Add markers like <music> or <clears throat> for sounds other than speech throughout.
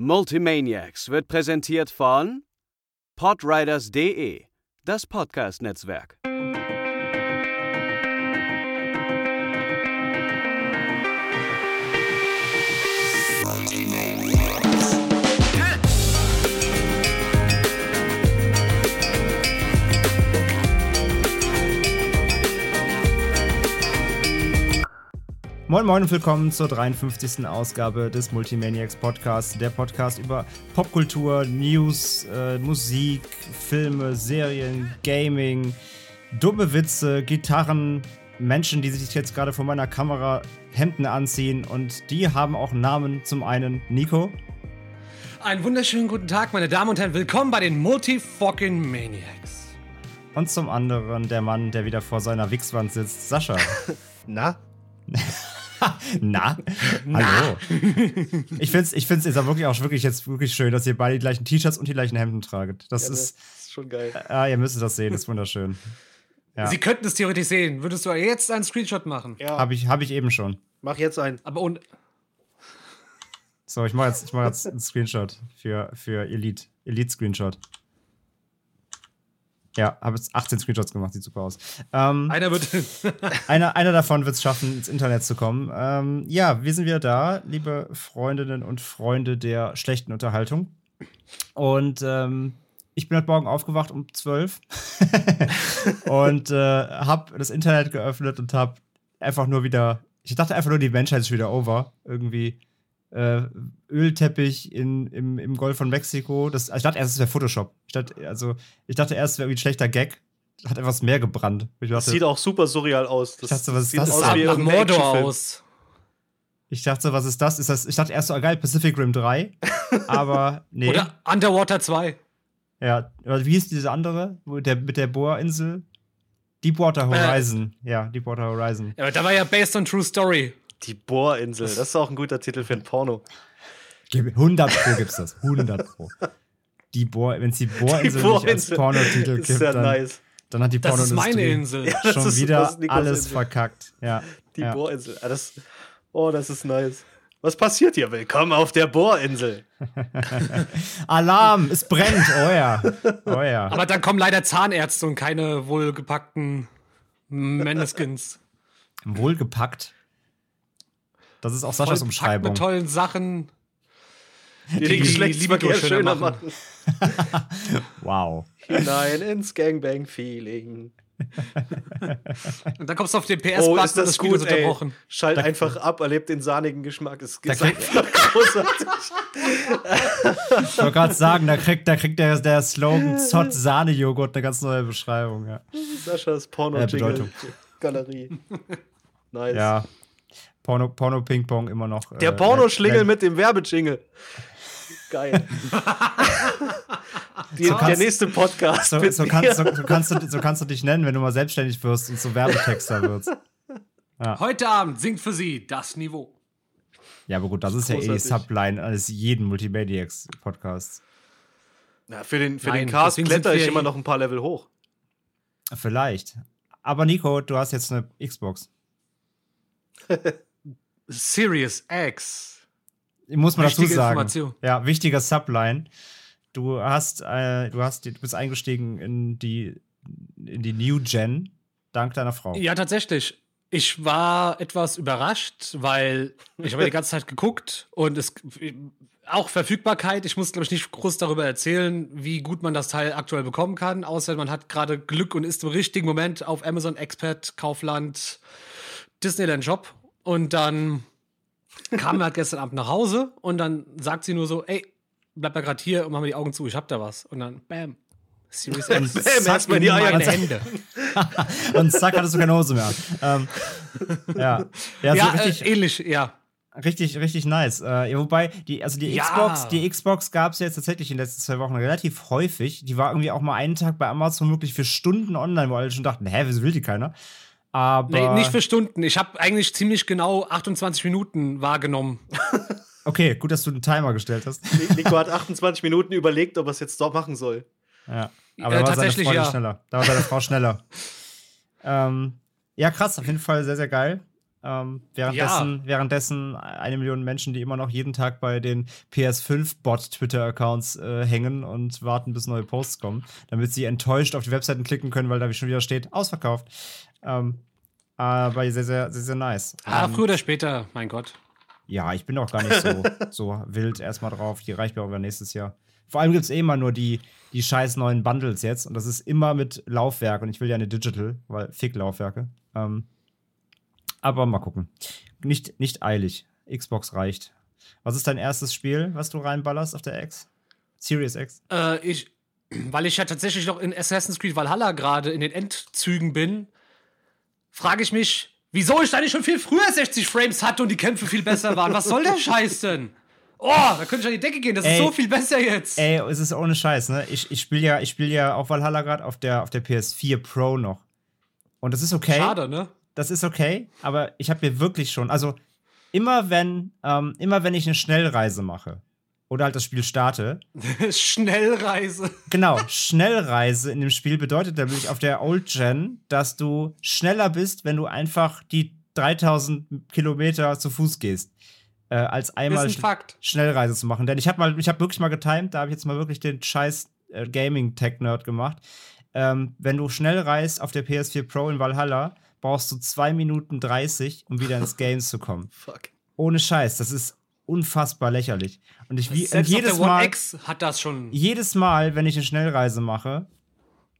Multimaniacs wird präsentiert von Podriders.de, das Podcast-Netzwerk. Moin Moin und willkommen zur 53. Ausgabe des Multimaniacs Podcasts, der Podcast über Popkultur, News, äh, Musik, Filme, Serien, Gaming, dumme Witze, Gitarren, Menschen, die sich jetzt gerade vor meiner Kamera Hemden anziehen und die haben auch Namen. Zum einen Nico. Einen wunderschönen guten Tag, meine Damen und Herren. Willkommen bei den Multifucking Maniacs. Und zum anderen der Mann, der wieder vor seiner Wichswand sitzt, Sascha. <laughs> Na? <laughs> <laughs> Na? Hallo. Ich finde es ich find's jetzt wirklich auch wirklich jetzt wirklich schön, dass ihr beide die gleichen T-Shirts und die gleichen Hemden traget. Das, Ja, ist, das ist schon geil. äh, ihr müsst das sehen, das ist wunderschön. Ja. Sie könnten es theoretisch sehen. Würdest du jetzt einen Screenshot machen? Ja, Habe ich, hab ich eben schon. mach jetzt einen. Aber ohne. So, ich mache jetzt, ich mach jetzt einen Screenshot für, für Elite. Elite-Screenshot. Ja, habe jetzt 18 Screenshots gemacht, sieht super aus. Ähm, Einer wird. <laughs> einer, einer davon wird es schaffen, ins Internet zu kommen. Ähm, ja, wir sind wieder da, liebe Freundinnen und Freunde der schlechten Unterhaltung. Und ähm, ich bin heute Morgen aufgewacht um 12 <laughs> und äh, habe das Internet geöffnet und habe einfach nur wieder, ich dachte einfach nur, die Menschheit ist wieder over. Irgendwie äh, Ölteppich in, im, im Golf von Mexiko. Das, ich dachte erst, es wäre Photoshop. Ich dachte, also, ich dachte erst, es wäre irgendwie ein schlechter Gag. Hat etwas mehr gebrannt. Ich Das dachte, sieht auch super surreal aus. Das Ich dachte, was ist sieht das aus wie nach Mordor aus. Ich dachte, was ist das? Ist das? Ich dachte erst so, ah, geil, Pacific Rim 3. <laughs> Aber nee. Oder Underwater 2. Ja, oder wie hieß diese andere? Wo Der, mit der Bohrinsel? Deepwater Horizon. ja, Deepwater Horizon. Ja, aber da war ja based on True Story. Die Bohrinsel. Das ist auch ein guter Titel für ein Porno. Gib- 100 Pro gibt's das. 100 Pro. Die Bohr, wenn es die Bohrinsel, Die nicht als Bohrinsel Pornotitel ist gibt, sehr dann, nice. dann hat die Das ist meine Insel. das schon ist- wieder alles Insel. verkackt. Ja. Die ja. Bohrinsel. Ah, das, oh, das ist nice. Was passiert hier? Willkommen auf der Bohrinsel. <laughs> Alarm, es brennt. Oh ja. Oh ja. Aber dann kommen leider Zahnärzte und keine wohlgepackten Maneskins. Wohlgepackt. Das ist auch Saschas Umschreibung. Mit tollen Sachen. Die, Die den Geschlechtsverkehr schöner schöner machen. machen. <laughs> Wow. Hinein ins Gangbang-Feeling. Und dann kommst du auf den Oh, PS-Button ist und das das Spiel gut, ist ey. unterbrochen. Schalt einfach ab, erlebt den sahnigen Geschmack. Es Da ist einfach großartig. <laughs> Ich wollte gerade sagen, da kriegt, da kriegt der, der Slogan Zott Sahne-Joghurt eine ganz neue Beschreibung. Ja. Saschas Äh, Bedeutung. Porno-Jingle-Galerie. Nice. ja. Porno, Porno Ping Pong immer noch. Der äh, Pornoschlingel mit dem Werbejingle. Geil. <laughs> Die, So der kannst- nächste Podcast. So, so, kannst, so, so, kannst du, so kannst du dich nennen, wenn du mal selbstständig wirst und so Werbetexter wirst. Heute Abend singt für Sie das Niveau. Ja, aber gut, das ist ja eh die Großartig. Subline eines jeden Multimaniacs-Podcasts. Na, für den, für Nein, den Cast kletter ich immer noch ein paar Level hoch. Vielleicht. Aber Nico, du hast jetzt eine Xbox. <laughs> Serious X. Muss man dazu Wichtige sagen. Information. Ja, wichtiger Subline. Du hast, äh, du hast, du bist eingestiegen in die, in die New Gen dank deiner Frau. Ja, tatsächlich. Ich war etwas überrascht, weil ich habe die ganze Zeit geguckt und es auch Verfügbarkeit. Ich muss, glaube ich, nicht groß darüber erzählen, wie gut man das Teil aktuell bekommen kann, außer man hat gerade Glück und ist im richtigen Moment auf Amazon Expert, Kaufland, Disneyland Shop. Und dann kam er halt gestern Abend nach Hause und dann sagt sie nur so, ey, bleib mal gerade hier und mach mal die Augen zu, ich hab da was. Und dann, bam, Series X. Bam, Zack, in die Eier Hände. <laughs> Und zack, hattest du keine Hose mehr. ähm, ja, ja, so Ja, richtig, äh, ähnlich, ja. richtig, richtig nice. Äh, ja, wobei, die, also die Ja. Xbox, die Xbox gab es jetzt tatsächlich in den letzten zwei Wochen relativ häufig. Die war irgendwie auch mal einen Tag bei Amazon wirklich für Stunden online, wo alle schon dachten, hä, wieso will die keiner? Aber Nee, nicht für Stunden. Ich habe eigentlich ziemlich genau 28 Minuten wahrgenommen. <laughs> okay, gut, dass du einen Timer gestellt hast. Nico hat 28 Minuten überlegt, ob er es jetzt doch machen soll. Ja. Äh, Aber da war seine tatsächlich, Freundin ja. schneller. Da war seine Frau schneller. <laughs> ähm, ja, krass, auf jeden Fall sehr, sehr geil. Ähm, währenddessen, ja. währenddessen eine Million Menschen, die immer noch jeden Tag bei den PS5-Bot-Twitter-Accounts äh, hängen und warten, bis neue Posts kommen, damit sie enttäuscht auf die Webseiten klicken können, weil da schon wieder steht, ausverkauft. Ähm, aber sehr, sehr, sehr, sehr nice. Ah, ähm, früher oder später, mein Gott. Ja, ich bin auch gar nicht so, <laughs> so wild erstmal drauf. Die reicht mir auch über nächstes Jahr. Vor allem gibt es eh immer nur die, die scheiß neuen Bundles jetzt. Und das ist immer mit Laufwerk. Und ich will ja eine Digital, weil fick Laufwerke. Ähm, aber mal gucken. Nicht, nicht eilig. Xbox reicht. Was ist dein erstes Spiel, was du reinballerst auf der X? Series X? Äh, ich, weil ich ja tatsächlich noch in Assassin's Creed Valhalla gerade in den Endzügen bin, frage ich mich, wieso ich da nicht schon viel früher 60 Frames hatte und die Kämpfe viel besser waren. Was soll der <laughs> Scheiß denn? Oh, da könnte ich an die Decke gehen, das ey, ist so viel besser jetzt. Ey, es ist ohne Scheiß, ne? Ich, ich spiele ja, spiel ja auch Valhalla gerade auf der, auf der PS4 Pro noch. Und das ist okay. Schade, ne? Das ist okay, aber ich habe mir wirklich schon, also immer wenn, ähm, immer wenn ich eine Schnellreise mache oder halt das Spiel starte. <laughs> Schnellreise. Genau, Schnellreise in dem Spiel bedeutet nämlich auf der Old Gen, dass du schneller bist, wenn du einfach die 3000 Kilometer zu Fuß gehst äh, als einmal ein Fakt. Schnellreise zu machen. Denn ich habe mal, ich habe wirklich mal getimed, da habe ich jetzt mal wirklich den scheiß äh, Gaming-Tech-Nerd gemacht. Ähm, wenn du schnell reist auf der PS4 Pro in Valhalla, brauchst du 2 Minuten 30, um wieder ins <laughs> Game zu kommen. Fuck. Ohne Scheiß, das ist unfassbar lächerlich. Und ich wie Selbst jedes Mal X hat das schon. Jedes Mal, wenn ich eine Schnellreise mache,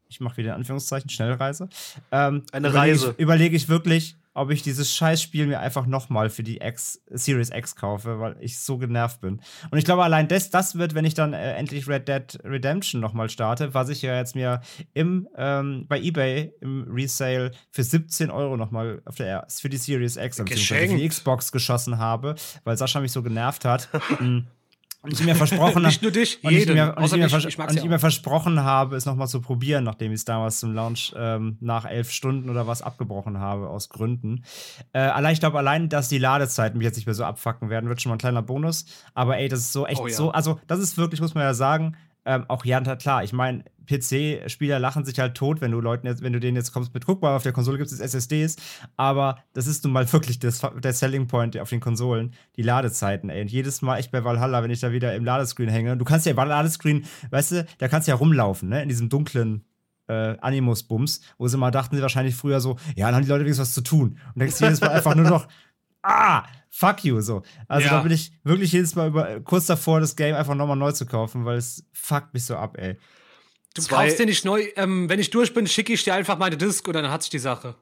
ich mache wieder in Anführungszeichen Schnellreise, ähm, eine überlege Reise. Ich, überlege ich wirklich, ob ich dieses Scheißspiel mir einfach nochmal für die X, Series X kaufe, weil ich so genervt bin. Und ich glaube, allein das, das wird, wenn ich dann äh, endlich Red Dead Redemption nochmal starte, was ich ja jetzt mir im, ähm, bei Ebay im Resale für 17 Euro nochmal für die Series X, für die Xbox geschossen habe, weil Sascha mich so genervt hat. <laughs> Und ich mir versprochen <laughs> Nicht nur dich, und jeden. Ich mir, und ich, mir, ich, ich, und ich mir versprochen habe, es nochmal zu probieren, nachdem ich es damals zum Launch ähm, nach elf Stunden oder was abgebrochen habe, aus Gründen. Äh, allein, ich glaube, allein, dass die Ladezeiten mich jetzt nicht mehr so abfacken werden, wird schon mal ein kleiner Bonus. Aber ey, das ist so echt Oh ja. so, also das ist wirklich, muss man ja sagen, ähm, auch ja, klar, ich meine, PC-Spieler lachen sich halt tot, wenn du Leuten jetzt, wenn du denen jetzt kommst mit, guck auf der Konsole gibt es SSDs, aber das ist nun mal wirklich das, der Selling Point auf den Konsolen, die Ladezeiten, ey. Und jedes Mal echt bei Valhalla, wenn ich da wieder im Ladescreen hänge, du kannst ja im Ladescreen, weißt du, da kannst du ja rumlaufen, ne, in diesem dunklen äh, Animus-Bums, wo sie mal dachten, sie wahrscheinlich früher so, ja, dann haben die Leute wenigstens was zu tun. Und denkst du jedes Mal einfach nur noch, ah, fuck you, so. Also Ja. da bin ich wirklich jedes Mal über, kurz davor, das Game einfach nochmal neu zu kaufen, weil es fuckt mich so ab, ey. Du Zwei- kaufst dir nicht neu. Ähm, wenn ich durch bin, schicke ich dir einfach meine Disc und dann hat sich die Sache.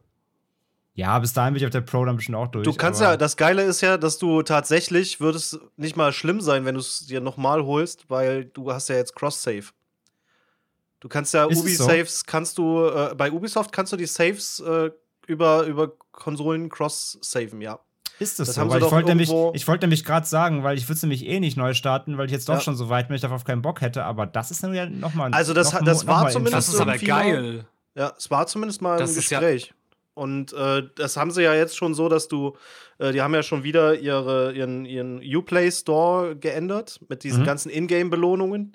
Ja, bis dahin bin ich auf der Pro dann bestimmt auch durch. Du kannst ja, das Geile ist ja, dass du tatsächlich, würde es nicht mal schlimm sein, wenn du es dir nochmal holst, weil du hast ja jetzt Cross-Save. Du kannst ja es so? Ubi-Saves, kannst du, äh, bei Ubisoft kannst du die Saves äh, über, über Konsolen cross-saven, ja. Ist das, Das so? haben sie Weil ich doch wollte nämlich, ich wollte nämlich gerade sagen, weil ich würde es nämlich eh nicht neu starten, weil ich jetzt doch Ja. schon so weit bin, ich darauf keinen Bock hätte, aber das ist dann ja nochmal Also das hat- das war zumindest Das ist aber mal- geil. Ja, es war zumindest mal Das ein ist ja- Gespräch. Und äh, das haben sie ja jetzt schon so, dass du, äh, die haben ja schon wieder ihre, ihren, ihren Uplay Store geändert mit diesen Mhm. ganzen Ingame-Belohnungen.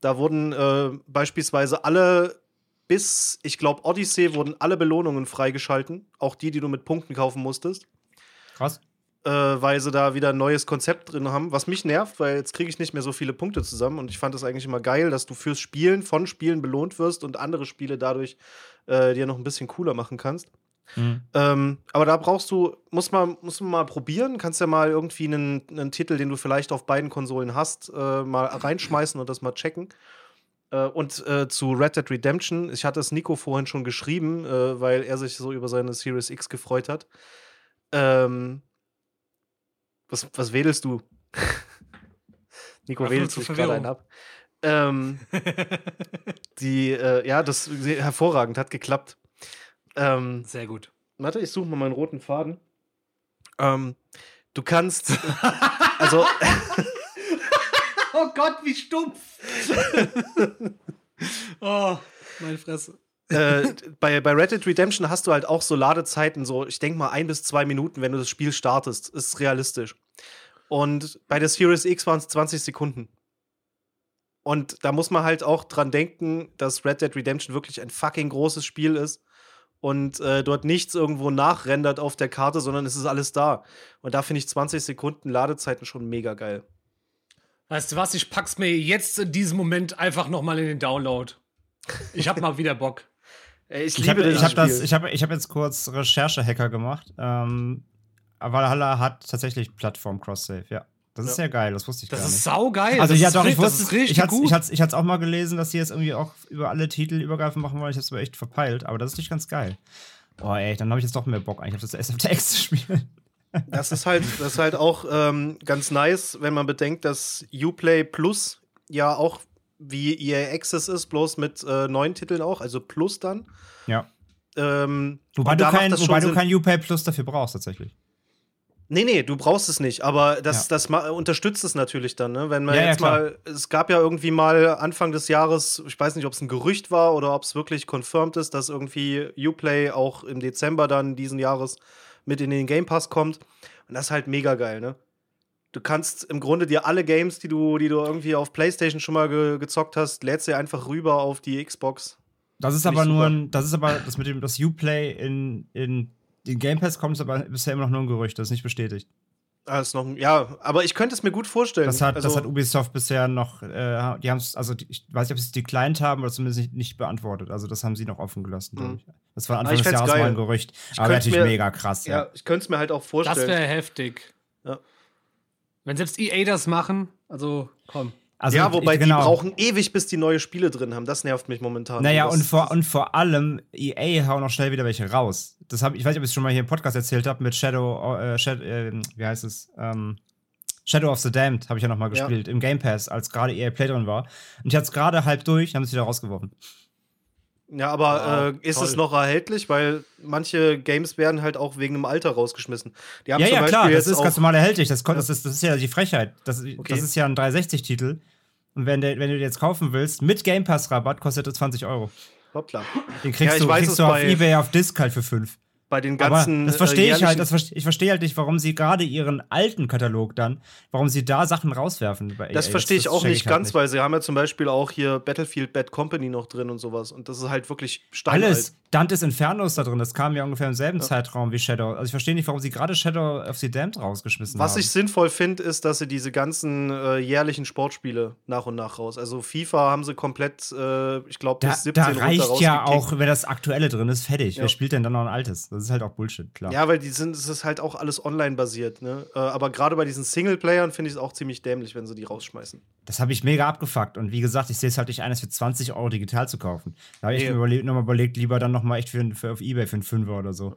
Da wurden äh, beispielsweise alle bis, ich glaube, Odyssey wurden alle Belohnungen freigeschalten. Auch die, die du mit Punkten kaufen musstest. Krass. Weil sie da wieder ein neues Konzept drin haben, was mich nervt, weil jetzt kriege ich nicht mehr so viele Punkte zusammen und ich fand das eigentlich immer geil, dass du fürs Spielen von Spielen belohnt wirst und andere Spiele dadurch äh, dir noch ein bisschen cooler machen kannst. Mhm. Ähm, aber da brauchst du, muss man, muss man mal probieren, kannst ja mal irgendwie einen, einen Titel, den du vielleicht auf beiden Konsolen hast, äh, mal reinschmeißen und das mal checken. Äh, und äh, zu Red Dead Redemption, ich hatte es Nico vorhin schon geschrieben, äh, weil er sich so über seine Series X gefreut hat. Ähm, was, was wedelst du? <laughs> Nico wedelt sich gerade einen ab. Ähm, <laughs> die, äh, ja, das hervorragend, hat geklappt. Ähm, Sehr gut. Warte, ich suche mal meinen roten Faden. Ähm, du kannst, <laughs> also, Oh Gott, wie stumpf. oh, meine Fresse. Äh, bei, bei Red Dead Redemption hast du halt auch so Ladezeiten, so, ich denke mal, ein bis zwei Minuten, wenn du das Spiel startest. Ist realistisch. Und bei der Series X waren es 20 Sekunden. Und da muss man halt auch dran denken, dass Red Dead Redemption wirklich ein fucking großes Spiel ist. und äh, dort nichts irgendwo nachrendert auf der Karte, sondern es ist alles da. Und da finde ich 20 Sekunden Ladezeiten schon mega geil. Weißt du was? Ich pack's mir jetzt in diesem Moment einfach nochmal in den Download. Ich hab mal wieder Bock. Ich Ich habe das hab das, ich hab, ich hab jetzt kurz Recherche-Hacker gemacht. Ähm, Valhalla hat tatsächlich Plattform-Cross-Save, ja. Das ist Ja. sehr geil, das wusste ich Das gar ist nicht. saugeil. Also das ja, ist doch, ich das wusste, ist richtig ich hatte gut. ich hat's, ich hat's auch mal gelesen, dass sie jetzt irgendwie auch über alle Titel übergreifen machen wollen. Ich hab's aber echt verpeilt, aber das ist nicht ganz geil. Boah, ey, dann habe ich jetzt doch mehr Bock eigentlich auf das SFTX <laughs> zu spielen. Das ist halt, das ist halt auch ähm, ganz nice, wenn man bedenkt, dass Uplay Plus ja auch wie EA Access ist, bloß mit äh, neuen Titeln auch, also Plus dann. Ja. Ähm, Wobei du kein, wobei du kein UPay Plus dafür brauchst, tatsächlich. Nee, nee, du brauchst es nicht, aber das, Ja. das unterstützt es natürlich dann, ne? Wenn man Ja, ja, jetzt klar. mal, es gab ja irgendwie mal Anfang des Jahres, ich weiß nicht, ob es ein Gerücht war oder ob es wirklich confirmed ist, dass irgendwie Uplay auch im Dezember dann diesen Jahres mit in den Game Pass kommt. Und das ist halt mega geil, ne? Du kannst im Grunde dir alle Games, die du, die du irgendwie auf PlayStation schon mal ge gezockt hast, lädst dir einfach rüber auf die Xbox. Das ist aber nur ein, das ist aber, das mit dem, das Uplay in, in den Game Pass kommt, ist aber bisher immer noch nur ein Gerücht, das ist nicht bestätigt. Alles noch, ja, aber ich könnte es mir gut vorstellen. Das hat, also, das hat Ubisoft bisher noch, äh, die haben es, also die, ich weiß nicht, ob sie es declined haben oder zumindest nicht, nicht beantwortet. Also das haben sie noch offen gelassen, glaube Mhm. ich. Das war Aber Anfang des Jahres mal ein Gerücht. Ich aber natürlich mir- mega krass, ja. ja, ich könnte es mir halt auch Das vorstellen. wäre heftig. Ja. Wenn selbst EA das machen, also komm. Also, ja, wobei ich, genau. die brauchen ewig, bis die neue Spiele drin haben. Das nervt mich momentan. Naja, und vor, und vor allem, EA hauen auch schnell wieder welche raus. Das hab, ich weiß nicht, ob ich es schon mal hier im Podcast erzählt habe, mit Shadow, äh, Shadow äh, wie heißt es? Ähm, Shadow of the Damned habe ich ja noch mal Ja. gespielt im Game Pass, als gerade EA Play drin war. Und ich hatte es gerade halb durch, haben es wieder rausgeworfen. Ja, aber Wow, äh, ist toll. es noch erhältlich? Weil manche Games werden halt auch wegen dem Alter rausgeschmissen. Die haben Ja, zum ja, Beispiel klar, das ist ganz normal erhältlich. Das, Ja. das, ist, das ist ja die Frechheit. Das, Okay. das ist ja ein 360-Titel. Und wenn, der, wenn du den jetzt kaufen willst, mit Game Pass-Rabatt kostet er 20 Euro. Hoppla. Den kriegst Ja, ich du, weiß kriegst du auf Ebay auf Disc halt für 5. Bei den Aber ganzen. das verstehe äh, ich halt, das verste ich verstehe halt nicht, warum sie gerade ihren alten Katalog dann, warum sie da Sachen rauswerfen. Bei Das verstehe ich auch check nicht halt ganz, weil sie haben ja zum Beispiel auch hier Battlefield Bad Company noch drin und sowas. Und das ist halt wirklich steinalt. Alles. Dantes Inferno ist da drin, das kam ja ungefähr im selben Zeitraum wie Shadow. Also ich verstehe nicht, warum sie gerade Shadow of the Damned rausgeschmissen Was haben. ich sinnvoll finde, ist, dass sie diese ganzen äh, jährlichen Sportspiele nach und nach raus. Also FIFA haben sie komplett, äh, ich glaube, da, bis 17 da reicht ja auch, wenn das aktuelle drin ist, fertig. Ja. Wer spielt denn dann noch ein altes? Das ist halt auch Bullshit, klar. Ja, weil die sind, es ist halt auch alles online basiert, ne? Äh, aber gerade bei diesen Singleplayern finde ich es auch ziemlich dämlich, wenn sie die rausschmeißen. Das habe ich mega abgefuckt. Und wie gesagt, ich sehe es halt nicht eines für 20 Euro digital zu kaufen. Da habe ich Nee. mir überlegt, nochmal überlegt, lieber dann nochmal echt für, für auf Ebay für einen Fünfer oder so.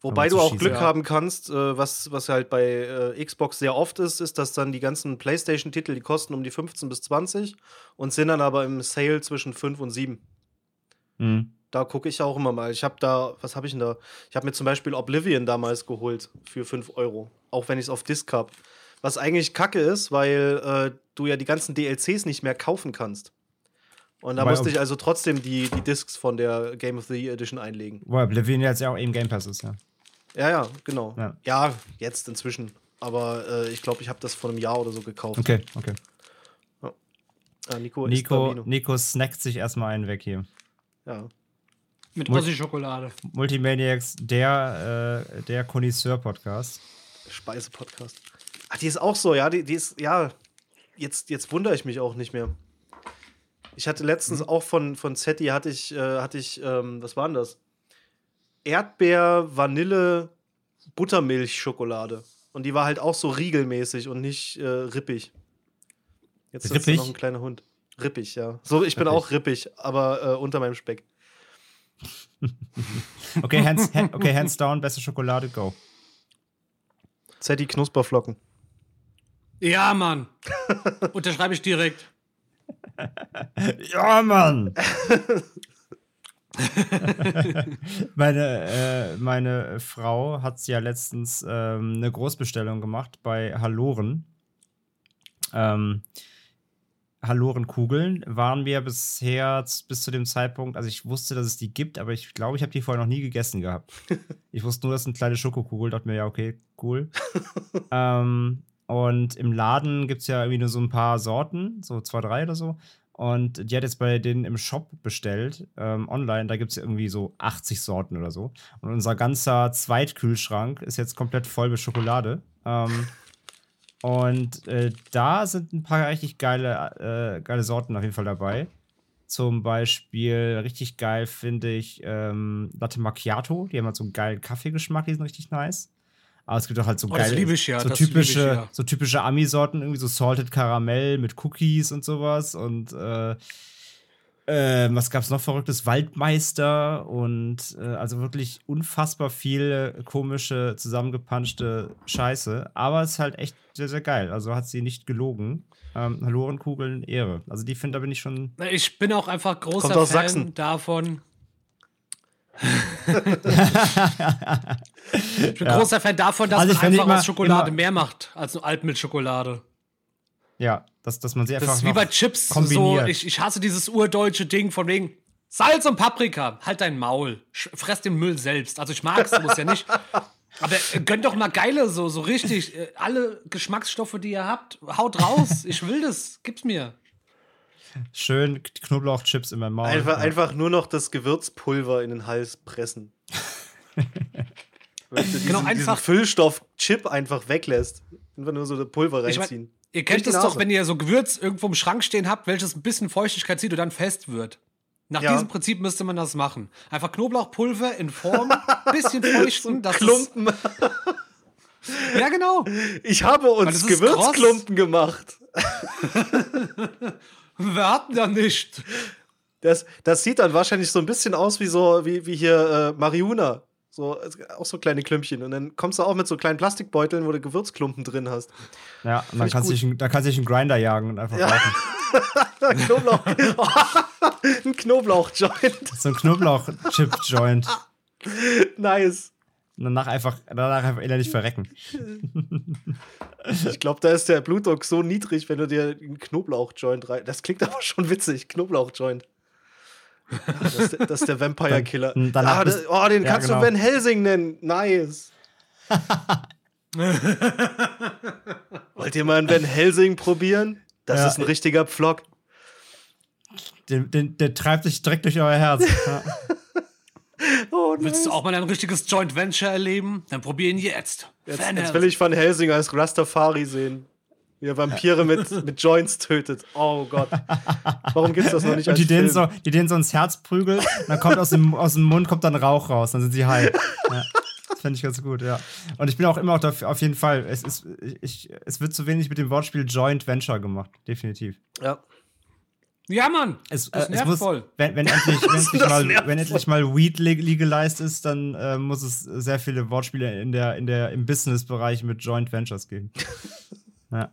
Wobei du auch schießen, Glück ja. haben kannst, äh, was, was halt bei äh, Xbox sehr oft ist, ist, dass dann die ganzen PlayStation-Titel, die kosten um die 15 bis 20 und sind dann aber im Sale zwischen 5 und 7. Mhm. Da gucke ich auch immer mal. Ich habe da, was habe ich denn da? Ich habe mir zum Beispiel Oblivion damals geholt für 5 Euro. Auch wenn ich es auf Disc habe. Was eigentlich kacke ist, weil äh, du ja die ganzen DLCs nicht mehr kaufen kannst. Und da Wobei musste ich also trotzdem die, die Discs von der Game of the Year Edition einlegen. Wo Oblivion jetzt ja auch eben Game Pass ist, ja. Ja, ja, genau. Ja. Ja, jetzt inzwischen. Aber äh, ich glaube, ich habe das vor einem Jahr oder so gekauft. Okay, okay. Ah, Nico, Nico. Nico snackt sich erstmal einen weg hier. Ja. Mit Ossi-Schokolade. Multimaniacs, der, äh, der Connoisseur-Podcast. Speise-Podcast. Ach, die ist auch so, ja. Die, die ist, ja. Jetzt, jetzt wundere ich mich auch nicht mehr. Ich hatte letztens Mhm. auch von, von Zetti, hatte ich, äh, hatte ich, ähm, was war denn das? Erdbeer, Vanille, Buttermilch-Schokolade. Und die war halt auch so riegelmäßig und nicht äh, rippig. Jetzt ist Rippig? noch ein kleiner Hund. Rippig, ja. So, ich bin Rippig. auch rippig, aber äh, unter meinem Speck. <laughs> Okay, hands, ha okay, hands down, beste Schokolade, go. Zetti Knusperflocken. Ja, Mann. Unterschreibe ich direkt. <laughs> Ja, Mann! <laughs> meine, äh, meine Frau hat ja letztens ähm, eine Großbestellung gemacht bei Halloren. Ähm, Hallorenkugeln waren wir bisher bis zu dem Zeitpunkt, also ich wusste, dass es die gibt, aber ich glaube, ich habe die vorher noch nie gegessen gehabt. <laughs> Ich wusste nur, das sind kleine Schokokugel, dachte mir, ja, okay, cool. <laughs> ähm, und im Laden gibt es ja irgendwie nur so ein paar Sorten, so zwei, drei oder so. Und die hat jetzt bei denen im Shop bestellt, ähm, online. Da gibt es irgendwie so 80 Sorten oder so. Und unser ganzer Zweitkühlschrank ist jetzt komplett voll mit Schokolade. Ähm, <laughs> und äh, da sind ein paar richtig geile, äh, geile Sorten auf jeden Fall dabei. Zum Beispiel richtig geil finde ich ähm, Latte Macchiato. Die haben halt so einen geilen Kaffeegeschmack, die sind richtig nice. Aber es gibt auch halt so Oh, geile, ich ja, so das liebe ich typische, ja. so typische Ami-Sorten, irgendwie so Salted Karamell mit Cookies und sowas. Und äh, äh, was gab's noch Verrücktes? Waldmeister und äh, also wirklich unfassbar viele komische, zusammengepanschte Scheiße. Aber es ist halt echt sehr, sehr geil. Also hat sie nicht gelogen. Ähm, Halorenkugeln, Ehre. Also die finde, da bin ich schon. Ich bin auch einfach großer Kommt aus Fan Sachsen. davon. <laughs> ich bin Ja. großer Fan davon, dass Also man einfach immer- aus Schokolade mehr macht als nur Altmilchschokolade. Ja, dass, dass man sie einfach. Das ist wie bei Chips. So, ich, ich hasse dieses urdeutsche Ding von wegen Salz und Paprika. Halt dein Maul. Sch- Fress den Müll selbst. Also ich mag's, muss ja nicht. <laughs> Aber äh, gönnt doch mal geile, so, so richtig. Äh, alle Geschmacksstoffe, die ihr habt, haut raus. Ich will das. Gib's mir. Schön Knoblauchchips in meinem Maul. Einfach, ja. einfach nur noch das Gewürzpulver in den Hals pressen. <laughs> Wenn du diesen, Genau, diesen einfach- Füllstoff-Chip einfach weglässt. Einfach nur so das Pulver Ich mein, reinziehen. Ihr kennt es doch, wenn ihr so Gewürz irgendwo im Schrank stehen habt, welches ein bisschen Feuchtigkeit zieht und dann fest wird. Nach Ja. diesem Prinzip müsste man das machen. Einfach Knoblauchpulver in Form, <laughs> bisschen feuchten, dass Klumpen. <laughs> Ja, genau. Ich habe uns das Gewürzklumpen gemacht. <laughs> Wir hatten da nicht. Das, das sieht dann wahrscheinlich so ein bisschen aus wie so, wie, wie hier äh, Marihuana. So, auch so kleine Klümpchen. Und dann kommst du auch mit so kleinen Plastikbeuteln, wo du Gewürzklumpen drin hast. Ja, und dann kannst du gut. dich, da kannst du dich einen Grinder jagen und einfach Ja. rauchen. <laughs> Knoblauch. <laughs> ein Knoblauch-Joint. So ein Knoblauch-Chip-Joint. nice. Und danach einfach, danach einfach innerlich verrecken. Ich glaube, da ist der Blutdruck so niedrig, wenn du dir einen Knoblauch-Joint rein. Das klingt aber schon witzig. Knoblauch-Joint. Das, ist der- das ist der Vampire-Killer. Dann- danach Ah, das- oh, den ja, kannst genau. du Van Helsing nennen. Nice. <laughs> Wollt ihr mal einen Van Helsing probieren? Das Ja. ist ein richtiger Pflock. Den, den, der treibt sich direkt durch euer Herz. <laughs> Ja. Oh, Willst nice. du auch mal ein richtiges Joint Venture erleben? Dann probier ihn jetzt. Jetzt, jetzt will ich Van Helsing als Rastafari sehen. Wie er Vampire mit, <laughs> mit Joints tötet. Oh Gott. Warum gibt's das noch nicht Und als die denen, so, die denen so ins Herz prügelt, und dann kommt aus dem, aus dem Mund kommt dann Rauch raus, dann sind sie high. Ja. Das fände ich ganz gut, ja. Und ich bin auch immer auch dafür, auf jeden Fall, es, ist, ich, es wird zu wenig mit dem Wortspiel Joint Venture gemacht, definitiv. Ja. Ja, Mann. Es, Das äh, es nervt muss, voll. wenn, wenn, endlich, wenn, <laughs> endlich mal, wenn endlich mal Weed leg- legalized ist, dann äh, muss es sehr viele Wortspiele in der, in der, im Business-Bereich mit Joint Ventures geben. <laughs> Ja.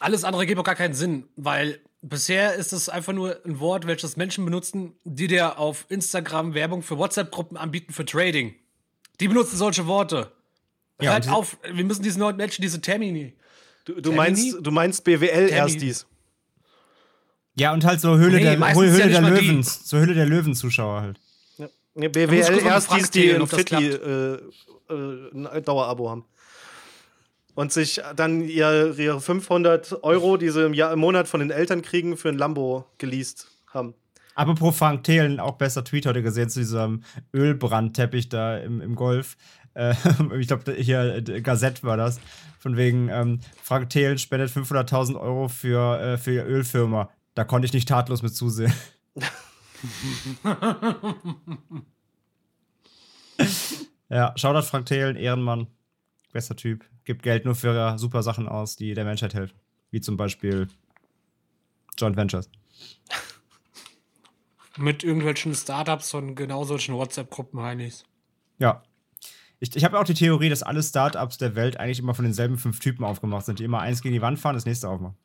Alles andere gibt auch gar keinen Sinn, weil bisher ist es einfach nur ein Wort, welches Menschen benutzen, die dir auf Instagram Werbung für WhatsApp-Gruppen anbieten für Trading. Die benutzen solche Worte. Ja, die- auf, wir müssen diesen neuen Menschen diese Termini. Du, du, Termini? meinst, du meinst BWL Termin. erstis. ja, und halt so Höhle Nee, der, Höhle ja der. Löwen, so Höhle der Löwen-Zuschauer halt. Ja. BWL erstis, Frank die das Fitli äh, äh, ein Dauerabo haben. Und sich dann ihr, ihre 500 Euro, die sie im, Jahr, im Monat von den Eltern kriegen, für ein Lambo geleast haben. Apropos Frank Thelen, auch besser Tweet heute gesehen zu diesem Ölbrandteppich da im, im Golf. Äh, <laughs> ich glaube, hier äh, Gazette war das. Von wegen, ähm, Frank Thelen spendet 500.000 Euro für, äh, für Ölfirma. Da konnte ich nicht tatlos mit zusehen. <laughs> <laughs> ja, Shoutout Frank Thelen, Ehrenmann. Bester Typ. Gibt Geld nur für super Sachen aus, die der Menschheit helfen. Wie zum Beispiel Joint Ventures. Mit irgendwelchen Startups von genau solchen WhatsApp-Gruppen, Heinis. Ja. Ich, ich habe auch die Theorie, dass alle Startups der Welt eigentlich immer von denselben fünf Typen aufgemacht sind, die immer eins gegen die Wand fahren, das nächste aufmachen.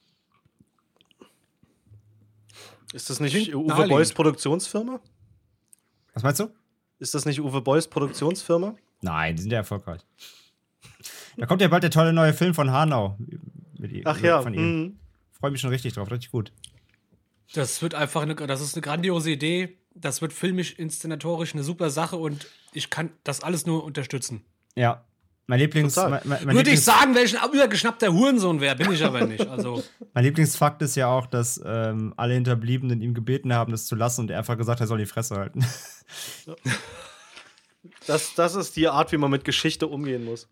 Ist das nicht Klingt Uwe naheliegend. Boys Produktionsfirma? Was meinst du? Ist das nicht Uwe Boys Produktionsfirma? Nein, die sind ja erfolgreich. Da kommt ja bald der tolle neue Film von Hanau. Mit ihm- Ach ja. Von ihm. mhm. Freue mich schon richtig drauf, richtig gut. Das wird einfach eine, das ist eine grandiose Idee. Das wird filmisch, inszenatorisch eine super Sache und ich kann das alles nur unterstützen. Ja. Mein Lieblings, mein, mein, mein Würde ich Lieblings, sagen, welchen übergeschnappter Hurensohn wäre, bin ich aber nicht. Also, <laughs> mein Lieblingsfakt ist ja auch, dass ähm, alle Hinterbliebenen ihm gebeten haben, das zu lassen und er einfach gesagt, er soll die Fresse halten. <laughs> Das, das ist die Art, wie man mit Geschichte umgehen muss.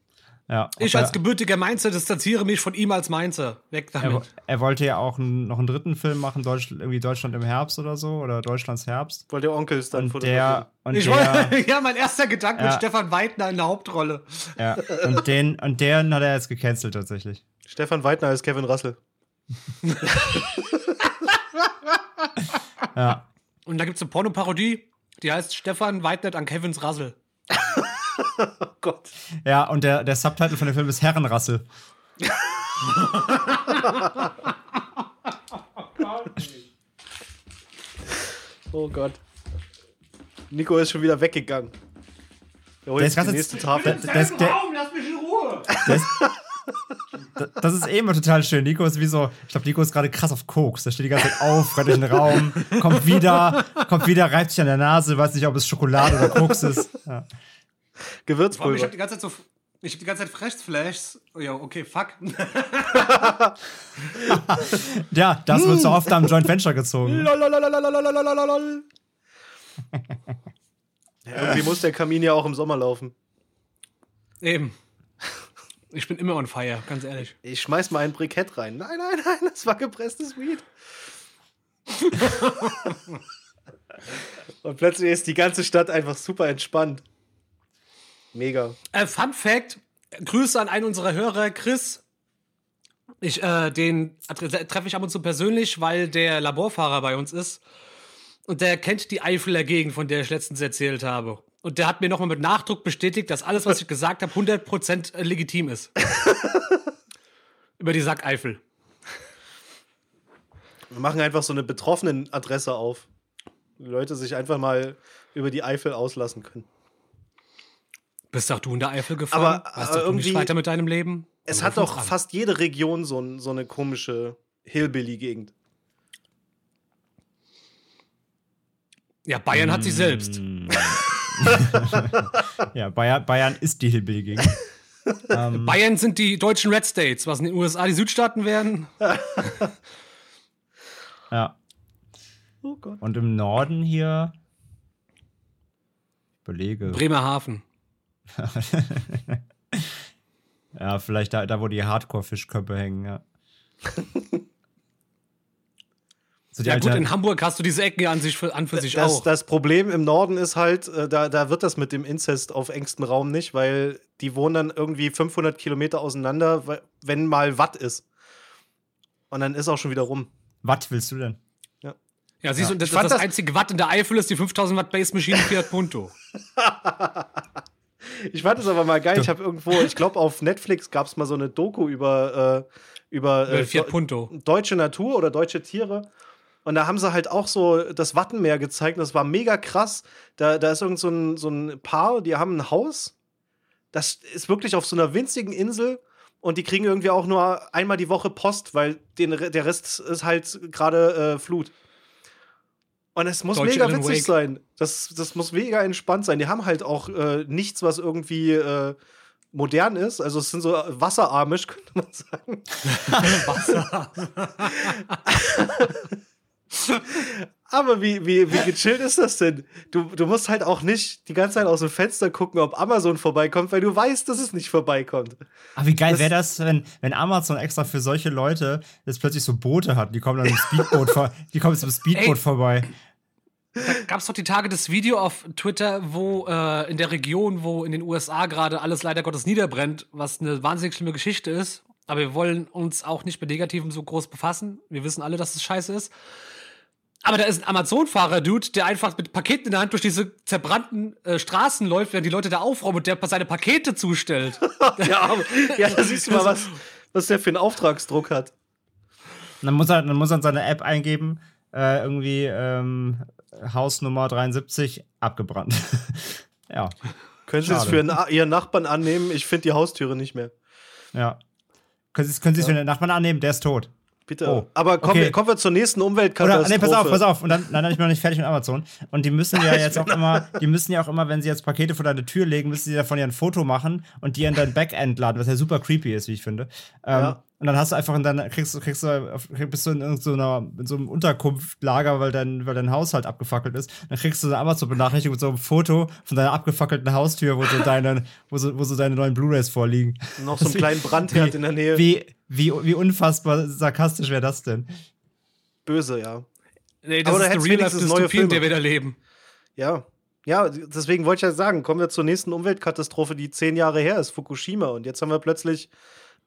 Ja, ich als gebürtiger Mainzer distanziere mich von ihm als Mainzer. Weg er, damit. er wollte ja auch noch einen dritten Film machen, Deutsch, irgendwie Deutschland im Herbst oder so, oder Deutschlands Herbst. Weil der Onkel ist dann Und der, und Ich der, wollte, <laughs> ja, mein erster Gedanke mit Ja. Stefan Weidner in der Hauptrolle. ja, und den, und den hat er jetzt gecancelt tatsächlich. Stefan Weidner ist Kevin Russell. <laughs> Ja. Und da gibt es eine Pornoparodie, die heißt Stefan Weidner an Kevins Rassel. <laughs> Oh Gott. Ja, und der, der Subtitle von dem Film ist Herrenrasse. <laughs> Oh Gott. Nico ist schon wieder weggegangen. Er holt Der ist die nächste der, Tafel. der, ist- der, lass mich in Ruhe! der ist, das ist eh immer total schön. Nico ist wie so, ich glaube, Nico ist gerade krass auf Koks. Der steht die ganze Zeit auf, rennt durch den Raum, kommt wieder, kommt wieder, reibt sich an der Nase, weiß nicht, ob es Schokolade oder Koks ist. Ja. Gewürzpulver. Ich habe die ganze Zeit so. Ich habe die ganze Zeit Fressflashs. Oh, ja, okay, fuck. <laughs> ja, das wird so mm. oft am Joint Venture gezogen. Irgendwie muss der Kamin ja auch im Sommer laufen. Eben. Ich bin immer on fire, ganz ehrlich. Ich schmeiß mal ein Brikett rein. Nein, nein, nein, das war gepresstes Weed. <laughs> Und plötzlich ist die ganze Stadt einfach super entspannt. Mega. Äh, Fun Fact: Grüße an einen unserer Hörer, Chris. Ich, äh, den tre- treffe ich ab und zu persönlich, weil der Laborfahrer bei uns ist. Und der kennt die Eifeler Gegend, von der ich letztens erzählt habe. Und der hat mir nochmal mit Nachdruck bestätigt, dass alles, was ich gesagt habe, 100% legitim ist. <laughs> Über die Sackeifel. Wir machen einfach so eine betroffenen Adresse auf. Die Leute sich einfach mal über die Eifel auslassen können. Bist doch du in der Eifel gefahren? Aber, weißt äh, du nicht irgendwie- weiter mit deinem Leben? Es Aber hat doch dran. fast jede Region so, ein, so eine komische Hillbilly-Gegend. Ja, Bayern hat sich selbst. Mm. <laughs> ja, Bayern, Bayern ist die Hillbilly-Gegend. <laughs> ähm, Bayern sind die deutschen Red States, was in den USA die Südstaaten werden. <laughs> ja. Oh Gott. Und im Norden hier. Ich überlege. Bremerhaven. <laughs> ja, vielleicht da, da wo die Hardcore-Fischköpfe hängen, ja. So <laughs> die Ja, gut, in Hamburg hast du diese Ecken ja an, sich für, an für sich Das, auch. das Problem im Norden ist halt, äh, da, da wird das mit dem Inzest auf engstem Raum nicht, weil die wohnen dann irgendwie 500 Kilometer auseinander, wenn mal Watt ist. Und dann ist auch schon wieder rum. Was willst du denn? ja, siehst du, das, Ich fand das, das- einzige Watt in der Eifel ist die 5000 Watt Base-Maschine Fiat Punto. <laughs> Ich fand es aber mal geil. Ich <laughs> habe irgendwo, ich glaube, auf Netflix gab es mal so eine Doku über, äh, über Äh, Punto. deutsche Natur oder deutsche Tiere. Und da haben sie halt auch so das Wattenmeer gezeigt. und Das war mega krass. Da, da ist irgend so ein, so ein Paar, die haben ein Haus. Das ist wirklich auf so einer winzigen Insel. Und die kriegen irgendwie auch nur einmal die Woche Post, weil den, der Rest ist halt gerade äh, Flut. Und es muss Deutsche mega Alan witzig Wake. sein. Das, das muss mega entspannt sein. Die haben halt auch äh, nichts, was irgendwie äh, modern ist. Also es sind so wasserarmisch, <laughs> könnte man sagen. <laughs> <laughs> Aber wie, wie, wie <laughs> gechillt ist das denn? Du, du musst halt auch nicht die ganze Zeit aus dem Fenster gucken, ob Amazon vorbeikommt, weil du weißt, dass es nicht vorbeikommt. Aber wie geil Das- wäre das, wenn, wenn Amazon extra für solche Leute jetzt plötzlich so Boote hat, die kommen dann dem Speedboot, vor, die kommen dem Speedboot Ey. vorbei. Da gab es doch die Tage das Video auf Twitter, wo äh, in der Region, wo in den USA gerade alles leider Gottes niederbrennt, was eine wahnsinnig schlimme Geschichte ist. Aber wir wollen uns auch nicht mit Negativem so groß befassen. Wir wissen alle, dass es scheiße ist. Aber da ist ein Amazon-Fahrer-Dude, der einfach mit Paketen in der Hand durch diese zerbrannten äh, Straßen läuft, während die Leute da aufräumen und der seine Pakete zustellt. <laughs> Ja, aber, ja <laughs> da siehst du mal, was, was der für einen Auftragsdruck hat. Und dann muss er, dann muss er in seine App eingeben, äh, irgendwie ähm, Hausnummer 73 abgebrannt. <laughs> ja, Können Sie es für Ihren Nachbarn annehmen? Ich finde die Haustüre nicht mehr. ja. Können Sie, können Sie es für den Nachbarn annehmen? Der ist tot. Bitte. Oh, Aber kommen, okay. wir, kommen wir zur nächsten Oder, Umweltkatastrophe. nee, pass auf, pass auf. Und dann, nein, nein, ich bin noch nicht fertig mit Amazon. Und die müssen ja jetzt auch immer, die müssen ja auch immer, wenn sie jetzt Pakete vor deine Tür legen, müssen sie davon ja ein Foto machen und die in dein Backend laden, was ja super creepy ist, wie ich finde. Ähm, Ja. Und dann hast du einfach in deiner, kriegst du, kriegst du, bist du in irgendeiner, in so einem Unterkunftlager, weil dein, weil dein Haus halt abgefackelt ist. Dann kriegst du eine Amazon-Benachrichtigung mit so einem Foto von deiner abgefackelten Haustür, wo so <laughs> deine, wo so, wo so deine neuen Blu-Rays vorliegen. Noch so einen kleinen Brandherd in der Nähe. Wie, wie, wie unfassbar sarkastisch wäre das denn? Böse, ja. Nee, Aber das da ist eine real life neue Dystopie, in der wir da leben. Ja. Ja, deswegen wollte ich ja sagen, kommen wir zur nächsten Umweltkatastrophe, die zehn Jahre her ist, Fukushima. Und jetzt haben wir plötzlich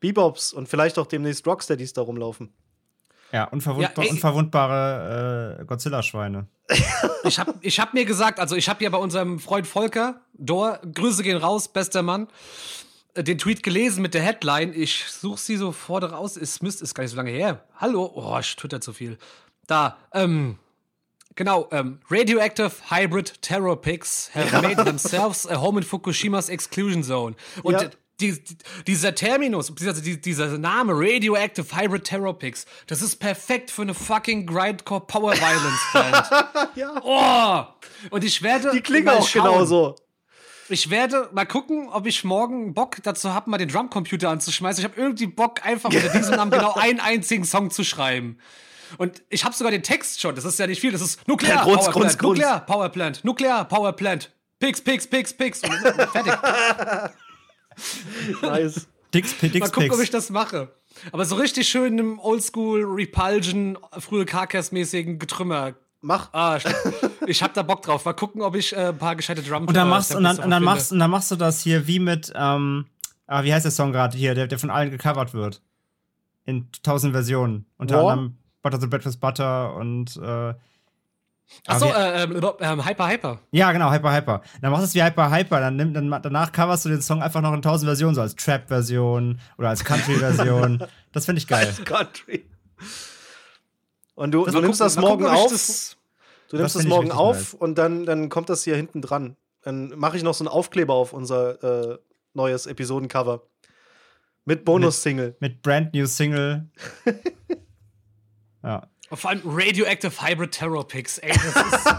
Bebops und vielleicht auch demnächst Rocksteadies da rumlaufen. Ja, unverwundbar, Ja, ey. unverwundbare äh, Godzilla-Schweine. <laughs> Ich habe ich hab mir gesagt, also ich habe ja bei unserem Freund Volker, Dor, Grüße gehen raus, bester Mann, äh, den Tweet gelesen mit der Headline. Ich suche sie sofort raus. Es müsste, ist gar nicht so lange her. Hallo, oh, ich twitter zu viel. Da, ähm, genau, ähm, Radioactive Hybrid Terror Pigs have made themselves a home in Fukushimas Exclusion Zone. Und Ja. Die, die, dieser Terminus, dieser, die- dieser Name Radioactive Hybrid Terror Pigs, das ist perfekt für eine fucking Grindcore Power Violence Band. <laughs> Ja. Oh! Und ich werde. Die klingen auch schauen. genauso. Ich werde mal gucken, ob ich morgen Bock dazu habe, mal den Drumcomputer anzuschmeißen. Ich habe irgendwie Bock, einfach unter <laughs> diesem Namen genau einen einzigen Song zu schreiben. Und ich habe sogar den Text schon. Das ist ja nicht viel. Das ist Nuklear Ja, Grunz, Power Grunz, Plant, Grunz. Nuklear Power Plant, Nuklear Power Plant. Pix, Pix, Pix, Pix. Fertig. <laughs> <laughs> Nice. Dix, Mal Dix, gucken, ob ich das mache. Aber so richtig schön im Oldschool, Repulsion, frühe Carcass-mäßigen Getrümmer. Mach. Ah, ich, ich hab da Bock drauf. Mal gucken, ob ich äh, ein paar gescheite Drum Und dann machst, und dann, und dann machst, und dann machst du das hier wie mit, ähm, ah, wie heißt der Song gerade hier, der, der von allen gecovert wird. In tausend Versionen. Unter War? anderem Butter the Bread with Butter und, äh, Achso, äh, ähm, ähm, Hyper Hyper. Ja, genau, Hyper Hyper. Dann machst du es wie Hyper Hyper. Dann, nimm, dann danach coverst du den Song einfach noch in tausend Versionen, so als Trap-Version oder als Country-Version. <laughs> das finde ich geil. Country. Und du, du Mal nimmst das morgen auf. das- Du Das nimmst das ich morgen auf nice. und dann, dann kommt das hier hinten dran. Dann mache ich noch so einen Aufkleber auf unser äh, neues Episodencover. Mit Bonus-Single. Mit Brand New Single. <laughs> ja. Vor allem Radioactive Hybrid Terror Picks, ey. Das ist.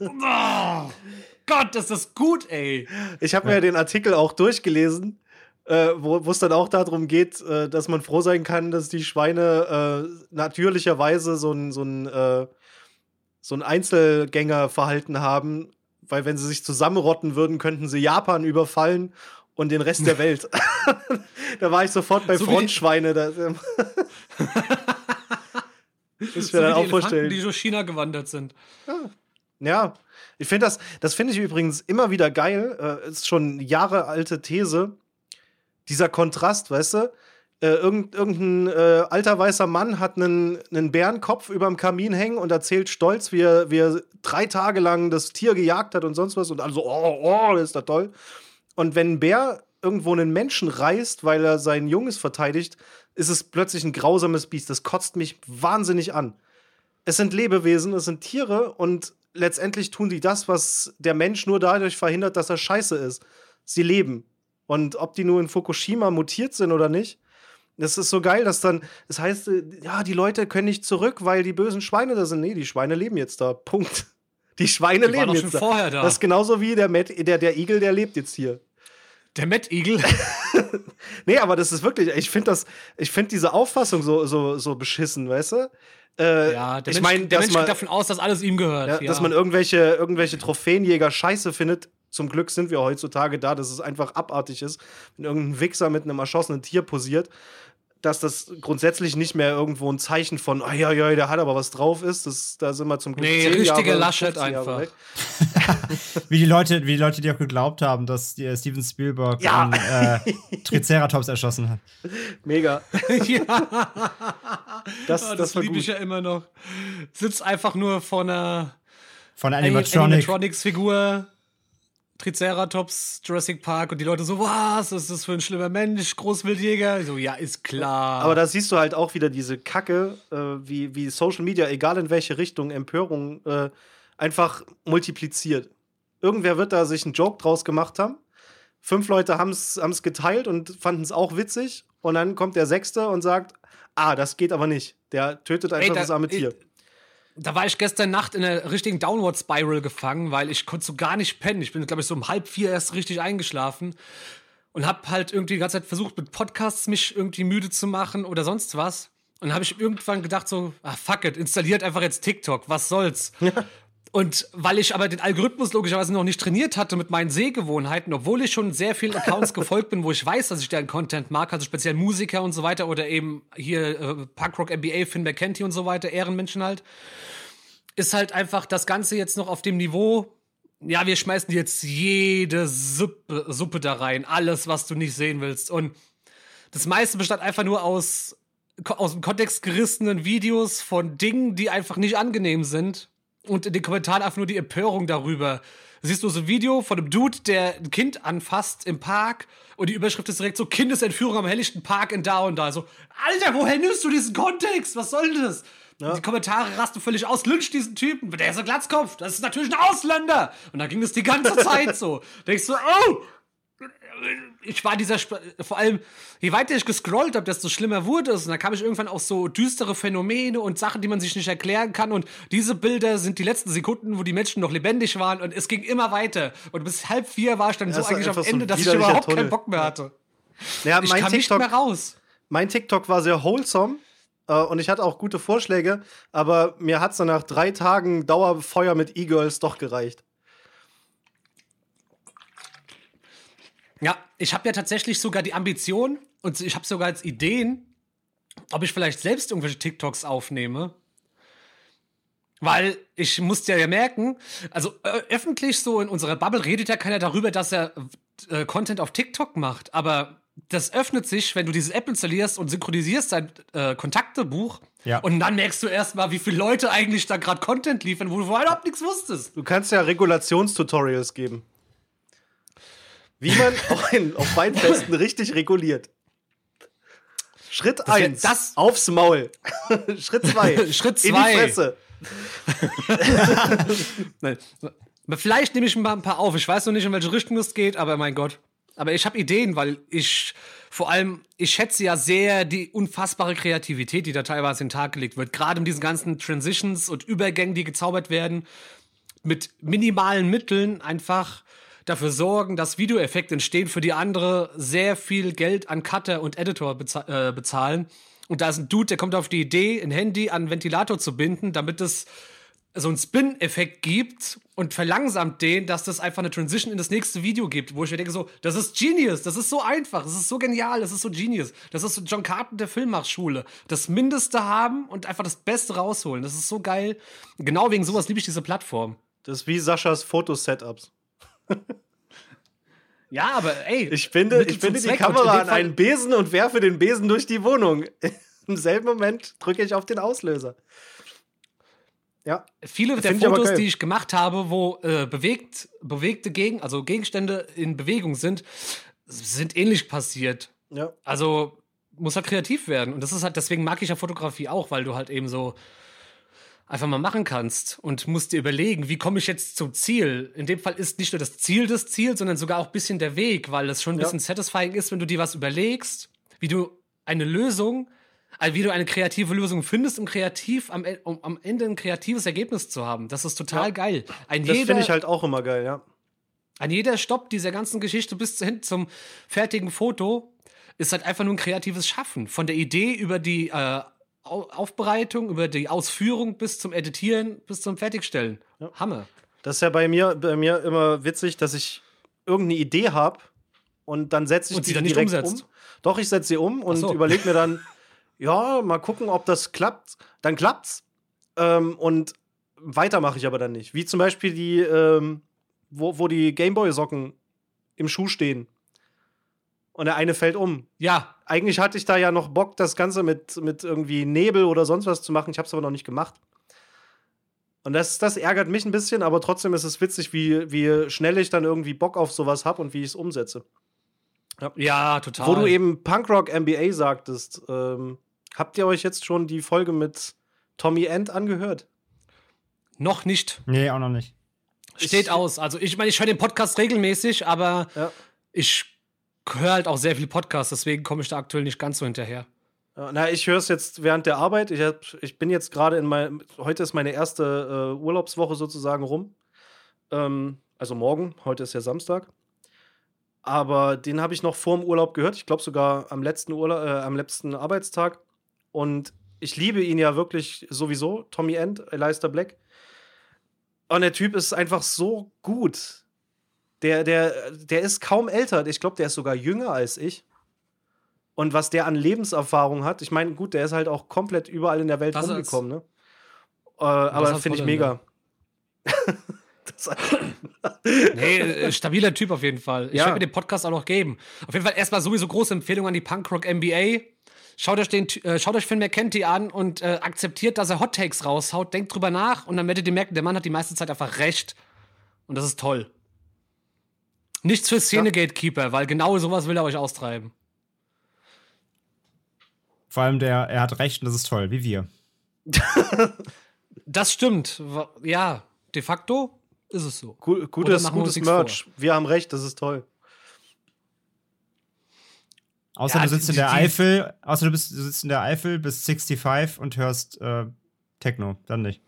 oh, <laughs> Gott, das ist gut, ey. Ich habe mir den Artikel auch durchgelesen, äh, wo es dann auch darum geht, äh, dass man froh sein kann, dass die Schweine äh, natürlicherweise so ein, so ein, äh, so ein Einzelgängerverhalten haben, weil wenn sie sich zusammenrotten würden, könnten sie Japan überfallen und den Rest der <laughs> Welt. <laughs> da war ich sofort bei So Frontschweine. Muss ich So mir dann die auch vorstellen. Elefanten, die durch China gewandert sind. Ja, ich finde das, das finde ich übrigens immer wieder geil. Äh, ist schon eine Jahre alte These. Dieser Kontrast, weißt du? Äh, irgend, irgendein äh, alter weißer Mann hat einen, einen Bärenkopf überm Kamin hängen und erzählt stolz, wie er, wie er drei Tage lang das Tier gejagt hat und sonst was. Und alle so, oh, oh, das ist da toll. Und wenn ein Bär irgendwo einen Menschen reißt, weil er sein Junges verteidigt, ist es plötzlich ein grausames Biest. Das kotzt mich wahnsinnig an es sind Lebewesen, es sind Tiere und letztendlich tun die das, was der Mensch nur dadurch verhindert, dass er scheiße ist. Sie leben. Und ob die nur in Fukushima mutiert sind oder nicht, das ist so geil, dass dann, das heißt, äh, ja, die Leute können nicht zurück, weil die bösen Schweine da sind. Nee, die Schweine leben jetzt da. Punkt. Die Schweine Die leben jetzt schon da. vorher da. Das ist genauso wie der, Matt, der, der Igel, der lebt jetzt hier. Der Eagle. <laughs> Nee, aber das ist wirklich, ich finde das, ich finde diese Auffassung so, so, so beschissen, weißt du? Äh, Ja, der ich Mensch, meine, der Mensch man, geht davon aus, dass alles ihm gehört. ja, Ja, dass man irgendwelche, irgendwelche Trophäenjäger scheiße findet. Zum Glück sind wir heutzutage da, dass es einfach abartig ist, wenn irgendein Wichser mit einem erschossenen Tier posiert, dass das grundsätzlich nicht mehr irgendwo ein Zeichen von, oh, ja, ja, der hat aber was drauf ist. Das, da sind wir zum Glück Nee, 10 richtige Jahre, Laschet 15 Jahre einfach. <laughs> Wie die Leute, wie die Leute, die auch geglaubt haben, dass die, äh, Steven Spielberg Ja. einen, äh, <laughs> Triceratops erschossen hat. Mega. <laughs> ja. Das, Ah, das, das liebe ich ja immer noch. Sitzt einfach nur vor einer Von Ani- Animatronic. Animatronics-Figur, Triceratops, Jurassic Park und die Leute so, was ist das für ein schlimmer Mensch, Großwildjäger? Ich So, ja, ist klar. Aber da siehst du halt auch wieder diese Kacke, äh, wie, wie Social Media, egal in welche Richtung, Empörung äh, einfach multipliziert. Irgendwer wird da sich einen Joke draus gemacht haben. Fünf Leute haben es geteilt und fanden es auch witzig. Und dann kommt der Sechste und sagt, ah, das geht aber nicht. Der tötet einfach Ey, da- das arme Tier. Da war ich gestern Nacht in einer richtigen Downward Spiral gefangen, weil ich konnte so gar nicht pennen. Ich bin, glaube ich, so um halb vier erst richtig eingeschlafen und habe halt irgendwie die ganze Zeit versucht, mit Podcasts mich irgendwie müde zu machen oder sonst was. Und habe ich irgendwann gedacht so, ah, fuck it, installiert einfach jetzt TikTok, was soll's. <laughs> Und weil ich aber den Algorithmus logischerweise noch nicht trainiert hatte mit meinen Sehgewohnheiten, obwohl ich schon sehr vielen Accounts <laughs> gefolgt bin, wo ich weiß, dass ich deren Content mag, also speziell Musiker und so weiter oder eben hier äh, Punkrock NBA, Finn McKenty und so weiter, Ehrenmenschen halt, ist halt einfach das Ganze jetzt noch auf dem Niveau. Ja, wir schmeißen jetzt jede Suppe, Suppe da rein, alles, was du nicht sehen willst. Und das meiste bestand einfach nur aus, aus dem Kontext gerissenen Videos von Dingen, die einfach nicht angenehm sind. Und in den Kommentaren einfach nur die Empörung darüber. Siehst du so ein Video von einem Dude, der ein Kind anfasst im Park und die Überschrift ist direkt so Kindesentführung am helllichten Park in da und da. So, Alter, woher nimmst du diesen Kontext? Was soll das? Und Die Kommentare rasten völlig aus, lynch diesen Typen, der ist ein Glatzkopf, das ist natürlich ein Ausländer. Und da ging das die ganze <laughs> Zeit so. Denkst du, oh, ich war dieser, Sp vor allem, je weiter ich gescrollt habe, desto schlimmer wurde es. Und dann kam ich irgendwann auf so düstere Phänomene und Sachen, die man sich nicht erklären kann. Und diese Bilder sind die letzten Sekunden, wo die Menschen noch lebendig waren. Und es ging immer weiter. Und bis halb vier war ich dann Ja, so eigentlich am einfach so Ende, dass ich überhaupt Tunnel. keinen Bock mehr hatte. Ja, Ich mein kam nicht TikTok, mehr raus. mein TikTok war sehr wholesome äh, und ich hatte auch gute Vorschläge, aber mir hat es dann nach drei Tagen Dauerfeuer mit E-Girls doch gereicht. Ja, ich habe ja tatsächlich sogar die Ambition und ich habe sogar als Ideen, ob ich vielleicht selbst irgendwelche TikToks aufnehme. Weil ich musste ja merken, also äh, öffentlich so in unserer Bubble redet ja keiner darüber, dass er äh, Content auf TikTok macht. Aber das öffnet sich, wenn du diese App installierst und synchronisierst dein äh, Kontaktebuch. Ja. Und dann merkst du erstmal, wie viele Leute eigentlich da gerade Content liefern, wo du vorher überhaupt nichts wusstest. Du kannst ja Regulationstutorials geben. Wie man <laughs> auf, ein- auf Weinfesten richtig reguliert. Schritt wär- 1. das- Aufs Maul. <laughs> Schritt 2. <laughs> Schritt In die Fresse. Nein. Vielleicht nehme ich mal ein paar auf. Ich weiß noch nicht, in welche Richtung es geht, aber mein Gott. Aber ich habe Ideen, weil ich vor allem, ich schätze ja sehr die unfassbare Kreativität, die da teilweise in den Tag gelegt wird. Gerade in diesen ganzen Transitions und Übergängen, die gezaubert werden, mit minimalen Mitteln einfach dafür sorgen, dass Videoeffekte entstehen, für die andere sehr viel Geld an Cutter und Editor beza äh, bezahlen. Und da ist ein Dude, der kommt auf die Idee, ein Handy an einen Ventilator zu binden, damit es so einen Spin-Effekt gibt und verlangsamt den, dass das einfach eine Transition in das nächste Video gibt, wo ich mir denke so, das ist Genius, das ist so einfach, das ist so genial, das ist so Genius, das ist so John Carpenter Filmmachschule. Das Mindeste haben und einfach das Beste rausholen, das ist so geil. Genau wegen sowas liebe ich diese Plattform. Das ist wie Saschas Fotosetups. <laughs> Ja, aber ey, Ich finde, Mittel ich finde zum die Kamera an einen Besen und werfe den Besen durch die Wohnung. <laughs> Im selben Moment drücke ich auf den Auslöser. Ja. viele der ich Fotos, geil. die ich gemacht habe, wo äh, bewegt, bewegte Gegen, also Gegenstände in Bewegung sind, sind ähnlich passiert. Ja. Also muss halt kreativ werden. Und das ist halt, deswegen mag ich ja Fotografie auch, weil du halt eben so einfach mal machen kannst und musst dir überlegen, wie komme ich jetzt zum Ziel. In dem Fall ist nicht nur das Ziel das Ziel, sondern sogar auch ein bisschen der Weg, weil das schon ein Ja. bisschen satisfying ist, wenn du dir was überlegst, wie du eine Lösung, also wie du eine kreative Lösung findest, um kreativ am, E- um am Ende ein kreatives Ergebnis zu haben. Das ist total Ja. geil. Ein Das finde ich halt auch immer geil, ja. an jeder Stopp dieser ganzen Geschichte bis hin zum fertigen Foto ist halt einfach nur ein kreatives Schaffen. Von der Idee über die äh, Aufbereitung, über die Ausführung bis zum Editieren, bis zum Fertigstellen. Hammer. Das ist ja bei mir, bei mir immer witzig, dass ich irgendeine Idee habe und dann setze ich Und sie die dann nicht direkt umsetzt. um. Doch, ich setze sie um und so. überlege mir dann, <laughs> ja, mal gucken, ob das klappt. Dann klappt's. Ähm, und weiter mache ich aber dann nicht. Wie zum Beispiel die, ähm, wo, wo die Gameboy-Socken im Schuh stehen. Und der eine fällt um. Ja, Eigentlich hatte ich da ja noch Bock, das Ganze mit, mit irgendwie Nebel oder sonst was zu machen. Ich habe es aber noch nicht gemacht. Und das, das ärgert mich ein bisschen, aber trotzdem ist es witzig, wie, wie schnell ich dann irgendwie Bock auf sowas habe und wie ich es umsetze. ja, total. Wo du eben Punkrock MBA sagtest, ähm, habt ihr euch jetzt schon die Folge mit Tommy End angehört? noch nicht. Nee, auch noch nicht. Steht Ich- aus. Also ich meine, ich höre den Podcast regelmäßig, aber Ja. ich höre halt auch sehr viel Podcasts, deswegen komme ich da aktuell nicht ganz so hinterher. Na, ich höre es jetzt während der Arbeit. Ich, hab, ich bin jetzt gerade in mein. Heute ist meine erste äh, Urlaubswoche sozusagen rum. Ähm, also morgen. Heute ist ja Samstag. Aber den habe ich noch vor dem Urlaub gehört. Ich glaube sogar am letzten, Urla äh, am letzten Arbeitstag. Und ich liebe ihn ja wirklich sowieso. Tommy End, Eliza Black. Und der Typ ist einfach so gut. Der, der, der ist kaum älter. Ich glaube, der ist sogar jünger als ich. Und was der an Lebenserfahrung hat, ich meine, gut, der ist halt auch komplett überall in der Welt Das rumgekommen, ne? Äh, aber finde ich mega. <laughs> <laughs> Nee, äh, stabiler Typ auf jeden Fall. Ich Ja. werde mir den Podcast auch noch geben. Auf jeden Fall erstmal sowieso große Empfehlung an die Punkrock NBA. Schaut euch den, äh, schaut euch Finn McKenty an und äh, akzeptiert, dass er Hot Takes raushaut. Denkt drüber nach und dann werdet ihr merken, der Mann hat die meiste Zeit einfach recht. Und das ist toll. Nichts für Szene-Gatekeeper, weil genau sowas will er euch austreiben. Vor allem der, er hat recht und das ist toll, wie wir. Das stimmt. Ja, de facto ist es so. Gu- gutes, gutes Merch. Wir haben recht, das ist toll. Außer Ja, du sitzt die- in der die- Eifel, außer du, bist, du sitzt in der Eifel bis 65 und hörst äh, Techno, dann nicht.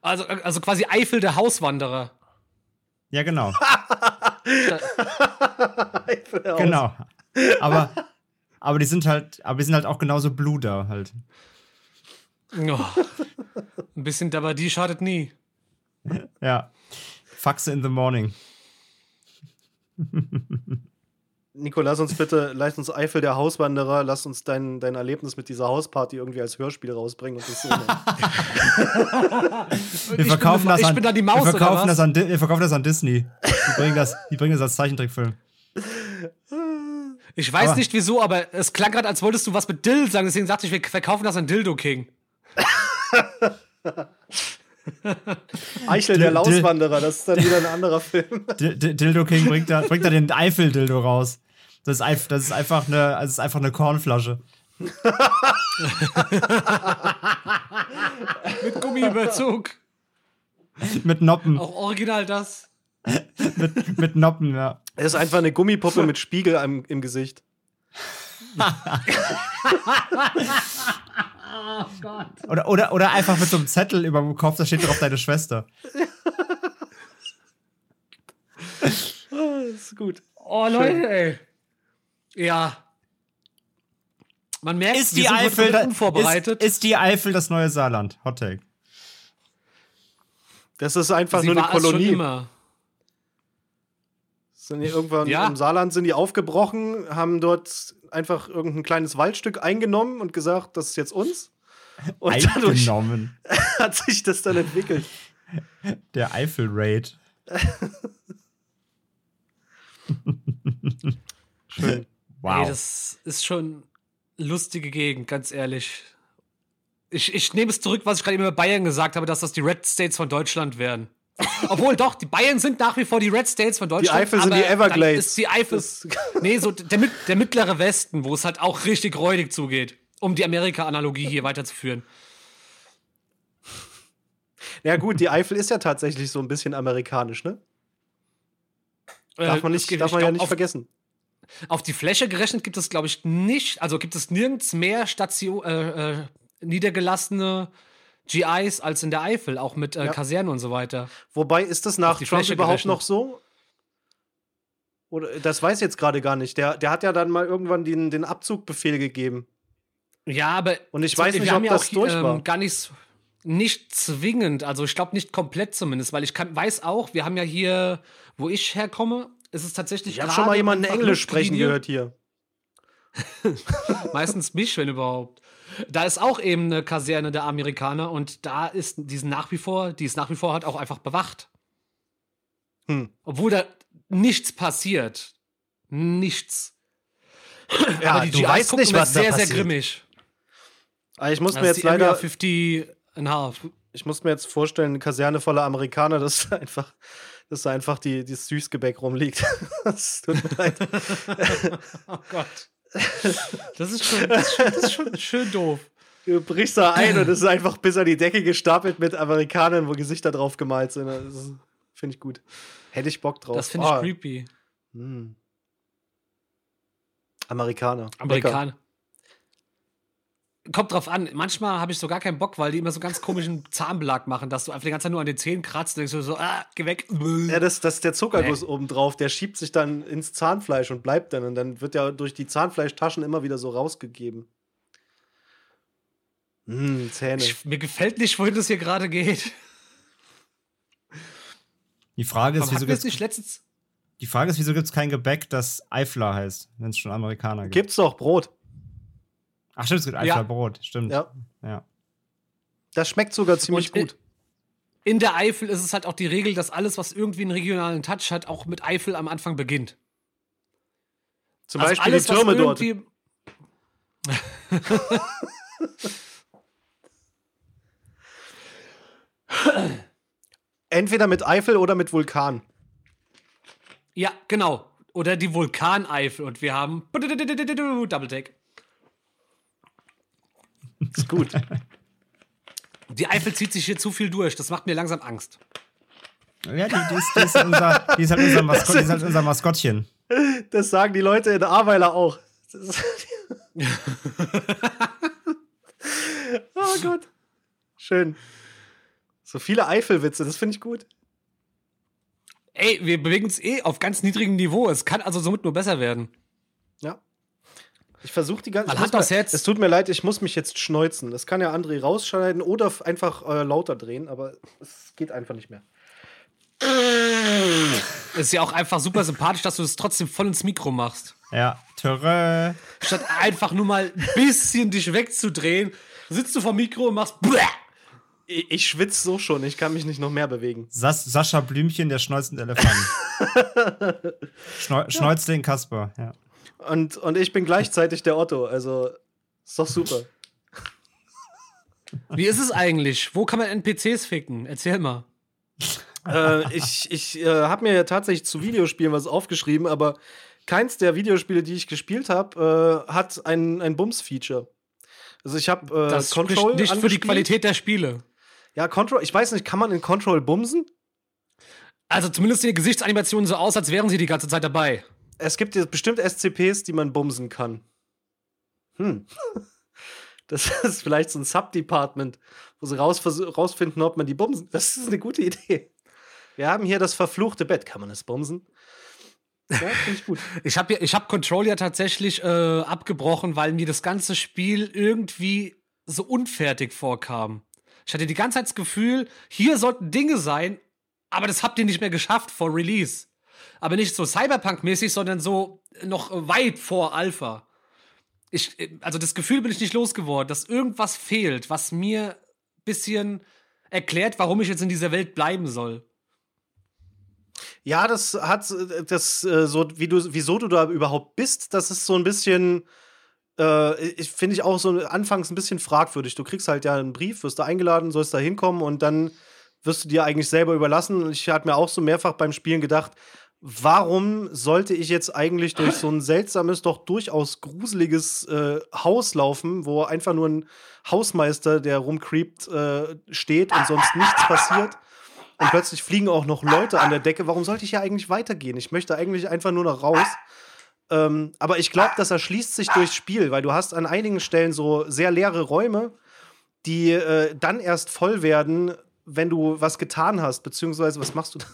Also, also quasi Eifel der Hauswanderer. Ja, genau. <laughs> genau. Aber, aber die sind halt, aber die sind halt auch genauso blue da halt. Oh. Ein bisschen Dabadi schadet nie. Ja. Faxe in the morning. <laughs> Nico, lass uns bitte, lass uns Eifel der Hauswanderer, lass uns dein, dein Erlebnis mit dieser Hausparty irgendwie als Hörspiel rausbringen und das so. Wir <laughs> verkaufen, bin, das, ich an, bin dann die Maus, wir, verkaufen oder was? das an, wir verkaufen das an Disney. Die bringen das, die bringen das als Zeichentrickfilm. Ich weiß Aber- nicht wieso, aber es klang gerade, als wolltest du was mit Dill sagen. Deswegen sagte ich, wir verkaufen das an Dildo King. <laughs> Eichel der Lauswanderer, das ist dann wieder ein anderer Film. Di- Di- Dildo King bringt da, bringt da den Eifel-Dildo raus. Das ist, einf- das ist einfach eine, es ist einfach eine Kornflasche. <laughs> Mit Gummiüberzug. Mit Noppen. Auch original das. Mit, mit Noppen, ja. Es ist einfach eine Gummipuppe mit Spiegel am, im Gesicht. Oder, oder, oder einfach mit so einem Zettel über dem Kopf, da steht drauf deine Schwester. <laughs> Ah, Das ist gut. Oh, Leute, ey. Ja. Man merkt, Ist die, Eifel, unvorbereitet. ist, ist die Eifel das neue Saarland? Hot Take. Das ist einfach Sie nur eine Kolonie. immer. Sind die irgendwann Ja. im Saarland sind die aufgebrochen, haben dort einfach irgendein kleines Waldstück eingenommen und gesagt, das ist jetzt uns. Und dadurch Eingenommen. <laughs> hat sich das dann entwickelt. Der Eifel-Raid. <laughs> <laughs> Schön. Wow. Ey, das ist schon lustige Gegend, ganz ehrlich. Ich, ich nehme es zurück, was ich gerade eben über Bayern gesagt habe, dass das die Red States von Deutschland wären. <laughs> Obwohl doch, die Bayern sind nach wie vor die Red States von Deutschland. Eifel sind die Everglades. Ist die Eifel. Das- nee, so der, der mittlere Westen, wo es halt auch richtig räudig zugeht. Um die Amerika-Analogie hier weiterzuführen. Ja, gut, die Eifel ist ja tatsächlich so ein bisschen amerikanisch, ne? Darf Äh, man, es nicht, darf man ja nicht vergessen. Auf die Fläche gerechnet gibt es, glaube ich, nicht, also gibt es nirgends mehr Station, äh, äh, niedergelassene GIs als in der Eifel, auch mit äh, Ja. Kasernen und so weiter. Wobei, ist das nach Trump Fläche überhaupt gerechnet. noch so? Oder das weiß ich jetzt gerade gar nicht. Der, der hat ja dann mal irgendwann den, den Abzugbefehl gegeben. Ja, aber Und ich weiß nicht, wir ob das auch, durch war. Ähm, gar nicht, nicht zwingend, also ich glaube nicht komplett zumindest, weil ich kann, weiß auch, wir haben ja hier, wo ich herkomme, ist es tatsächlich Ich habe schon mal jemanden Englisch sprechen gehört hier. <laughs> Meistens mich, wenn überhaupt. Da ist auch eben eine Kaserne der Amerikaner und da ist die sind nach wie vor, die ist nach wie vor halt auch einfach bewacht. Hm. Obwohl da nichts passiert. Nichts. Ja, Aber die du GIs weißt nicht, mir was da sehr, sehr passiert. grimmig. Aber ich muss Das mir ist jetzt leider, Area 50 and half. ich muss mir jetzt vorstellen, eine Kaserne voller Amerikaner, dass <laughs> da einfach, dass da einfach die, die Süßgebäck rumliegt. <laughs> das tut mir leid. <laughs> Oh Gott. Das ist schon, das ist schon, das ist schon schön doof. Du brichst da ein und es ist einfach bis an die Decke gestapelt mit Amerikanern, wo Gesichter drauf gemalt sind. Finde ich gut. Hätte ich Bock drauf. Das finde ich Ah, creepy. hm. Amerikaner. Amerikaner. Kommt drauf an. Manchmal habe ich so gar keinen Bock, weil die immer so ganz komischen Zahnbelag machen, dass du einfach die ganze Zeit nur an den Zähnen kratzt und denkst du so, ah, geh weg. Ja, das, das ist der Zuckerguss oben drauf, der schiebt sich dann ins Zahnfleisch und bleibt dann. Und dann wird ja durch die Zahnfleischtaschen immer wieder so rausgegeben. Hm, Zähne. Ich, mir gefällt nicht, wohin das hier gerade geht. Die Frage ist, Warum wieso gibt's, nicht letztens. die Frage ist, wieso gibt es kein Gebäck, das Eifler heißt, wenn es schon Amerikaner gibt? Gibt's doch Brot. Ach stimmt, es gibt Ja. Eifler-Brot, stimmt. Ja. ja. Das schmeckt sogar ziemlich Und, äh, gut. In der Eifel ist es halt auch die Regel, dass alles, was irgendwie einen regionalen Touch hat, auch mit Eifel am Anfang beginnt. Zum Also Beispiel alles, die Türme dort. irgendwie- <laughs> Entweder mit Eifel oder mit Vulkan. Ja, genau. Oder die Vulkaneifel und wir haben Double Take. <laughs> Ist gut. Die Eifel zieht sich hier zu viel durch. Das macht mir langsam Angst. Ja, die, die, ist, die, ist unser, die ist halt unser, Maskott, die ist halt unser Maskottchen. Das sagen die Leute in Ahrweiler auch. <laughs> Oh Gott. Schön. So viele Eifelwitze, das finde ich gut. Ey, wir bewegen uns eh auf ganz niedrigem Niveau. Es kann also somit nur besser werden. Ja. Ich versuche die ganze muss aufs Herz. Es tut mir leid, ich muss mich jetzt schneuzen. Das kann ja André rausschneiden oder einfach äh, lauter drehen, aber es geht einfach nicht mehr. Ist ja auch einfach super sympathisch, dass du es trotzdem voll ins Mikro machst. Ja, Törö. Statt einfach nur mal ein bisschen dich wegzudrehen, sitzt du vom Mikro und machst. Bäh. Ich, ich schwitze so schon, ich kann mich nicht noch mehr bewegen. Sas Sascha Blümchen, der schneuzende Elefant. <laughs> Schneu Schnäuzling Kasper, ja. Und, und ich bin gleichzeitig der Otto, also ist doch super. Wie ist es eigentlich? Wo kann man NPCs ficken? Erzähl mal. äh, ich ich äh, habe mir ja tatsächlich zu Videospielen was aufgeschrieben, aber keins der Videospiele, die ich gespielt habe, äh, hat ein, ein Bums-Feature. Also ich habe äh, Das Control nicht für die angespielt. Qualität der Spiele. Ja, Control, ich weiß nicht, kann man in Control bumsen? Also zumindest sehen die Gesichtsanimationen so aus, als wären sie die ganze Zeit dabei. Es gibt bestimmt SCPs, die man bumsen kann. Hm. <laughs> Das ist vielleicht so ein Subdepartment, wo sie raus, rausfinden, ob man die bumsen. Das ist eine gute Idee. Wir haben hier das verfluchte Bett. Kann man es bumsen? Ja, finde ich gut. <laughs> Ich habe hab Control ja tatsächlich äh, abgebrochen, weil mir das ganze Spiel irgendwie so unfertig vorkam. Ich hatte die ganze Zeit das Gefühl, hier sollten Dinge sein, aber das habt ihr nicht mehr geschafft vor Release. Aber nicht so Cyberpunk-mäßig, sondern so noch weit vor Alpha. Ich, also das Gefühl bin ich nicht losgeworden, dass irgendwas fehlt, was mir ein bisschen erklärt, warum ich jetzt in dieser Welt bleiben soll. Ja, das hat das äh, so, wie du, wieso du da überhaupt bist, das ist so ein bisschen, äh, ich finde ich auch so anfangs ein bisschen fragwürdig. Du kriegst halt ja einen Brief, wirst da eingeladen, sollst da hinkommen und dann wirst du dir eigentlich selber überlassen. Und ich hatte mir auch so mehrfach beim Spielen gedacht, warum sollte ich jetzt eigentlich durch so ein seltsames, doch durchaus gruseliges äh, Haus laufen, wo einfach nur ein Hausmeister, der rumcreept, äh, steht und sonst nichts passiert? Und plötzlich fliegen auch noch Leute an der Decke. Warum sollte ich hier eigentlich weitergehen? Ich möchte eigentlich einfach nur noch raus. Ähm, aber ich glaube, das erschließt sich durchs Spiel, weil du hast an einigen Stellen so sehr leere Räume, die äh, dann erst voll werden, wenn du was getan hast. Beziehungsweise, was machst du da?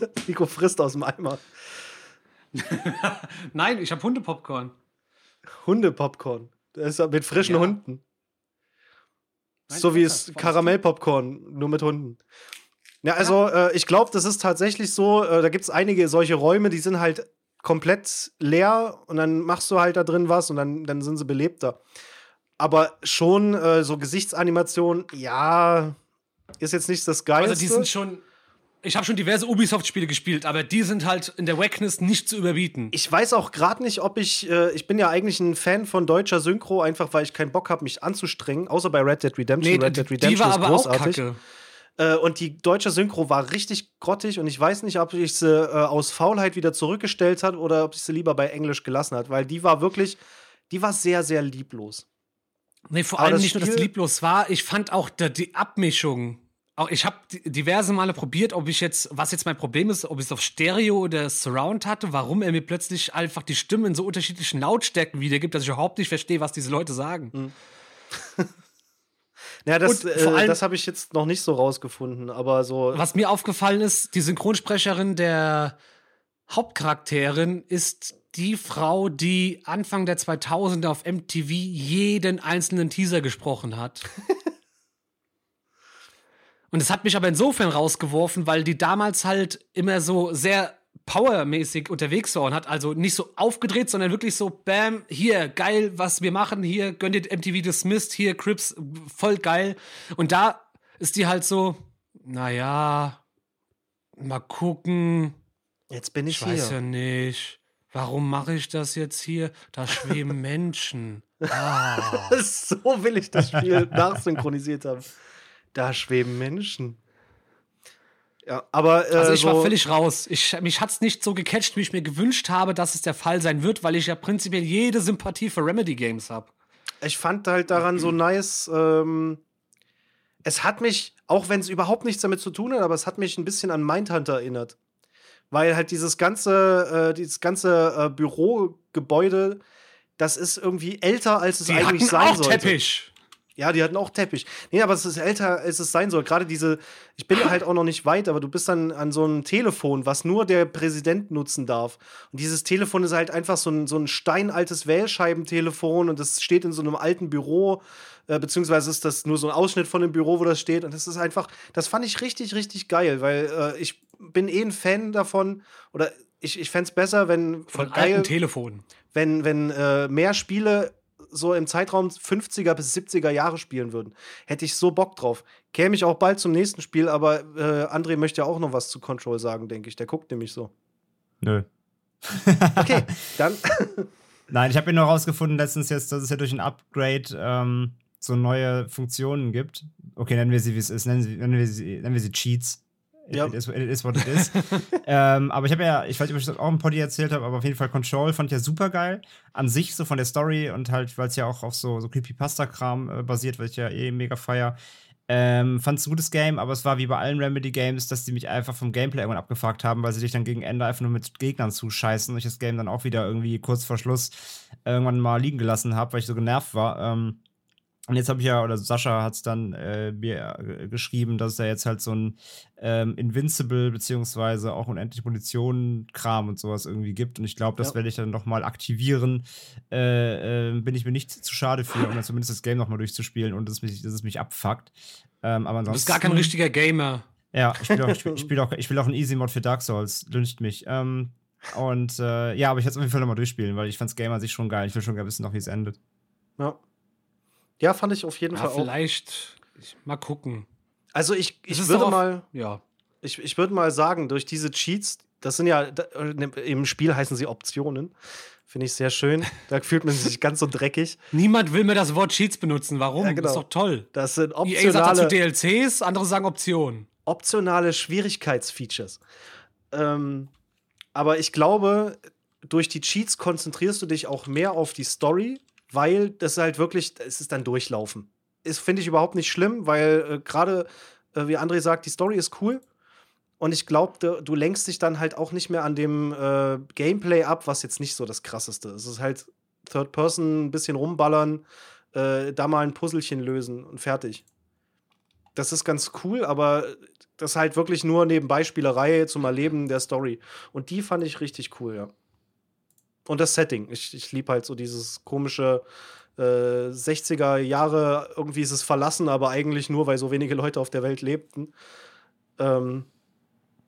<laughs> Nico frisst aus dem Eimer. <laughs> Nein, ich habe Hundepopcorn. Hundepopcorn. Das ist mit frischen Ja. Hunden. Nein, so wie es Karamellpopcorn, nur mit Hunden. Ja, also äh, ich glaube, das ist tatsächlich so, äh, da gibt es einige solche Räume, die sind halt komplett leer und dann machst du halt da drin was und dann, dann sind sie belebter. Aber schon äh, so Gesichtsanimationen, ja, ist jetzt nicht das Geilste. Also die sind schon. Ich habe schon diverse Ubisoft-Spiele gespielt, aber die sind halt in der Wackness nicht zu überbieten. ich weiß auch gerade nicht, ob ich, äh, ich bin ja eigentlich ein Fan von deutscher Synchro, einfach weil ich keinen Bock habe, mich anzustrengen, außer bei Red Dead Redemption. nee, Red Dead die, Redemption die war ist aber auch großartig. kacke. Äh, und die deutsche Synchro war richtig grottig und ich weiß nicht, ob ich sie äh, aus Faulheit wieder zurückgestellt hat oder ob ich sie lieber bei Englisch gelassen hat, weil die war wirklich, die war sehr, sehr lieblos. Nee, vor Aber allem nicht nur, dass Spiel- es lieblos war, ich fand auch da, die Abmischung auch ich habe diverse Male probiert, ob ich jetzt, was jetzt mein Problem ist, ob ich es auf Stereo oder Surround hatte, warum er mir plötzlich einfach die Stimmen in so unterschiedlichen Lautstärken wiedergibt, dass ich überhaupt nicht verstehe, was diese Leute sagen. Mhm. <laughs> ja, das, äh, allem- das habe ich jetzt noch nicht so rausgefunden, aber so. Was mir aufgefallen ist, die Synchronsprecherin der Hauptcharakterin ist die Frau, die Anfang der 2000er auf MTV jeden einzelnen Teaser gesprochen hat. <laughs> Und es hat mich aber insofern rausgeworfen, weil die damals halt immer so sehr powermäßig unterwegs war und hat also nicht so aufgedreht, sondern wirklich so, bam, hier, geil, was wir machen, hier, gönnt ihr MTV Dismissed, hier, Crips, voll geil. Und da ist die halt so, naja, mal gucken, Jetzt bin ich, ich weiß hier. ja nicht. Warum mache ich das jetzt hier? Da schweben <laughs> Menschen. Ah. <laughs> so will ich das Spiel <laughs> nachsynchronisiert haben. Da schweben Menschen. Ja, aber äh, Also ich so, war völlig raus. Ich, mich hat's nicht so gecatcht, wie ich mir gewünscht habe, dass es der Fall sein wird, weil ich ja prinzipiell jede Sympathie für Remedy Games habe. ich fand halt daran so nice. Ähm, es hat mich, auch wenn es überhaupt nichts damit zu tun hat, aber es hat mich ein bisschen an Mindhunter erinnert. Weil halt dieses ganze, äh, dieses ganze äh, Bürogebäude, das ist irgendwie älter, als es Die eigentlich hatten sein auch sollte. Teppich. Ja, die hatten auch Teppich. Nee, aber es ist älter, als es sein soll. Gerade diese, ich bin halt auch noch nicht weit, aber du bist dann an so einem Telefon, was nur der Präsident nutzen darf. Und dieses Telefon ist halt einfach so ein, so ein steinaltes Wählscheibentelefon und das steht in so einem alten Büro, äh, beziehungsweise ist das nur so ein Ausschnitt von dem Büro, wo das steht. Und das ist einfach, das fand ich richtig, richtig geil, weil äh, ich bin eh ein Fan davon, oder ich, ich fände es besser, wenn Von geil, alten Telefonen. wenn, wenn äh, mehr Spiele so im Zeitraum 50er bis 70er Jahre spielen würden. Hätte ich so Bock drauf. Käme ich auch bald zum nächsten Spiel, aber äh, André möchte ja auch noch was zu Control sagen, denke ich. Der guckt nämlich so. Nö. <laughs> Okay, dann. <laughs> Nein, ich habe ja nur herausgefunden letztens jetzt, dass es ja durch ein Upgrade ähm, so neue Funktionen gibt. Okay, nennen wir sie, wie es ist. Nennen, sie, nennen, wir, sie, nennen wir sie Cheats. Ja. It, is, it is what it is. <laughs> ähm, aber ich habe ja, ich weiß nicht, ob ich das auch im Poddy erzählt habe, aber auf jeden Fall Control fand ich ja super geil. An sich, so von der Story und halt, weil es ja auch auf so, so Creepypasta-Kram äh, basiert, weil ich ja eh mega feier. Ähm, fand es ein gutes Game, aber es war wie bei allen Remedy-Games, dass die mich einfach vom Gameplay irgendwann abgefuckt haben, weil sie dich dann gegen Ende einfach nur mit Gegnern zuscheißen und ich das Game dann auch wieder irgendwie kurz vor Schluss irgendwann mal liegen gelassen habe, weil ich so genervt war. Ähm, und jetzt habe ich ja, oder Sascha hat es dann äh, mir äh, geschrieben, dass es da jetzt halt so ein ähm, Invincible beziehungsweise auch unendlich Munition-Kram und sowas irgendwie gibt. Und ich glaube, das Ja. werde ich dann noch mal aktivieren. Äh, äh, bin ich mir nicht zu schade für, um dann zumindest das Game noch mal durchzuspielen und dass es mich, dass es mich abfuckt. Ähm, aber Du bist ansonsten, gar kein richtiger Gamer. ja, ich, spiel auch, ich, <laughs> spiel, spiel auch, ich will auch einen Easy-Mod für Dark Souls. Lünscht mich. Ähm, und äh, ja, aber ich werde es auf jeden Fall nochmal durchspielen, weil ich fand's Game an sich schon geil. Ich will schon gerne wissen, noch wie es endet. Ja. Ja, fand ich auf jeden Ja, Fall auch. vielleicht. Ich, mal gucken. Also ich, ich würde mal. Ja. Ich, ich würde mal sagen, durch diese Cheats, das sind ja, äh, im Spiel heißen sie Optionen. Finde ich sehr schön. <laughs> Da fühlt man sich ganz so dreckig. Niemand will mehr das Wort Cheats benutzen. Warum? Ja, genau. Ist doch toll. Das sind EA sagt dazu optionale, DLCs, andere sagen Optionen. optionale Schwierigkeitsfeatures. Ähm, aber ich glaube, durch die Cheats konzentrierst du dich auch mehr auf die Story, weil das halt wirklich, es ist dann Durchlaufen. Ist, finde ich überhaupt nicht schlimm, weil äh, gerade, äh, wie André sagt, die Story ist cool. Und ich glaube, du, du lenkst dich dann halt auch nicht mehr an dem äh, Gameplay ab, was jetzt nicht so das krasseste ist. Es ist halt Third Person, ein bisschen rumballern, äh, da mal ein Puzzlechen lösen und fertig. Das ist ganz cool, aber das ist halt wirklich nur nebenbei Spielerei zum Erleben der Story. Und die fand ich richtig cool, ja. Und das Setting. Ich, ich liebe halt so dieses komische äh, 60er Jahre, irgendwie ist es verlassen, aber eigentlich nur, weil so wenige Leute auf der Welt lebten. Ähm,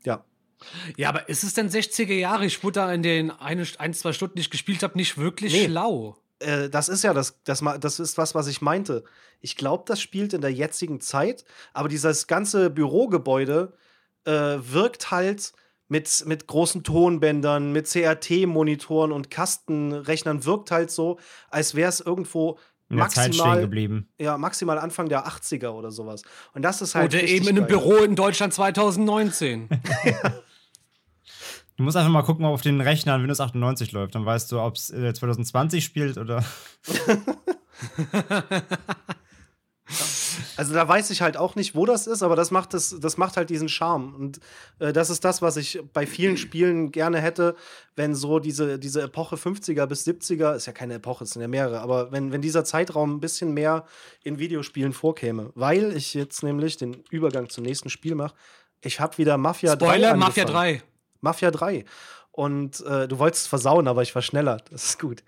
ja. Ja, aber ist es denn 60er Jahre? Ich wurde da in den eine, ein, zwei Stunden, die ich gespielt habe, nicht wirklich Nee. schlau. Äh, das ist ja das, das, das ist was, was ich meinte. Ich glaube, das spielt in der jetzigen Zeit, aber dieses ganze Bürogebäude äh, wirkt halt mit, mit großen Tonbändern, mit CRT-Monitoren und Kastenrechnern, wirkt halt so, als wäre es irgendwo In der Zeit stehen maximal, geblieben. ja, maximal Anfang der 80er oder sowas. Und das ist halt. Oder eben in einem geil. Büro in Deutschland 2019. <laughs> Du musst einfach mal gucken, ob auf den Rechnern Windows 98 läuft. Dann weißt du, ob es äh, 2020 spielt oder. <laughs> <laughs> Also da weiß ich halt auch nicht, wo das ist, aber das macht, das, das macht halt diesen Charme. Und äh, das ist das, was ich bei vielen Spielen gerne hätte, wenn so diese, diese Epoche 50er bis 70er, ist ja keine Epoche, es sind ja mehrere, aber wenn, wenn dieser Zeitraum ein bisschen mehr in Videospielen vorkäme. Weil ich jetzt nämlich den Übergang zum nächsten Spiel mache. Ich habe wieder Mafia Spoiler, 3. Spoiler. Mafia 3. Mafia 3. Und äh, du wolltest es versauen, aber ich war schneller. Das ist gut.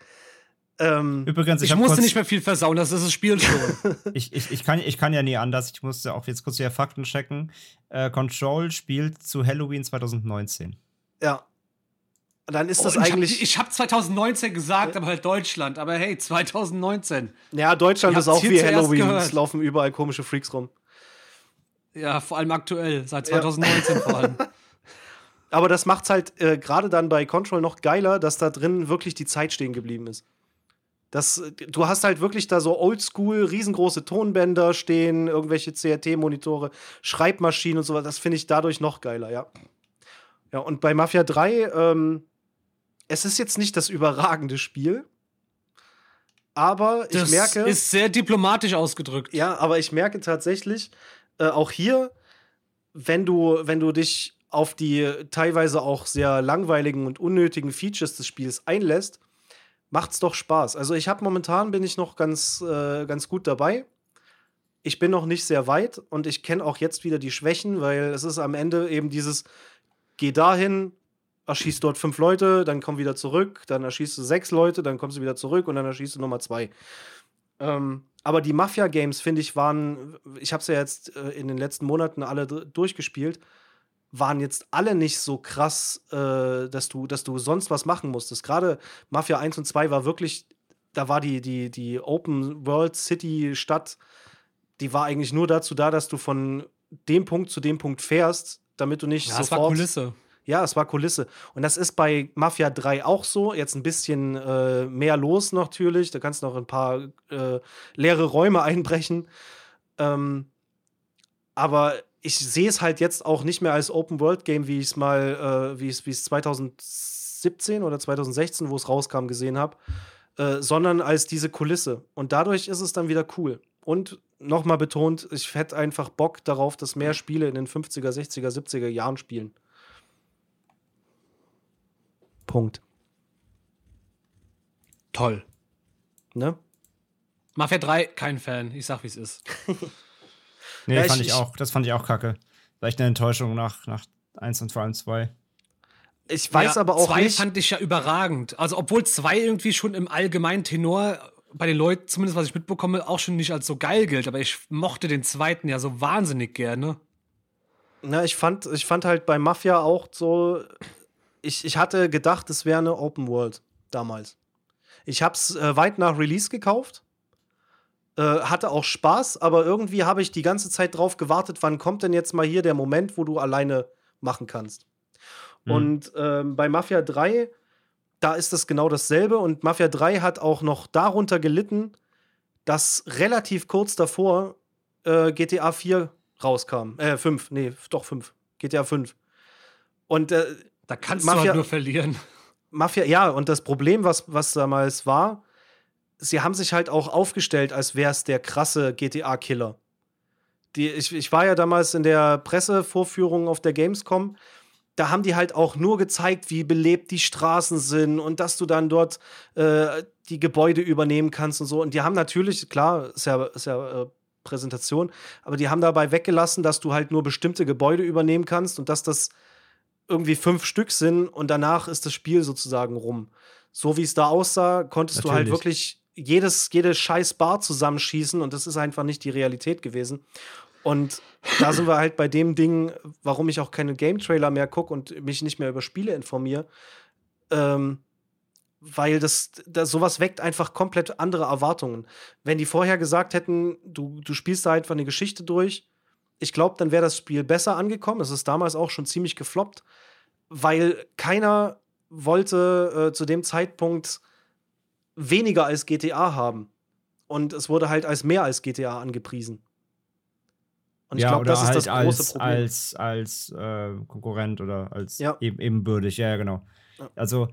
Ähm, Übrigens, ich, Ich hab musste nicht mehr viel versauen, das ist das Spiel schon. <laughs> ich, ich, ich, kann, ich kann ja nie anders. Ich musste auch jetzt kurz hier Fakten checken. Äh, Control spielt zu Halloween 2019. ja. Dann ist das Oh, ich eigentlich. Hab, ich habe 2019 gesagt, aber halt Deutschland. Aber hey, 2019. ja, Deutschland ist auch wie Halloween. gehört. Es laufen überall komische Freaks rum. Ja, vor allem aktuell, seit 2019 vor allem. <laughs> Aber das macht's halt äh, gerade dann bei Control noch geiler, dass da drin wirklich die Zeit stehen geblieben ist. Das, du hast halt wirklich da so oldschool, riesengroße Tonbänder stehen, irgendwelche CRT-Monitore, Schreibmaschinen und so was. Das finde ich dadurch noch geiler, ja. Ja, und bei Mafia 3, ähm, es ist jetzt nicht das überragende Spiel, aber ich Das merke. ist sehr diplomatisch ausgedrückt. Ja, aber ich merke tatsächlich, äh, auch hier, wenn du, wenn du dich auf die teilweise auch sehr langweiligen und unnötigen Features des Spiels einlässt, macht's doch Spaß. Also ich habe momentan bin ich noch ganz, äh, ganz gut dabei. Ich bin noch nicht sehr weit und ich kenne auch jetzt wieder die Schwächen, weil es ist am Ende eben dieses, geh dahin, erschießt dort fünf Leute, dann komm wieder zurück, dann erschießt du sechs Leute, dann kommst du wieder zurück und dann erschießt du nochmal zwei. Ähm, aber die Mafia-Games, finde ich, waren, ich habe es ja jetzt äh, in den letzten Monaten alle durchgespielt, waren jetzt alle nicht so krass, äh, dass, du, dass du sonst was machen musstest. Gerade Mafia 1 und 2 war wirklich, da war die, die, die Open World City Stadt, die war eigentlich nur dazu da, dass du von dem Punkt zu dem Punkt fährst, damit du nicht Ja, es war sofort. Kulisse. Ja, es war Kulisse. Und das ist bei Mafia 3 auch so. Jetzt ein bisschen äh, mehr los natürlich. Da kannst du noch ein paar äh, leere Räume <laughs> einbrechen. Ähm, aber ich sehe es halt jetzt auch nicht mehr als Open-World-Game, wie ich es mal, äh, wie ich es 2017 oder 2016, wo es rauskam, gesehen habe, äh, sondern als diese Kulisse. Und dadurch ist es dann wieder cool. Und nochmal betont, ich hätte einfach Bock darauf, dass mehr Spiele in den 50er, 60er, 70er Jahren spielen. Punkt. Toll. Ne? Mafia 3, kein Fan. Ich sag, wie es ist. <laughs> Nee, Ja, fand ich- ich, auch, das fand ich auch kacke. Vielleicht eine Enttäuschung nach, nach 1 und vor allem 2. Ich weiß ja, aber auch zwei nicht. fand ich ja überragend. Also, obwohl zwei irgendwie schon im allgemeinen Tenor bei den Leuten, zumindest was ich mitbekomme, auch schon nicht als so geil gilt. Aber ich mochte den zweiten ja so wahnsinnig gerne. Na, ich fand, ich fand halt bei Mafia auch so. Ich, ich hatte gedacht, es wäre eine Open World damals. Ich hab's äh, weit nach Release gekauft. Äh, hatte auch Spaß, aber irgendwie habe ich die ganze Zeit drauf gewartet, wann kommt denn jetzt mal hier der Moment, wo du alleine machen kannst. Mhm. Und ähm, bei Mafia 3, da ist es genau dasselbe. Und Mafia 3 hat auch noch darunter gelitten, dass relativ kurz davor äh, GTA 4 rauskam. Äh, 5, nee, doch 5. GTA 5. Und äh, Da kannst Mafia- du halt nur verlieren. Mafia, ja, und das Problem, was, was damals war, sie haben sich halt auch aufgestellt, als wäre es der krasse GTA-Killer. Die, ich, ich war ja damals in der Pressevorführung auf der Gamescom. Da haben die halt auch nur gezeigt, wie belebt die Straßen sind und dass du dann dort äh, die Gebäude übernehmen kannst und so. Und die haben natürlich, klar, ist ja, ist ja äh, Präsentation, aber die haben dabei weggelassen, dass du halt nur bestimmte Gebäude übernehmen kannst und dass das irgendwie fünf Stück sind und danach ist das Spiel sozusagen rum. So wie es da aussah, konntest du halt Natürlich. wirklich jedes, jede scheiß Bar zusammenschießen und das ist einfach nicht die Realität gewesen. Und da sind wir halt bei dem Ding, warum ich auch keine Game-Trailer mehr gucke und mich nicht mehr über Spiele informiere. Ähm, weil das, das sowas weckt einfach komplett andere Erwartungen. Wenn die vorher gesagt hätten, du, du spielst da einfach eine Geschichte durch, ich glaube, dann wäre das Spiel besser angekommen. Es ist damals auch schon ziemlich gefloppt, weil keiner wollte äh, zu dem Zeitpunkt weniger als GTA haben. Und es wurde halt als mehr als GTA angepriesen. Und ich ja, glaube, das ist halt das große als, Problem. als, als äh, Konkurrent oder als Ja. eben, ebenbürtig, ja, genau. Ja. Also,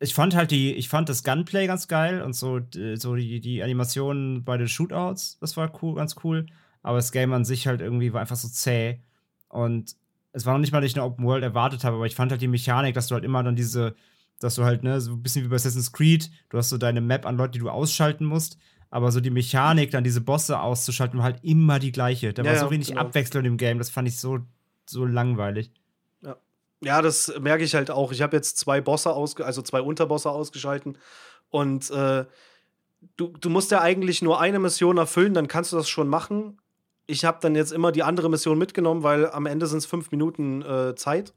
ich fand halt die, ich fand das Gunplay ganz geil und so, so die, die Animationen bei den Shootouts, das war cool, ganz cool. aber das Game an sich halt irgendwie war einfach so zäh. Und es war noch nicht mal, dass ich eine Open World erwartet habe, aber ich fand halt die Mechanik, dass du halt immer dann diese, dass du halt, ne, so ein bisschen wie bei Assassin's Creed, du hast so deine Map an Leute, die du ausschalten musst, aber so die Mechanik, dann diese Bosse auszuschalten, war halt immer die gleiche. Da Ja, war so ja, wenig genau. Abwechslung im Game, das fand ich so, so langweilig. Ja, das merke ich halt auch. Ich habe jetzt zwei Bosse ausge also zwei Unterbosse ausgeschalten und äh, du, du musst ja eigentlich nur eine Mission erfüllen, dann kannst du das schon machen. Ich habe dann jetzt immer die andere Mission mitgenommen, weil am Ende sind es fünf Minuten äh, Zeit.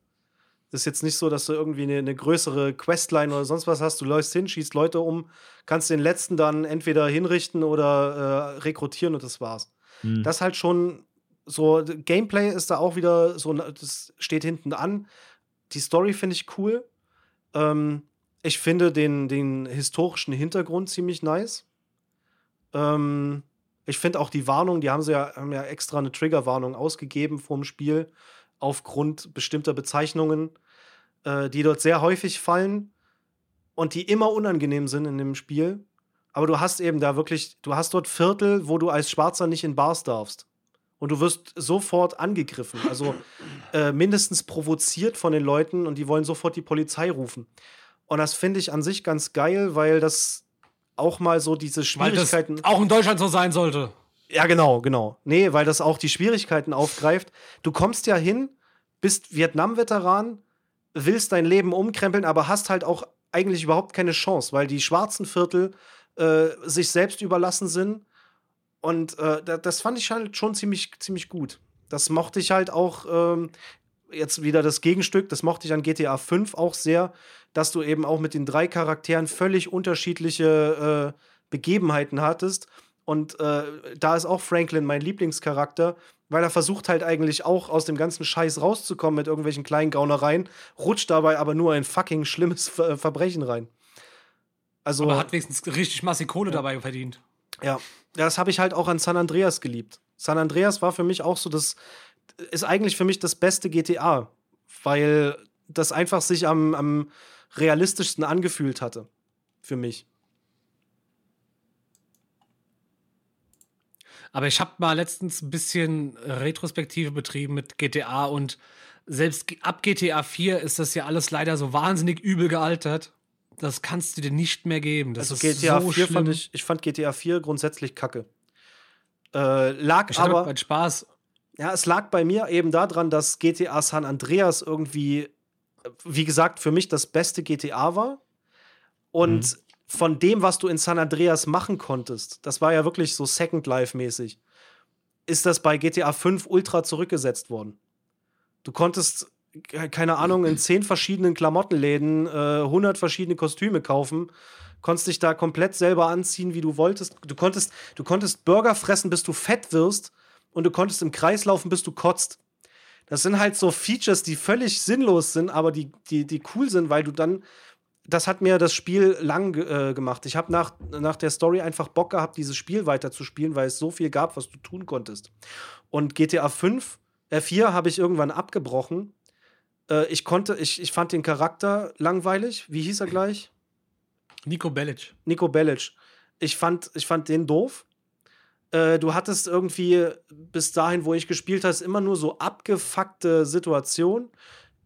Das ist jetzt nicht so, dass du irgendwie eine, eine größere Questline oder sonst was hast. Du läufst hin, schießt Leute um, kannst den letzten dann entweder hinrichten oder äh, rekrutieren und das war's. Hm. Das halt schon so, Gameplay ist da auch wieder so, das steht hinten an. Die Story finde ich cool. Ähm, ich finde den, den historischen Hintergrund ziemlich nice. Ähm, ich finde auch die Warnung, die haben sie ja, haben ja extra eine Triggerwarnung ausgegeben vorm Spiel, aufgrund bestimmter Bezeichnungen, äh, die dort sehr häufig fallen und die immer unangenehm sind in dem Spiel. Aber du hast eben da wirklich, du hast dort Viertel, wo du als Schwarzer nicht in Bars darfst. Und du wirst sofort angegriffen, also äh, mindestens provoziert von den Leuten und die wollen sofort die Polizei rufen. Und das finde ich an sich ganz geil, weil das auch mal so diese Schwierigkeiten. auch in Deutschland so sein sollte. Ja, genau, genau. Nee, weil das auch die Schwierigkeiten aufgreift. Du kommst ja hin, bist Vietnam-Veteran, willst dein Leben umkrempeln, aber hast halt auch eigentlich überhaupt keine Chance, weil die schwarzen Viertel äh, sich selbst überlassen sind. Und äh, da- das fand ich halt schon ziemlich, ziemlich gut. Das mochte ich halt auch, ähm, jetzt wieder das Gegenstück, das mochte ich an GTA 5 auch sehr, dass du eben auch mit den drei Charakteren völlig unterschiedliche äh, Begebenheiten hattest. Und äh, da ist auch Franklin mein Lieblingscharakter, weil er versucht halt eigentlich auch aus dem ganzen Scheiß rauszukommen mit irgendwelchen kleinen Gaunereien, rutscht dabei aber nur ein fucking schlimmes Ver Verbrechen rein. Also, Aber hat wenigstens richtig massig Kohle dabei verdient. ja, das habe ich halt auch an San Andreas geliebt. San Andreas war für mich auch so das, ist eigentlich für mich das beste GTA, weil das einfach sich am, am realistischsten angefühlt hatte. Für mich. Aber ich habe mal letztens ein bisschen Retrospektive betrieben mit GTA und selbst ab GTA 4 ist das ja alles leider so wahnsinnig übel gealtert. Das kannst du dir nicht mehr geben. Das Also ist GTA so 4 schlimm. fand ich, ich fand GTA 4 grundsätzlich kacke. Äh, lag Ich aber, meinen Spaß. ja, es lag bei mir eben daran, dass GTA San Andreas irgendwie, wie gesagt, für mich das beste GTA war. Und von dem, was du in San Andreas machen konntest, das war ja wirklich so Second Life-mäßig, ist das bei GTA 5 ultra zurückgesetzt worden. Du konntest, ke- keine Ahnung, in zehn verschiedenen Klamottenläden äh, 100 verschiedene Kostüme kaufen, konntest dich da komplett selber anziehen, wie du wolltest. Du konntest, du konntest Burger fressen, bis du fett wirst und du konntest im Kreis laufen, bis du kotzt. Das sind halt so Features, die völlig sinnlos sind, aber die, die, die cool sind, weil du dann. Das hat mir das Spiel lang äh, gemacht. Ich habe nach, nach der Story einfach Bock gehabt, dieses Spiel weiterzuspielen, weil es so viel gab, was du tun konntest. Und GTA 5, äh 4 habe ich irgendwann abgebrochen. Äh, ich konnte, ich, ich fand den Charakter langweilig. Wie hieß er gleich? Nico Bellic. Nico Bellic. Ich fand, ich fand den doof. Äh, du hattest irgendwie bis dahin, wo ich gespielt habe, immer nur so abgefuckte Situationen.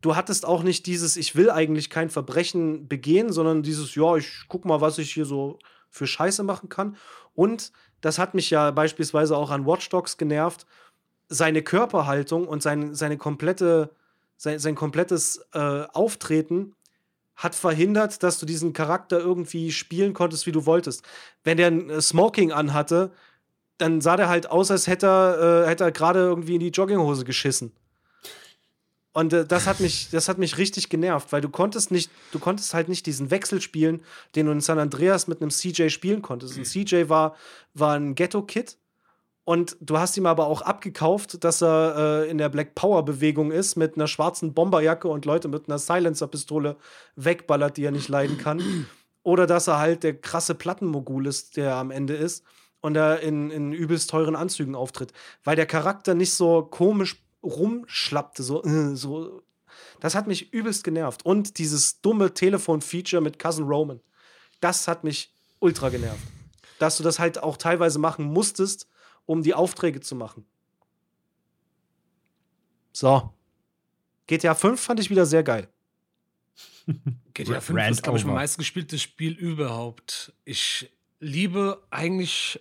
Du hattest auch nicht dieses, ich will eigentlich kein Verbrechen begehen, sondern dieses, ja, ich guck mal, was ich hier so für Scheiße machen kann. Und das hat mich ja beispielsweise auch an Watch Dogs genervt. Seine Körperhaltung und sein, seine komplette, sein, sein komplettes äh, Auftreten hat verhindert, dass du diesen Charakter irgendwie spielen konntest, wie du wolltest. Wenn der ein äh, Smoking anhatte, dann sah der halt aus, als hätte er, äh, hätte er gerade irgendwie in die Jogginghose geschissen. Und äh, das hat mich, das hat mich richtig genervt, weil du konntest nicht, du konntest halt nicht diesen Wechsel spielen, den du in San Andreas mit einem CJ spielen konntest. Ein CJ war, war ein Ghetto-Kid und du hast ihm aber auch abgekauft, dass er äh, in der Black Power-Bewegung ist, mit einer schwarzen Bomberjacke und Leute mit einer Silencer-Pistole wegballert, die er nicht leiden kann. Oder dass er halt der krasse Plattenmogul ist, der am Ende ist und er in, in übelst teuren Anzügen auftritt. Weil der Charakter nicht so komisch rumschlappte, so, äh, so. Das hat mich übelst genervt. Und dieses dumme Telefon-Feature mit Cousin Roman, das hat mich ultra genervt. Dass du das halt auch teilweise machen musstest, um die Aufträge zu machen. So. GTA 5 fand ich wieder sehr geil. GTA 5 Rant ist, glaube ich, mein meistgespieltes Spiel überhaupt. Ich liebe eigentlich.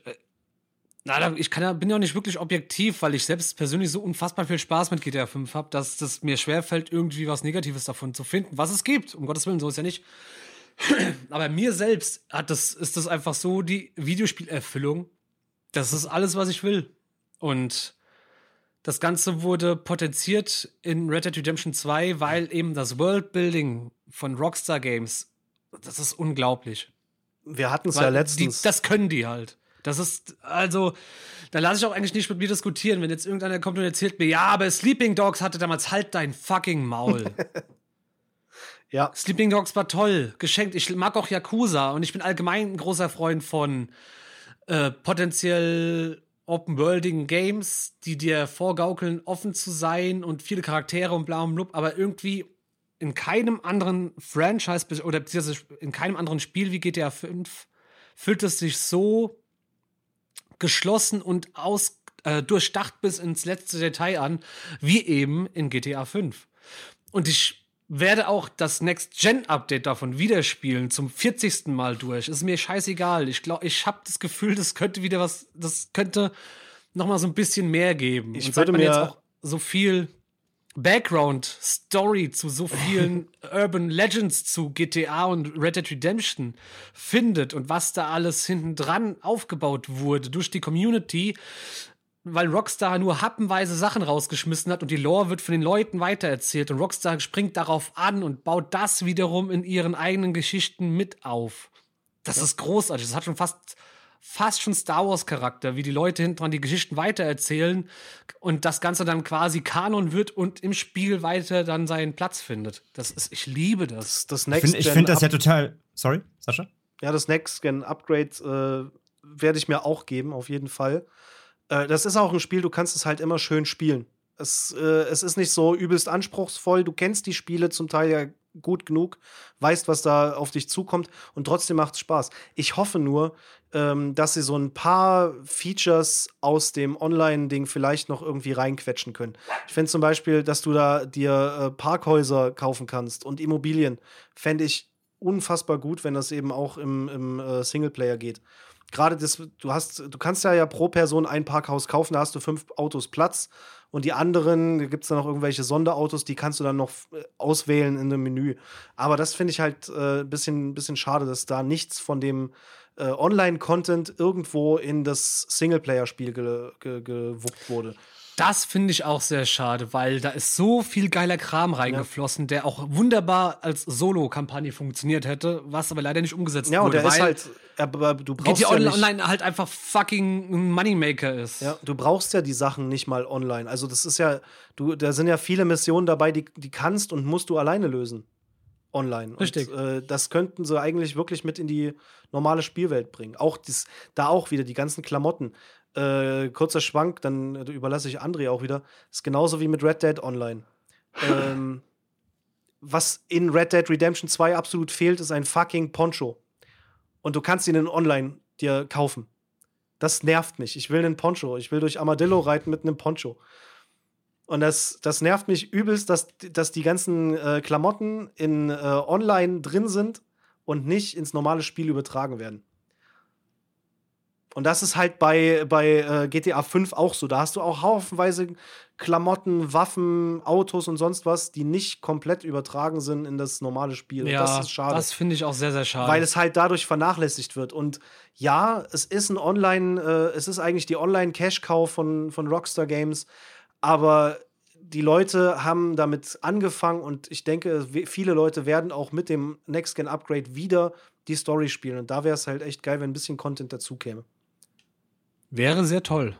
Na, ich kann bin ja auch nicht wirklich objektiv, weil ich selbst persönlich so unfassbar viel Spaß mit GTA 5 habe, dass es mir schwerfällt, irgendwie was Negatives davon zu finden, was es gibt. Um Gottes Willen, so ist ja nicht. <clears throat> Aber mir selbst hat das, ist das einfach so die Videospielerfüllung. Das ist alles, was ich will. Und das Ganze wurde potenziert in Red Dead Redemption 2, weil eben das Worldbuilding von Rockstar Games, das ist unglaublich. Wir hatten es ja letztens. Die, das können die halt. Das ist, also, da lasse ich auch eigentlich nicht mit mir diskutieren, wenn jetzt irgendeiner kommt und erzählt mir, ja, aber Sleeping Dogs hatte damals halt dein fucking Maul. <laughs> ja, Sleeping Dogs war toll, geschenkt. Ich mag auch Yakuza und ich bin allgemein ein großer Freund von äh, potenziell open-worldigen Games, die dir vorgaukeln, offen zu sein und viele Charaktere und bla und blub, aber irgendwie in keinem anderen Franchise oder beziehungsweise in keinem anderen Spiel wie GTA 5 fühlt es sich so geschlossen und aus, äh, durchdacht bis ins letzte Detail an, wie eben in GTA 5. Und ich werde auch das Next-Gen-Update davon wieder spielen, zum 40. Mal durch. Ist mir scheißegal. Ich glaube, ich habe das Gefühl, das könnte wieder was, das könnte noch mal so ein bisschen mehr geben. Ich Und würde man jetzt mir- auch so viel Background-Story zu so vielen <laughs> Urban Legends zu GTA und Red Dead Redemption findet und was da alles hinten dran aufgebaut wurde durch die Community, weil Rockstar nur happenweise Sachen rausgeschmissen hat und die Lore wird von den Leuten weitererzählt und Rockstar springt darauf an und baut das wiederum in ihren eigenen Geschichten mit auf. Das ist großartig. Das hat schon fast, fast schon Star Wars Charakter, wie die Leute hinten dran die Geschichten weitererzählen und das Ganze dann quasi Kanon wird und im Spiel weiter dann seinen Platz findet. Das ist, ich liebe das. das, das Ich Next finde ich Gen find das ja total. Sorry, Sascha? Ja, das Next Gen Upgrade äh, werde ich mir auch geben, auf jeden Fall. Äh, das ist auch ein Spiel, du kannst es halt immer schön spielen. Es, äh, es ist nicht so übelst anspruchsvoll. Du kennst die Spiele zum Teil ja gut genug, weißt, was da auf dich zukommt und trotzdem macht es Spaß. Ich hoffe nur, ähm, dass sie so ein paar Features aus dem Online-Ding vielleicht noch irgendwie reinquetschen können. Ich finde zum Beispiel, dass du da dir äh, Parkhäuser kaufen kannst und Immobilien, fände ich unfassbar gut, wenn das eben auch im, im äh, Singleplayer geht. Gerade das, du hast, du kannst ja, ja pro Person ein Parkhaus kaufen, da hast du fünf Autos Platz und die anderen, da gibt es dann noch irgendwelche Sonderautos, die kannst du dann noch äh, auswählen in dem Menü. Aber das finde ich halt ein äh, bisschen, bisschen schade, dass da nichts von dem äh, Online-Content irgendwo in das Singleplayer-Spiel ge ge gewuppt wurde. Das finde ich auch sehr schade, weil da ist so viel geiler Kram reingeflossen, der auch wunderbar als Solo-Kampagne funktioniert hätte, was aber leider nicht umgesetzt Ja, und wurde. der ist halt, aber du brauchst GTA ja nicht, Online halt einfach fucking ein Moneymaker ist. Ja, du brauchst ja die Sachen nicht mal online. Also das ist ja, du, da sind ja viele Missionen dabei, die, die kannst und musst du alleine lösen. Online. Richtig. Und, äh, das könnten sie eigentlich wirklich mit in die normale Spielwelt bringen. Auch das, da auch wieder die ganzen Klamotten. Äh, kurzer Schwank, dann überlasse ich André auch wieder. Ist genauso wie mit Red Dead Online. <laughs> ähm, was in Red Dead Redemption 2 absolut fehlt, ist ein fucking Poncho. Und du kannst ihn in Online dir kaufen. Das nervt mich. Ich will einen Poncho. Ich will durch Armadillo reiten mit einem Poncho. Und das, das nervt mich übelst, dass, dass die ganzen äh, Klamotten in äh, Online drin sind und nicht ins normale Spiel übertragen werden. Und das ist halt bei, bei äh, GTA 5 auch so. Da hast du auch haufenweise Klamotten, Waffen, Autos und sonst was, die nicht komplett übertragen sind in das normale Spiel. Ja, und das ist schade. das finde ich auch sehr, sehr schade. Weil es halt dadurch vernachlässigt wird. Und ja, es ist ein Online, äh, es ist eigentlich die Online-Cash-Cow von, von Rockstar Games, aber die Leute haben damit angefangen und ich denke, viele Leute werden auch mit dem Next-Gen-Upgrade wieder die Story spielen. Und da wäre es halt echt geil, wenn ein bisschen Content dazu käme. Wäre sehr toll.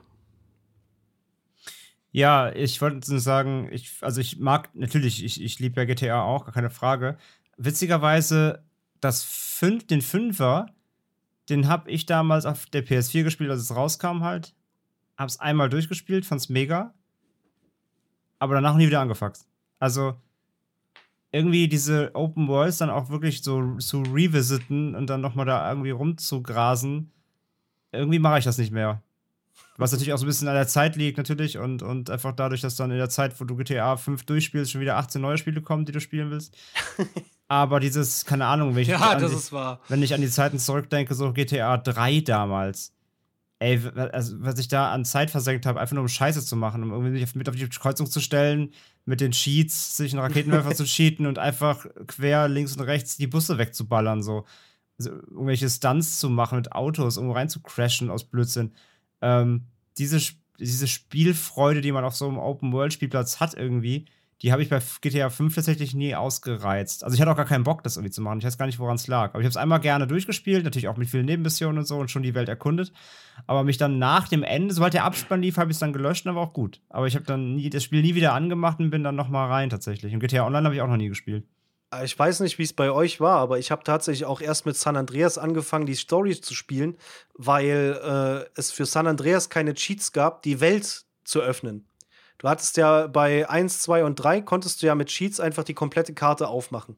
Ja, ich wollte nur sagen, ich, also ich mag natürlich, ich, ich liebe ja GTA auch, gar keine Frage. Witzigerweise, das fünf, den Fünfer, den habe ich damals auf der PS4 gespielt, als es rauskam halt. Hab's einmal durchgespielt, fand's mega. Aber danach nie wieder angefaxt. Also irgendwie diese Open Worlds dann auch wirklich so zu revisiten und dann nochmal da irgendwie rumzugrasen, irgendwie mache ich das nicht mehr. Was natürlich auch so ein bisschen an der Zeit liegt, natürlich. Und, und einfach dadurch, dass dann in der Zeit, wo du GTA 5 durchspielst, schon wieder 18 neue Spiele kommen, die du spielen willst. <laughs> Aber dieses, keine Ahnung, wenn ich, Ja, das die, ist wahr. wenn ich an die Zeiten zurückdenke, so GTA 3 damals. Ey, also, was ich da an Zeit versenkt habe, einfach nur um Scheiße zu machen, um irgendwie mich mit auf die Kreuzung zu stellen, mit den Cheats, sich einen Raketenwerfer <laughs> zu cheaten und einfach quer links und rechts die Busse wegzuballern, so. Also, irgendwelche Stunts zu machen mit Autos, irgendwo rein zu crashen aus Blödsinn. Ähm, diese, diese Spielfreude, die man auf so einem Open-World-Spielplatz hat, irgendwie, die habe ich bei GTA 5 tatsächlich nie ausgereizt. Also ich hatte auch gar keinen Bock, das irgendwie zu machen. Ich weiß gar nicht, woran es lag. Aber ich habe es einmal gerne durchgespielt, natürlich auch mit vielen Nebenmissionen und so und schon die Welt erkundet. Aber mich dann nach dem Ende, sobald der Abspann lief, habe ich es dann gelöscht und war auch gut. Aber ich habe dann nie, das Spiel nie wieder angemacht und bin dann noch mal rein tatsächlich. Und GTA Online habe ich auch noch nie gespielt. Äh, Ich weiß nicht, wie es bei euch war, aber ich habe tatsächlich auch erst mit San Andreas angefangen, die Story zu spielen, weil äh, es für San Andreas keine Cheats gab, die Welt zu öffnen. Du hattest ja bei 1, 2 und 3 konntest du ja mit Cheats einfach die komplette Karte aufmachen.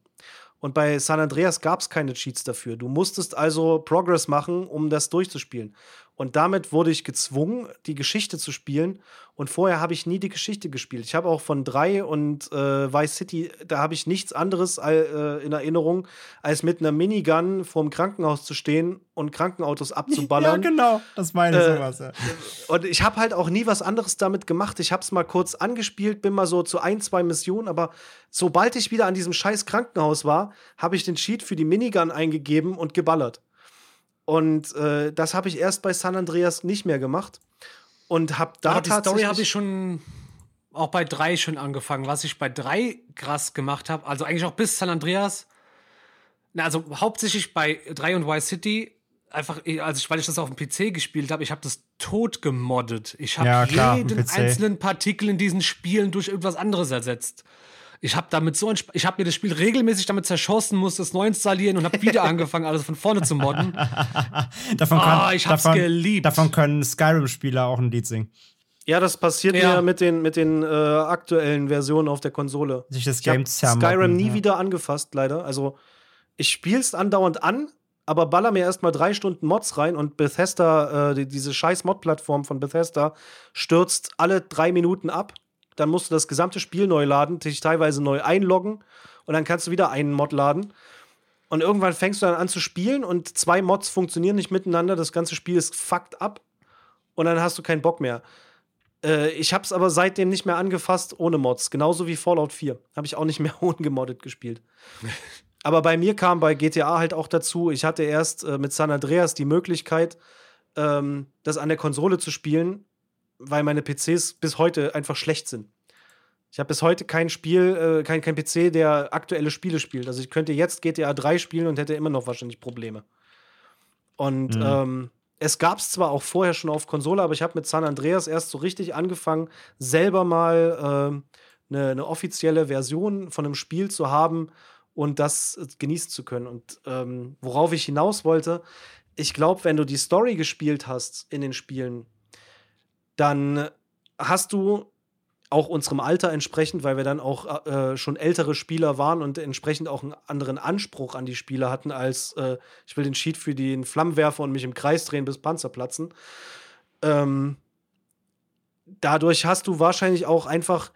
Und bei San Andreas gab es keine Cheats dafür. Du musstest also Progress machen, um das durchzuspielen. Und damit wurde ich gezwungen, die Geschichte zu spielen. Und vorher habe ich nie die Geschichte gespielt. Ich habe auch von 3 und äh, Vice City, da habe ich nichts anderes äh, in Erinnerung, als mit einer Minigun vorm Krankenhaus zu stehen und Krankenautos <laughs> abzuballern. Ja, genau. Das meine ich Äh, sowas, ja. Und ich habe halt auch nie was anderes damit gemacht. Ich habe es mal kurz angespielt, bin mal so zu ein, zwei Missionen, aber sobald ich wieder an diesem scheiß Krankenhaus war, habe ich den Cheat für die Minigun eingegeben und geballert. Und äh, das habe ich erst bei San Andreas nicht mehr gemacht. Und habe da Aber die Story habe ich schon auch bei drei schon angefangen. Was ich bei drei krass gemacht habe, also eigentlich auch bis San Andreas, na, also hauptsächlich bei drei und Y City, einfach, also ich, weil ich das auf dem PC gespielt habe, ich habe das tot gemoddet. Ich habe Ja, klar, jeden einzelnen Partikel in diesen Spielen durch irgendwas anderes ersetzt. Ich habe damit so, ich habe mir das Spiel regelmäßig damit zerschossen, musste es neu installieren und habe wieder <laughs> angefangen, alles von vorne zu modden. <laughs> Davon, Ah, kann, ich hab's davon, geliebt. davon können Skyrim-Spieler auch ein Lied singen. Ja, das passiert Ja. mir mit den, mit den äh, aktuellen Versionen auf der Konsole. Sich das Ich habe Game zermodden, Skyrim nie ja. wieder angefasst, leider. Also, ich spiel's andauernd an, aber baller mir erstmal drei Stunden Mods rein und Bethesda, äh, die, diese scheiß Mod-Plattform von Bethesda, stürzt alle drei Minuten ab. Dann musst du das gesamte Spiel neu laden, dich teilweise neu einloggen und dann kannst du wieder einen Mod laden. Und irgendwann fängst du dann an zu spielen und zwei Mods funktionieren nicht miteinander. Das ganze Spiel ist fucked up und dann hast du keinen Bock mehr. Äh, ich habe es aber seitdem nicht mehr angefasst ohne Mods. Genauso wie Fallout 4. Habe ich auch nicht mehr <laughs> ungemoddet gespielt. <laughs> aber bei mir kam bei GTA halt auch dazu, ich hatte erst äh, mit San Andreas die Möglichkeit, ähm, das an der Konsole zu spielen, weil meine PCs bis heute einfach schlecht sind. Ich habe bis heute kein Spiel, äh, kein, kein PC, der aktuelle Spiele spielt. Also ich könnte jetzt GTA 3 spielen und hätte immer noch wahrscheinlich Probleme. Und Mhm. ähm, es gab es zwar auch vorher schon auf Konsole, aber ich habe mit San Andreas erst so richtig angefangen, selber mal ähm, eine, eine offizielle Version von einem Spiel zu haben und das äh, genießen zu können. Und ähm, worauf ich hinaus wollte, ich glaube, wenn du die Story gespielt hast in den Spielen, dann hast du auch unserem Alter entsprechend, weil wir dann auch äh, schon ältere Spieler waren und entsprechend auch einen anderen Anspruch an die Spieler hatten, als äh, ich will den Cheat für den Flammenwerfer und mich im Kreis drehen, bis Panzer platzen. Ähm, dadurch hast du wahrscheinlich auch einfach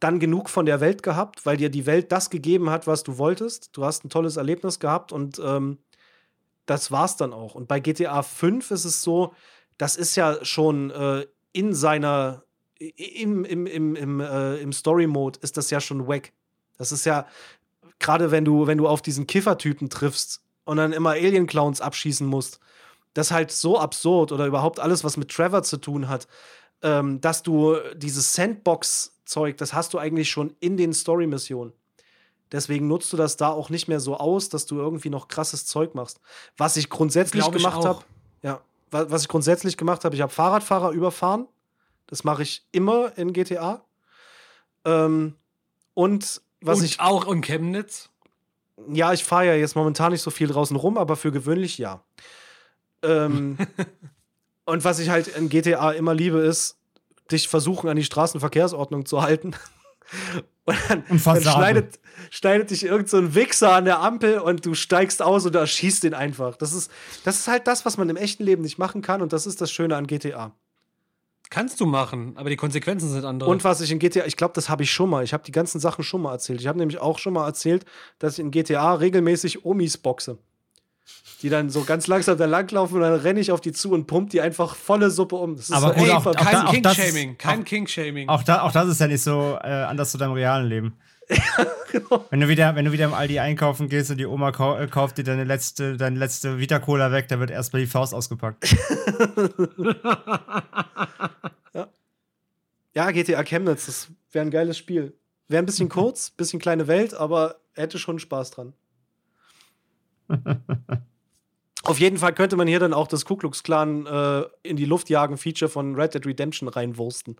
dann genug von der Welt gehabt, weil dir die Welt das gegeben hat, was du wolltest. Du hast ein tolles Erlebnis gehabt und ähm, das war's dann auch. Und bei GTA 5 ist es so, das ist ja schon äh, in seiner im, im, im, im, äh, im Story-Mode ist das ja schon wack. Das ist ja, gerade wenn du, wenn du auf diesen Kiffertypen triffst und dann immer Alien-Clowns abschießen musst, das ist halt so absurd oder überhaupt alles, was mit Trevor zu tun hat, ähm, dass du dieses Sandbox-Zeug, das hast du eigentlich schon in den Story-Missionen. Deswegen nutzt du das da auch nicht mehr so aus, dass du irgendwie noch krasses Zeug machst. Was ich grundsätzlich Glaub ich gemacht habe, ja, was ich grundsätzlich gemacht habe, ich habe Fahrradfahrer überfahren. Das mache ich immer in GTA. Ähm, und was und ich, auch in Chemnitz. ja, ich fahre ja jetzt momentan nicht so viel draußen rum, aber für gewöhnlich ja. Ähm, <laughs> und was ich halt in GTA immer liebe, ist, dich versuchen, an die Straßenverkehrsordnung zu halten. <laughs> Und dann, Und dann schneidet, schneidet dich irgend so ein Wichser an der Ampel und du steigst aus und erschießt den einfach. Das ist, das ist halt das, was man im echten Leben nicht machen kann und das ist das Schöne an GTA. Kannst du machen, aber die Konsequenzen sind andere. Und was ich in GTA, ich glaube, das habe ich schon mal. Ich habe die ganzen Sachen schon mal erzählt. Ich habe nämlich auch schon mal erzählt, dass ich in GTA regelmäßig Omis boxe. Die dann so ganz langsam da langlaufen und dann renne ich auf die zu und pump die einfach volle Suppe um. Das ist Aber so gut, Ey, auch- kein da- King-Shaming, kein auch- King-Shaming. Auch, da, auch das ist ja nicht so äh, anders zu deinem realen Leben. <laughs> genau. Wenn du wieder, wenn du wieder im Aldi einkaufen gehst und die Oma kau äh, kauft dir deine letzte, deine letzte Vita-Cola weg, da wird erstmal die Faust ausgepackt. <laughs> <laughs> Ja, GTA Chemnitz, das wäre ein geiles Spiel. Wäre ein bisschen kurz, bisschen kleine Welt, aber hätte schon Spaß dran. <laughs> Auf jeden Fall könnte man hier dann auch das Ku Klux Klan äh, in die Luft jagen Feature von Red Dead Redemption reinwursten.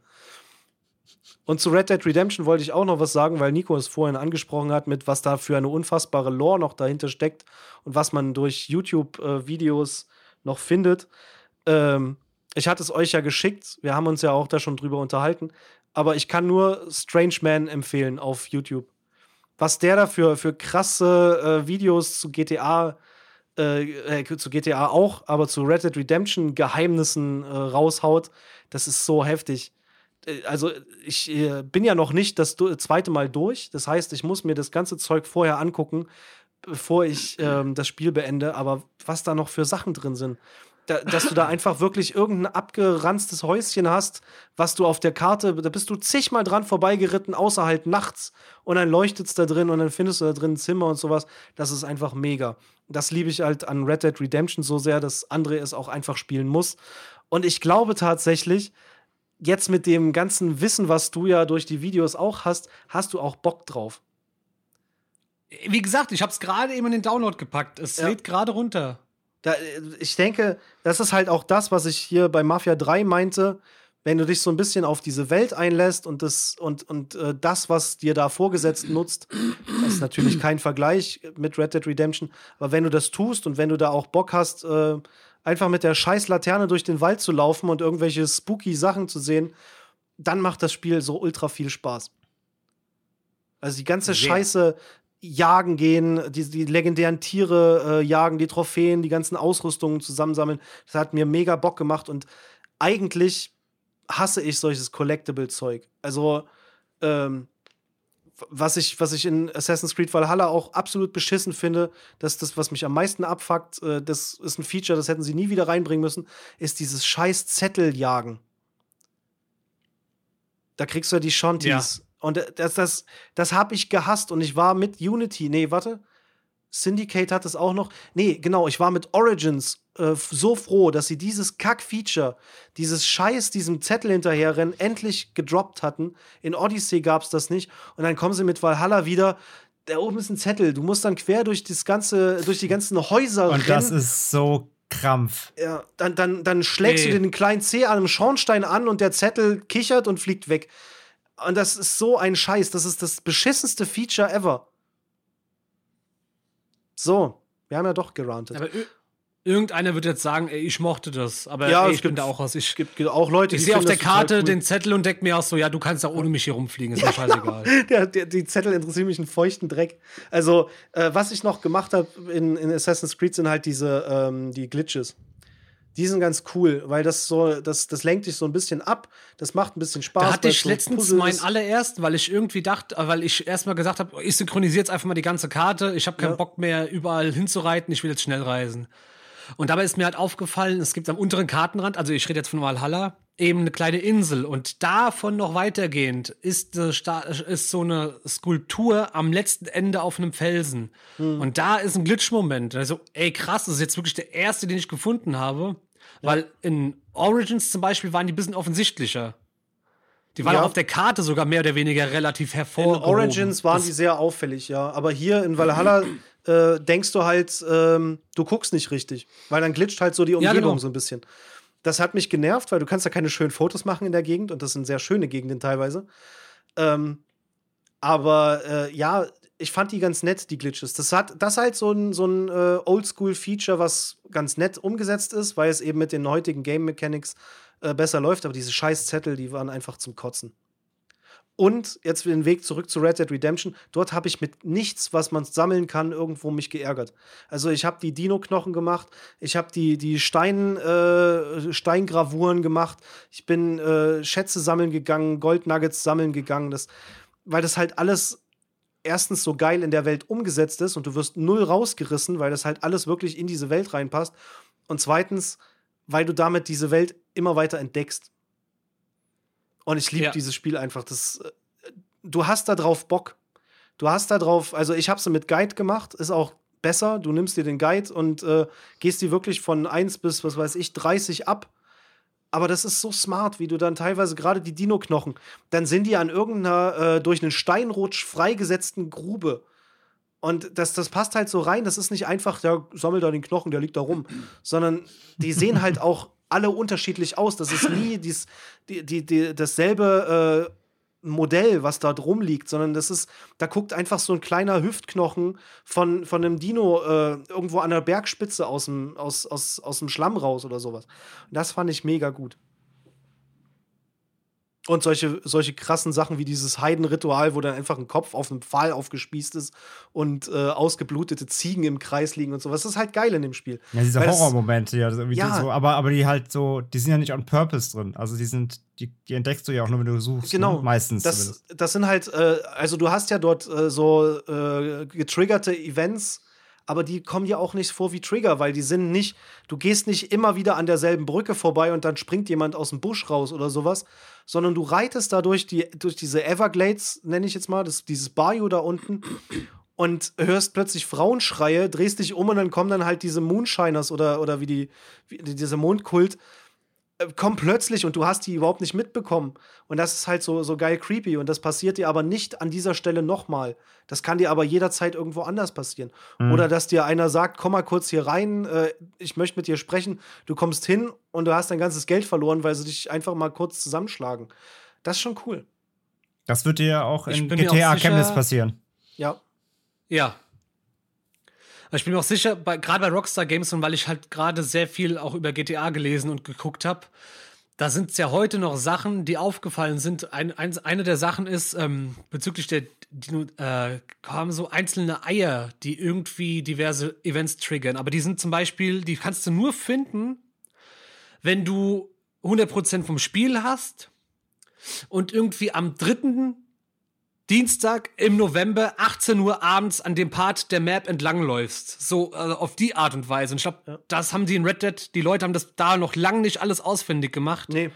Und zu Red Dead Redemption wollte ich auch noch was sagen, weil Nico es vorhin angesprochen hat, mit was da für eine unfassbare Lore noch dahinter steckt und was man durch YouTube-Videos noch findet. Ähm, ich hatte es euch ja geschickt, wir haben uns ja auch da schon drüber unterhalten, aber ich kann nur Strange Man empfehlen auf YouTube. Was der da für, für krasse äh, Videos zu GTA, äh, äh, zu GTA auch, aber zu Red Dead Redemption Geheimnissen äh, raushaut, das ist so heftig. Äh, Also, ich bin ja noch nicht das zweite Mal durch. Das heißt, ich muss mir das ganze Zeug vorher angucken, bevor ich ähm, das Spiel beende. Aber was da noch für Sachen drin sind. Da, dass du da einfach wirklich irgendein abgeranztes Häuschen hast, was du auf der Karte, da bist du zigmal dran vorbeigeritten, außer halt nachts. Und dann leuchtet es da drin und dann findest du da drin ein Zimmer und sowas. Das ist einfach mega. Das liebe ich halt an Red Dead Redemption so sehr, dass André es auch einfach spielen muss. Und ich glaube tatsächlich, jetzt mit dem ganzen Wissen, was du ja durch die Videos auch hast, hast du auch Bock drauf. Wie gesagt, ich habe es gerade eben in den Download gepackt. Es Ja. lädt gerade runter. Da, äh, ich denke, das ist halt auch das, was ich hier bei Mafia 3 meinte. Wenn du dich so ein bisschen auf diese Welt einlässt und das, und, und äh, das, was dir da vorgesetzt nutzt, das ist natürlich kein Vergleich mit Red Dead Redemption, aber wenn du das tust und wenn du da auch Bock hast, äh, einfach mit der scheiß Laterne durch den Wald zu laufen und irgendwelche spooky Sachen zu sehen, dann macht das Spiel so ultra viel Spaß. Also die ganze Sehr. Scheiße jagen gehen, die, die legendären Tiere äh, jagen, die Trophäen, die ganzen Ausrüstungen zusammensammeln. Das hat mir mega Bock gemacht und eigentlich hasse ich solches Collectible-Zeug. Also, ähm, was ich, was ich in Assassin's Creed Valhalla auch absolut beschissen finde, dass das, was mich am meisten abfuckt, äh, das ist ein Feature, das hätten sie nie wieder reinbringen müssen, ist dieses scheiß Zetteljagen. Da kriegst du ja die Shanties. Und das, das, das habe ich gehasst und ich war mit Unity, nee, warte. Syndicate hat es auch noch. Nee, genau, ich war mit Origins äh, so froh, dass sie dieses Kack-Feature, dieses Scheiß, diesem Zettel hinterherrennen, endlich gedroppt hatten. In Odyssey gab es das nicht. Und dann kommen sie mit Valhalla wieder. Da oben ist ein Zettel. Du musst dann quer durch das ganze, durch die ganzen Häuser Und rennen. das ist so Krampf. Ja, dann, dann, dann schlägst Nee. du dir den kleinen C an einem Schornstein an und der Zettel kichert und fliegt weg. Und das ist so ein Scheiß. Das ist das beschissenste Feature ever. So, wir haben ja doch gerantet. Aber ir- irgendeiner wird jetzt sagen, ey, ich mochte das. Aber Ja, ey, ich bin gibt- da auch aus. Ich, es gibt auch Leute, ich sehe auf der Karte cool. den Zettel und denke mir auch so, ja, du kannst da ohne mich hier rumfliegen, ist mir scheißegal. <laughs> der, der, die Zettel interessieren mich einen feuchten Dreck. Also, äh, was ich noch gemacht habe in, in Assassin's Creed sind halt diese ähm, die Glitches. Die sind ganz cool, weil das so, das, das lenkt dich so ein bisschen ab. Das macht ein bisschen Spaß. Da hatte ich so letztens Puzzle meinen allererst, weil ich irgendwie dachte, äh, weil ich erstmal gesagt habe, ich synchronisiere jetzt einfach mal die ganze Karte. Ich habe keinen Ja. Bock mehr, überall hinzureiten. Ich will jetzt schnell reisen. Und dabei ist mir halt aufgefallen, es gibt am unteren Kartenrand, also ich rede jetzt von Valhalla, eben eine kleine Insel. Und davon noch weitergehend ist, ist so eine Skulptur am letzten Ende auf einem Felsen. Und da ist ein Glitch-Moment. Also, ey, krass, das ist jetzt wirklich der erste, den ich gefunden habe. Weil in Origins zum Beispiel waren die ein bisschen offensichtlicher. Die waren Ja. auch auf der Karte sogar mehr oder weniger relativ In hervorgehoben. Origins waren Das- die sehr auffällig, ja. Aber hier in Valhalla <clears throat> äh, denkst du halt, ähm, du guckst nicht richtig. Weil dann glitscht halt so die Umgebung genau. so ein bisschen. Das hat mich genervt, weil du kannst ja keine schönen Fotos machen in der Gegend und das sind sehr schöne Gegenden teilweise. Ähm, aber äh, ja, ich fand die ganz nett, die Glitches. Das hat das halt so ein, so ein äh, Oldschool-Feature, was ganz nett umgesetzt ist, weil es eben mit den heutigen Game Mechanics äh, besser läuft. Aber diese scheiß Zettel, die waren einfach zum Kotzen. Und jetzt den Weg zurück zu Red Dead Redemption. Dort habe ich mit nichts, was man sammeln kann, irgendwo mich geärgert. Also ich habe die Dino-Knochen gemacht, ich habe die, die Stein, äh, Steingravuren gemacht, ich bin äh, Schätze sammeln gegangen, Goldnuggets sammeln gegangen. Das, weil das halt alles erstens so geil in der Welt umgesetzt ist und du wirst null rausgerissen, weil das halt alles wirklich in diese Welt reinpasst. Und zweitens, weil du damit diese Welt immer weiter entdeckst. Und ich liebe Ja. dieses Spiel einfach. Das, äh, du hast da drauf Bock. Du hast da drauf, also ich habe es mit Guide gemacht, ist auch besser. Du nimmst dir den Guide und äh, gehst die wirklich von 1 bis, was weiß ich, 30 ab. Aber das ist so smart, wie du dann teilweise gerade die Dino-Knochen, dann sind die an irgendeiner äh, durch einen Steinrutsch freigesetzten Grube. Und das, das passt halt so rein. Das ist nicht einfach, der sammelt da den Knochen, der liegt da rum. Sondern die sehen halt auch alle unterschiedlich aus. Das ist nie dies, die, die, die, dasselbe äh, Modell, was da drum liegt, sondern das ist, da guckt einfach so ein kleiner Hüftknochen von, von einem Dino äh, irgendwo an der Bergspitze aus dem, aus, aus, aus dem Schlamm raus oder sowas. Und das fand ich mega gut. Und solche, solche krassen Sachen wie dieses Heidenritual, wo dann einfach ein Kopf auf einem Pfahl aufgespießt ist und äh, ausgeblutete Ziegen im Kreis liegen und sowas. Das ist halt geil in dem Spiel. Ja, diese Horrormomente, ja, Ja. So, aber, aber die halt so, die sind ja nicht on purpose drin. Also die sind, die, die entdeckst du ja auch nur, wenn du suchst. Genau. Ne? Meistens Das, zumindest. das sind halt, äh, also du hast ja dort äh, so äh, getriggerte Events, aber die kommen ja auch nicht vor wie Trigger, weil die sind nicht, du gehst nicht immer wieder an derselben Brücke vorbei und dann springt jemand aus dem Busch raus oder sowas, sondern du reitest da durch, die, durch diese Everglades, nenne ich jetzt mal, das, dieses Bayou da unten und hörst plötzlich Frauenschreie, drehst dich um und dann kommen dann halt diese Moonshiners oder, oder wie die, wie dieser Mondkult kommen plötzlich und du hast die überhaupt nicht mitbekommen. Und das ist halt so, so geil creepy. Und das passiert dir aber nicht an dieser Stelle nochmal. Das kann dir aber jederzeit irgendwo anders passieren. Oder dass dir einer sagt, komm mal kurz hier rein, äh, ich möchte mit dir sprechen. Du kommst hin und du hast dein ganzes Geld verloren, weil sie dich einfach mal kurz zusammenschlagen. Das ist schon cool. Das wird dir ja auch in bin mir GTA auch sicher- Chemnitz passieren. Ja. Ja. Ich bin mir auch sicher, gerade bei Rockstar Games und weil ich halt gerade sehr viel auch über GTA gelesen und geguckt habe, da sind es ja heute noch Sachen, die aufgefallen sind. Ein, eins, eine der Sachen ist ähm, bezüglich der, die, äh, kamen so einzelne Eier, die irgendwie diverse Events triggern. Aber die sind zum Beispiel, die kannst du nur finden, wenn du 100% vom Spiel hast und irgendwie am dritten Dienstag im November, 18 Uhr abends an dem Part der Map entlangläufst. So also auf die Art und Weise. Und ich glaube, das haben die in Red Dead, die Leute haben das da noch lange nicht alles ausfindig gemacht, Nee.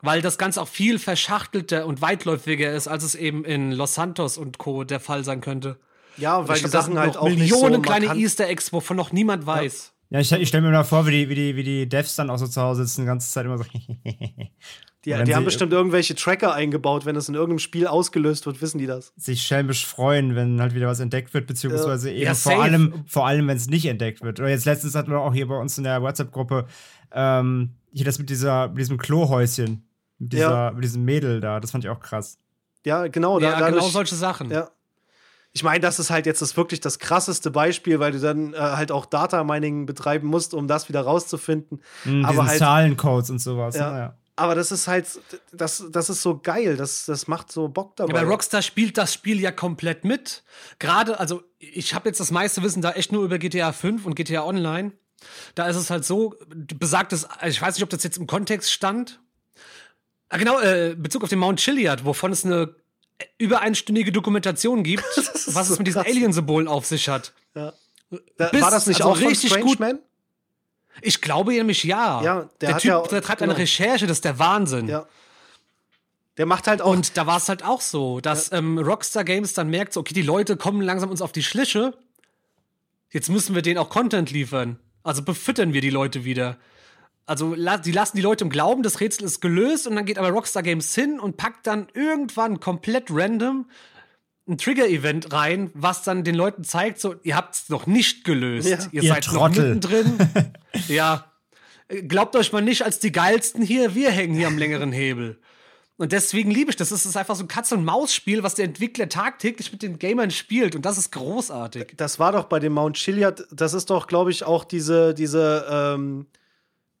weil das Ganze auch viel verschachtelter und weitläufiger ist, als es eben in Los Santos und Co. der Fall sein könnte. Ja, weil Ich die glaub, da Sachen sind halt auch nicht Millionen so kleine markant- Easter Eggs, wovon noch niemand weiß. Ja, ich, ich stelle mir mal vor, wie die, wie, die, wie die Devs dann auch so zu Hause sitzen, die ganze Zeit immer so. <laughs> Die, die haben bestimmt irgendwelche Tracker eingebaut, wenn es in irgendeinem Spiel ausgelöst wird, wissen die das. sich schelmisch freuen, wenn halt wieder was entdeckt wird, beziehungsweise eben Ja, vor allem, vor allem, wenn es nicht entdeckt wird. Oder jetzt letztens hatten wir auch hier bei uns in der WhatsApp-Gruppe ähm, hier das mit dieser, mit diesem Klohäuschen, mit dieser, Ja. mit diesem Mädel da. Das fand ich auch krass. Ja, genau. Da, ja, dadurch, genau solche Sachen. Ja. Ich meine, das ist halt jetzt das wirklich das krasseste Beispiel, weil du dann äh, halt auch Data Mining betreiben musst, um das wieder rauszufinden. Mhm, Aber halt- Zahlencodes und sowas. Ja. Ja. Aber das ist halt, das, das ist so geil, das, das macht so Bock dabei. Ja, bei Rockstar spielt das Spiel ja komplett mit. Gerade, also ich habe jetzt das meiste Wissen da echt nur über GTA 5 und GTA Online. Da ist es halt so, besagtes, also ich weiß nicht, ob das jetzt im Kontext stand. Ah, genau, äh, Bezug auf den Mount Chiliad, wovon es eine über einstündige Dokumentation gibt, <laughs> was so es mit diesen. Alien-Symbolen auf sich hat. da, bis- war das nicht also auch von richtig Strange gut- Man? Ich glaube nämlich ja. Ja, der der, hat Typ, ja- der treibt genau. eine Recherche, das ist der Wahnsinn. Ja. Der macht halt auch. Und da war es halt auch so, dass ähm, Rockstar Games dann merkt, so, okay, die Leute kommen langsam uns auf die Schliche. Jetzt müssen wir denen auch Content liefern. Also befüttern wir die Leute wieder. Also la die lassen die Leute im Glauben, das Rätsel ist gelöst und dann geht aber Rockstar Games hin und packt dann irgendwann komplett random ein Trigger-Event rein, was dann den Leuten zeigt, so, ihr habt es noch nicht gelöst. Ja. Ihr, Ihr seid Trottel. noch mittendrin. <laughs> <laughs> ja. Glaubt euch mal nicht als die geilsten hier, wir hängen hier am längeren Hebel. Und deswegen liebe ich das. Es ist einfach so ein Katz-und-Maus-Spiel, was der Entwickler tagtäglich mit den Gamern spielt. Und das ist großartig. das war doch bei dem Mount Chiliad, das ist doch, glaube ich, auch diese, diese, ähm,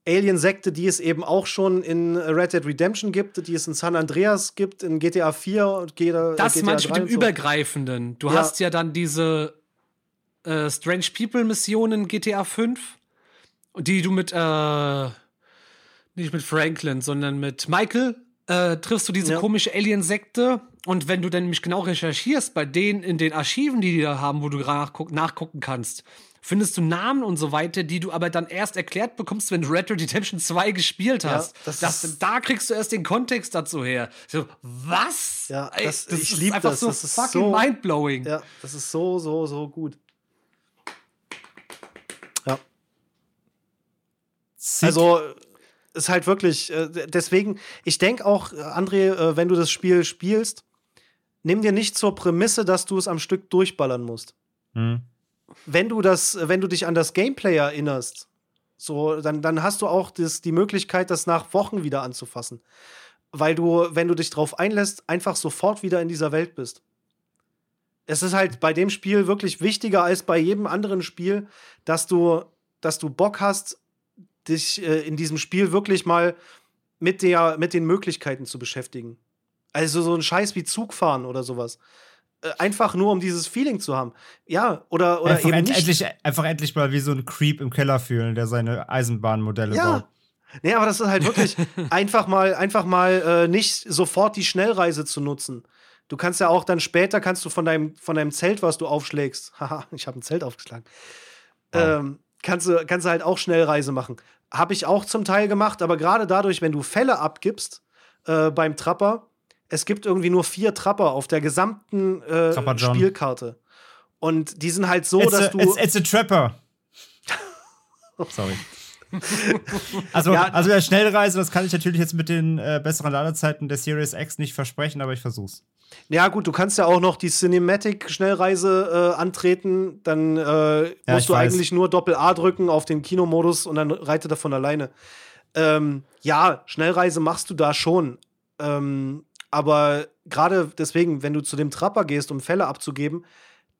Alien-Sekte, die es eben auch schon in Red Dead Redemption gibt, die es in San Andreas gibt, in GTA 4 und GTA, Das GTA manche mit 3 dem so. Übergreifenden. Du Ja. hast ja dann diese äh, Strange People-Missionen in GTA 5, die du mit, äh, nicht mit Franklin, sondern mit Michael äh, triffst du diese Ja. komische Alien-Sekte. Und wenn du dann nämlich genau recherchierst, bei denen in den Archiven, die die da haben, wo du nachguck nachgucken kannst, findest du Namen und so weiter, die du aber dann erst erklärt bekommst, wenn du Red Dead Redemption 2 gespielt Ja, hast. das das ist- da kriegst du erst den Kontext dazu her. So, was? Ja, Ey, das- ich ist lieb einfach das. so Das fucking so- mindblowing. Ja, das ist so, so, so gut. Sick. Also ist halt wirklich, äh, deswegen, ich denke auch, äh, André, äh, wenn du das Spiel spielst, nimm dir nicht zur Prämisse, dass du es am Stück durchballern musst. Hm. Wenn du das, wenn du dich an das Gameplay erinnerst, so, dann, dann hast du auch das, die Möglichkeit, das nach Wochen wieder anzufassen. Weil du, wenn du dich drauf einlässt, einfach sofort wieder in dieser Welt bist. Es ist halt bei dem Spiel wirklich wichtiger als bei jedem anderen Spiel, dass du, dass du Bock hast, dich äh, in diesem Spiel wirklich mal mit, der, mit den Möglichkeiten zu beschäftigen. Also so ein Scheiß wie Zugfahren oder sowas. Äh, einfach nur, um dieses Feeling zu haben. Ja, oder, oder einfach, eben end, nicht. endlich, einfach endlich mal wie so ein Creep im Keller fühlen, der seine Eisenbahnmodelle Ja. baut. Nee, aber das ist halt wirklich <laughs> einfach mal, einfach mal äh, nicht sofort die Schnellreise zu nutzen. Du kannst ja auch dann später kannst du von deinem, von deinem Zelt, was du aufschlägst, <laughs> haha, ich habe ein Zelt aufgeschlagen, ähm, kannst, du, kannst du halt auch Schnellreise machen. Habe ich auch zum Teil gemacht, aber gerade dadurch, wenn du Fälle abgibst äh, beim Trapper, es gibt irgendwie nur vier Trapper auf der gesamten äh. Spielkarte. Und die sind halt so, it's, dass a, du. it's, it's a Trapper. <laughs> Sorry. Also, Ja. also der Schnellreise, das kann ich natürlich jetzt mit den äh, besseren Ladezeiten der Series X nicht versprechen, aber ich versuch's. Ja, gut, du kannst ja auch noch die Cinematic-Schnellreise äh, antreten. Dann äh, musst du weiß. eigentlich nur Doppel-A drücken auf den Kinomodus und dann reitet er von alleine. Ähm, ja, Schnellreise machst du da schon. Ähm, aber gerade deswegen, wenn du zu dem Trapper gehst, um Fälle abzugeben,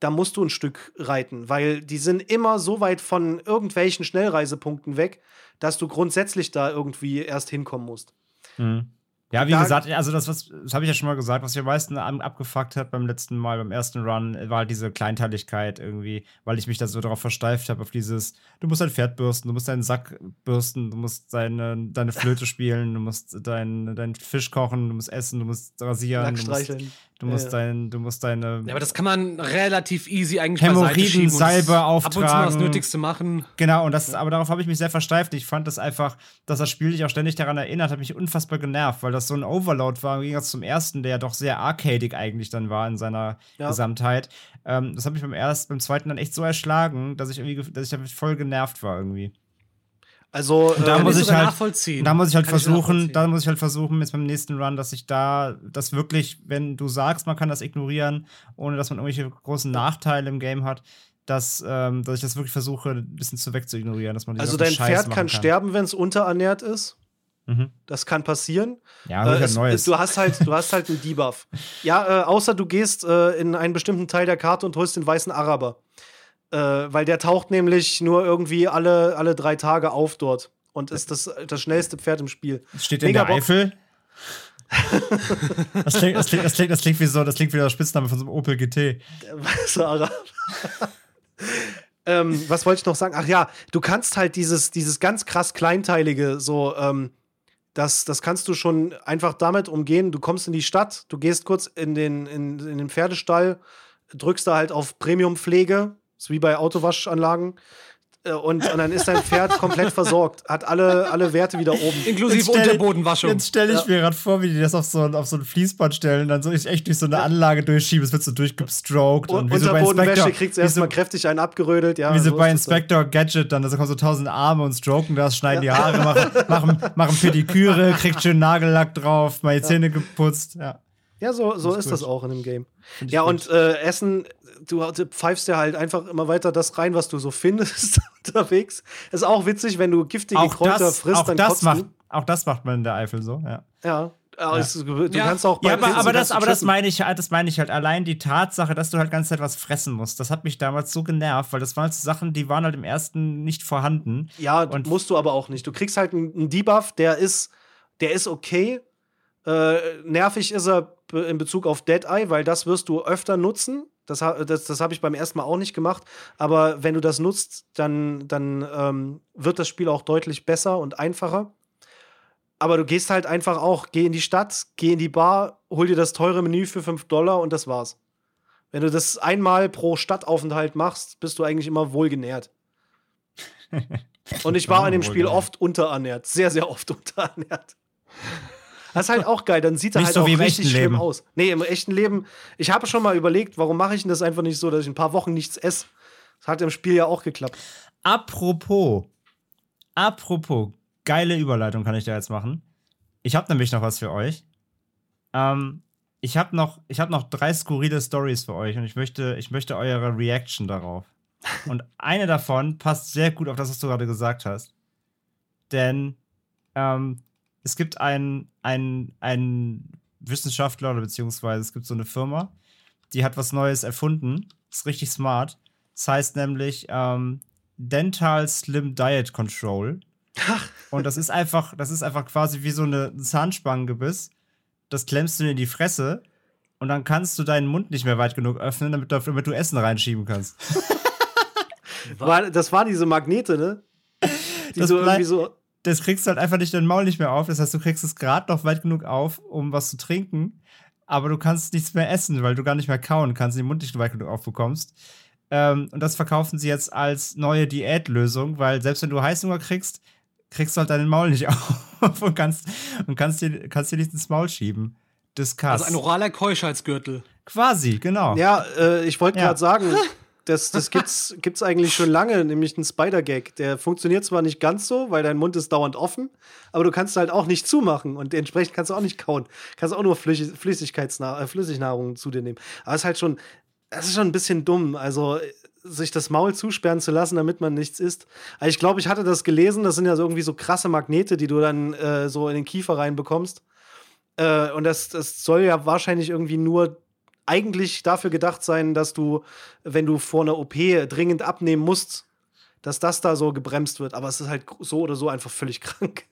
da musst du ein Stück reiten, weil die sind immer so weit von irgendwelchen Schnellreisepunkten weg, dass du grundsätzlich da irgendwie erst hinkommen musst. Mhm. Ja, wie Da- gesagt, also das, was, das habe ich ja schon mal gesagt, was mich am meisten abgefuckt hat beim letzten Mal, beim ersten Run, war halt diese Kleinteiligkeit irgendwie, weil ich mich da so darauf versteift habe, auf dieses, du musst dein Pferd bürsten, du musst deinen Sack bürsten, du musst deine, deine Flöte spielen, du musst deinen deinen Fisch kochen, du musst essen, du musst rasieren, du musst. Du musst, Ja, ja. dein, du musst deine Ja, aber das kann man relativ easy eigentlich Hämorrhoiden, Salbe Ab und zu mal das auftragen. Nötigste machen. Genau, und das, aber darauf habe ich mich sehr versteift. Ich fand das einfach, dass das Spiel dich auch ständig daran erinnert, hat mich unfassbar genervt, weil das so ein Overload war, im Gegensatz zum ersten, der ja doch sehr arcadig eigentlich dann war in seiner Ja. Gesamtheit. Ähm, das hat mich beim ersten, beim zweiten dann echt so erschlagen, dass ich irgendwie, ge- dass ich damit voll genervt war irgendwie. Also, da äh, muss ich halt- nachvollziehen. Da muss ich halt Kann ich versuchen, nachvollziehen. da muss ich halt versuchen, jetzt beim nächsten Run, dass ich da das wirklich, wenn du sagst, man kann das ignorieren, ohne dass man irgendwelche großen Nachteile im Game hat, dass, ähm, dass ich das wirklich versuche, ein bisschen zu wegzuignorieren, dass man also dein Scheiß Pferd machen kann sterben, wenn es unterernährt ist. Mhm. Das kann passieren. Ja, äh, Äh, halt es, Neues. du hast halt, du hast halt einen Debuff. Ja, äh, außer du gehst äh, in einen bestimmten Teil der Karte und holst den weißen Araber. Äh, weil der taucht nämlich nur irgendwie alle, alle drei Tage auf dort und ist das, das schnellste Pferd im Spiel. Das steht in der. Eifel. <laughs> das, klingt, das, klingt, das, klingt, das klingt wie so, das klingt wie der Spitzname von so einem Opel GT. Araber. ähm, was wollte ich noch sagen? Ach ja, du kannst halt dieses, dieses ganz krass Kleinteilige, so, ähm, das, das kannst du schon einfach damit umgehen. Du kommst in die Stadt, du gehst kurz in den, in, in den Pferdestall, drückst da halt auf Premium-Pflege, ist wie bei Autowaschanlagen. äh, Und, und dann ist dein Pferd komplett versorgt, hat alle, alle Werte wieder oben. Inklusive stell- Unterbodenwaschung. Jetzt stelle ich Ja. mir gerade vor, wie die das auf so, ein- auf so ein Fließband stellen, dann so ich echt durch so eine Anlage durchschieben, es wird so durchgestroked und, Und wie so Unterbodenwäsche Inspector, kriegst du erstmal so, kräftig einen abgerödelt. Ja, wie so so bei. Inspector Gadget dann, da kommen so tausend Arme und stroken das, schneiden die Haare, machen, machen, machen Pediküre, kriegt schön Nagellack drauf, mal die Zähne geputzt, ja. Ja, so, so Ist ist das auch in dem Game. Ja, gut. und äh, Essen, du, du pfeifst ja halt einfach immer weiter das rein, was du so findest <laughs> unterwegs. Ist auch witzig, wenn du giftige auch Kräuter das, frisst, auch dann das kotzt macht, du. auch das macht man in der Eifel so, ja. Ja, Ja. Es, du Ja. kannst auch bei Ja, aber, Pilzen aber, das, aber das meine ich, das meine ich halt. Allein die Tatsache, dass du halt ganze Zeit was fressen musst, das hat mich damals so genervt, weil das waren halt so Sachen, die waren halt im ersten nicht vorhanden. Ja, Und- musst du aber auch nicht. Du kriegst halt einen, Debuff, der ist, der ist okay. Äh, nervig ist er in Bezug auf Dead Eye, weil das wirst du öfter nutzen. Das, das, das habe ich beim ersten Mal auch nicht gemacht. Aber wenn du das nutzt, dann, dann ähm, wird das Spiel auch deutlich besser und einfacher. Aber du gehst halt einfach auch, geh in die Stadt, geh in die Bar, hol dir das teure Menü für 5 Dollar und das war's. Wenn du das einmal pro Stadtaufenthalt machst, bist du eigentlich immer wohlgenährt. <laughs> Und ich war in dem Spiel oft unterernährt. Sehr, sehr oft <laughs> unterernährt. Das ist halt auch geil. Dann sieht er Nicht halt so auch wie im richtig echten schlimm Leben. aus. Nee, im echten Leben. Ich habe schon mal überlegt, warum mache ich denn das einfach nicht so, dass ich ein paar Wochen nichts esse. Das hat im Spiel ja auch geklappt. Apropos, apropos, geile Überleitung kann ich da jetzt machen. Ich habe nämlich noch was für euch. Ähm, ich habe noch, ich hab noch drei skurrile Stories für euch und ich möchte, ich möchte eure Reaction darauf. <laughs> Und eine davon passt sehr gut auf das, was du gerade gesagt hast. Denn ähm, es gibt einen, einen Wissenschaftler oder beziehungsweise es gibt so eine Firma, die hat was Neues erfunden. Ist richtig smart. Das heißt nämlich ähm, Dental Slim Diet Control. Und das ist einfach, das ist einfach quasi wie so eine ein Zahnspangengebiss. Das klemmst du in die Fresse und dann kannst du deinen Mund nicht mehr weit genug öffnen, damit du, damit du Essen reinschieben kannst. <laughs> Das waren diese Magnete, ne? Die Das so irgendwie so. Das kriegst du halt einfach nicht dein Maul nicht mehr auf. Das heißt, du kriegst es gerade noch weit genug auf, um was zu trinken, aber du kannst nichts mehr essen, weil du gar nicht mehr kauen kannst, den Mund nicht weit genug aufbekommst. Ähm, und das verkaufen sie jetzt als neue Diätlösung, weil selbst wenn du Heißhunger kriegst, kriegst du halt deinen Maul nicht <laughs> auf und kannst, und kannst, dir, kannst dir nicht ins Maul schieben. Discuss. Also ein oraler Keuschheitsgürtel. Quasi, genau. Ja, äh, ich wollte Ja. gerade sagen, <laughs> das, das gibt's, <laughs> gibt's eigentlich schon lange, nämlich ein Spider-Gag. Der funktioniert zwar nicht ganz so, weil dein Mund ist dauernd offen, aber du kannst halt auch nicht zumachen und entsprechend kannst du auch nicht kauen. Kannst auch nur Flüssig Flüssigkeitsna äh, Flüssignahrung zu dir nehmen. Aber es ist halt schon, es ist schon ein bisschen dumm, also sich das Maul zusperren zu lassen, damit man nichts isst. Also ich glaube, ich hatte das gelesen, das sind ja so irgendwie so krasse Magnete, die du dann äh, so in den Kiefer reinbekommst. Äh, und das, das soll ja wahrscheinlich irgendwie nur eigentlich dafür gedacht sein, dass du, wenn du vor einer OP dringend abnehmen musst, dass das da so gebremst wird. Aber es ist halt so oder so einfach völlig <laughs> krank.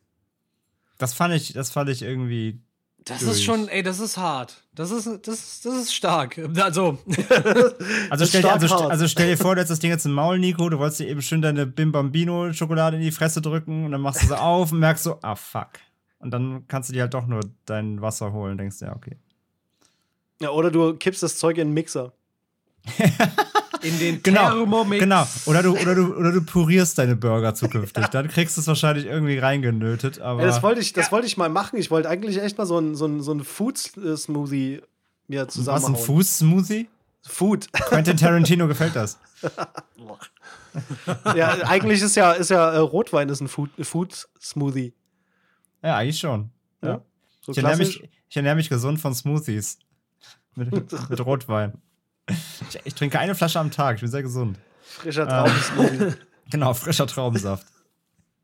Das fand ich, das fand ich irgendwie. Das Durch. ist schon, ey, das ist hart. Das ist, das, ist- das ist stark. Also, <laughs> Also stell, dir, also, also stell dir vor, du hast das Ding jetzt im Maul, Nico, du wolltest dir eben schön deine Bim Bambino Schokolade in die Fresse drücken und dann machst du sie <laughs> auf und merkst so, ah fuck. Und dann kannst du dir halt doch nur dein Wasser holen und denkst, ja, okay. Ja, oder du kippst das Zeug in den Mixer. <laughs> in den Genau, Thermomix. genau. Oder du, oder, du, oder du purierst deine Burger zukünftig. <laughs> Dann kriegst du es wahrscheinlich irgendwie reingenötet. Aber Ja, das wollte ich, das wollte ich mal machen. Ich wollte eigentlich echt mal so ein, so ein, so ein Food-Smoothie mir was, ein. Fuß-Smoothie? Food. Quentin Tarantino gefällt das. <laughs> ja, eigentlich ist ja, ist ja äh, Rotwein ist ein Food- Food-Smoothie. Ja, eigentlich schon. Ja. So Ich ernähre, mich, ich ernähre mich gesund von Smoothies. Mit, mit Rotwein. Ich, ich trinke eine Flasche am Tag. Ich bin sehr gesund. Frischer Traum-Smoothie. <laughs> Genau, frischer Traubensaft.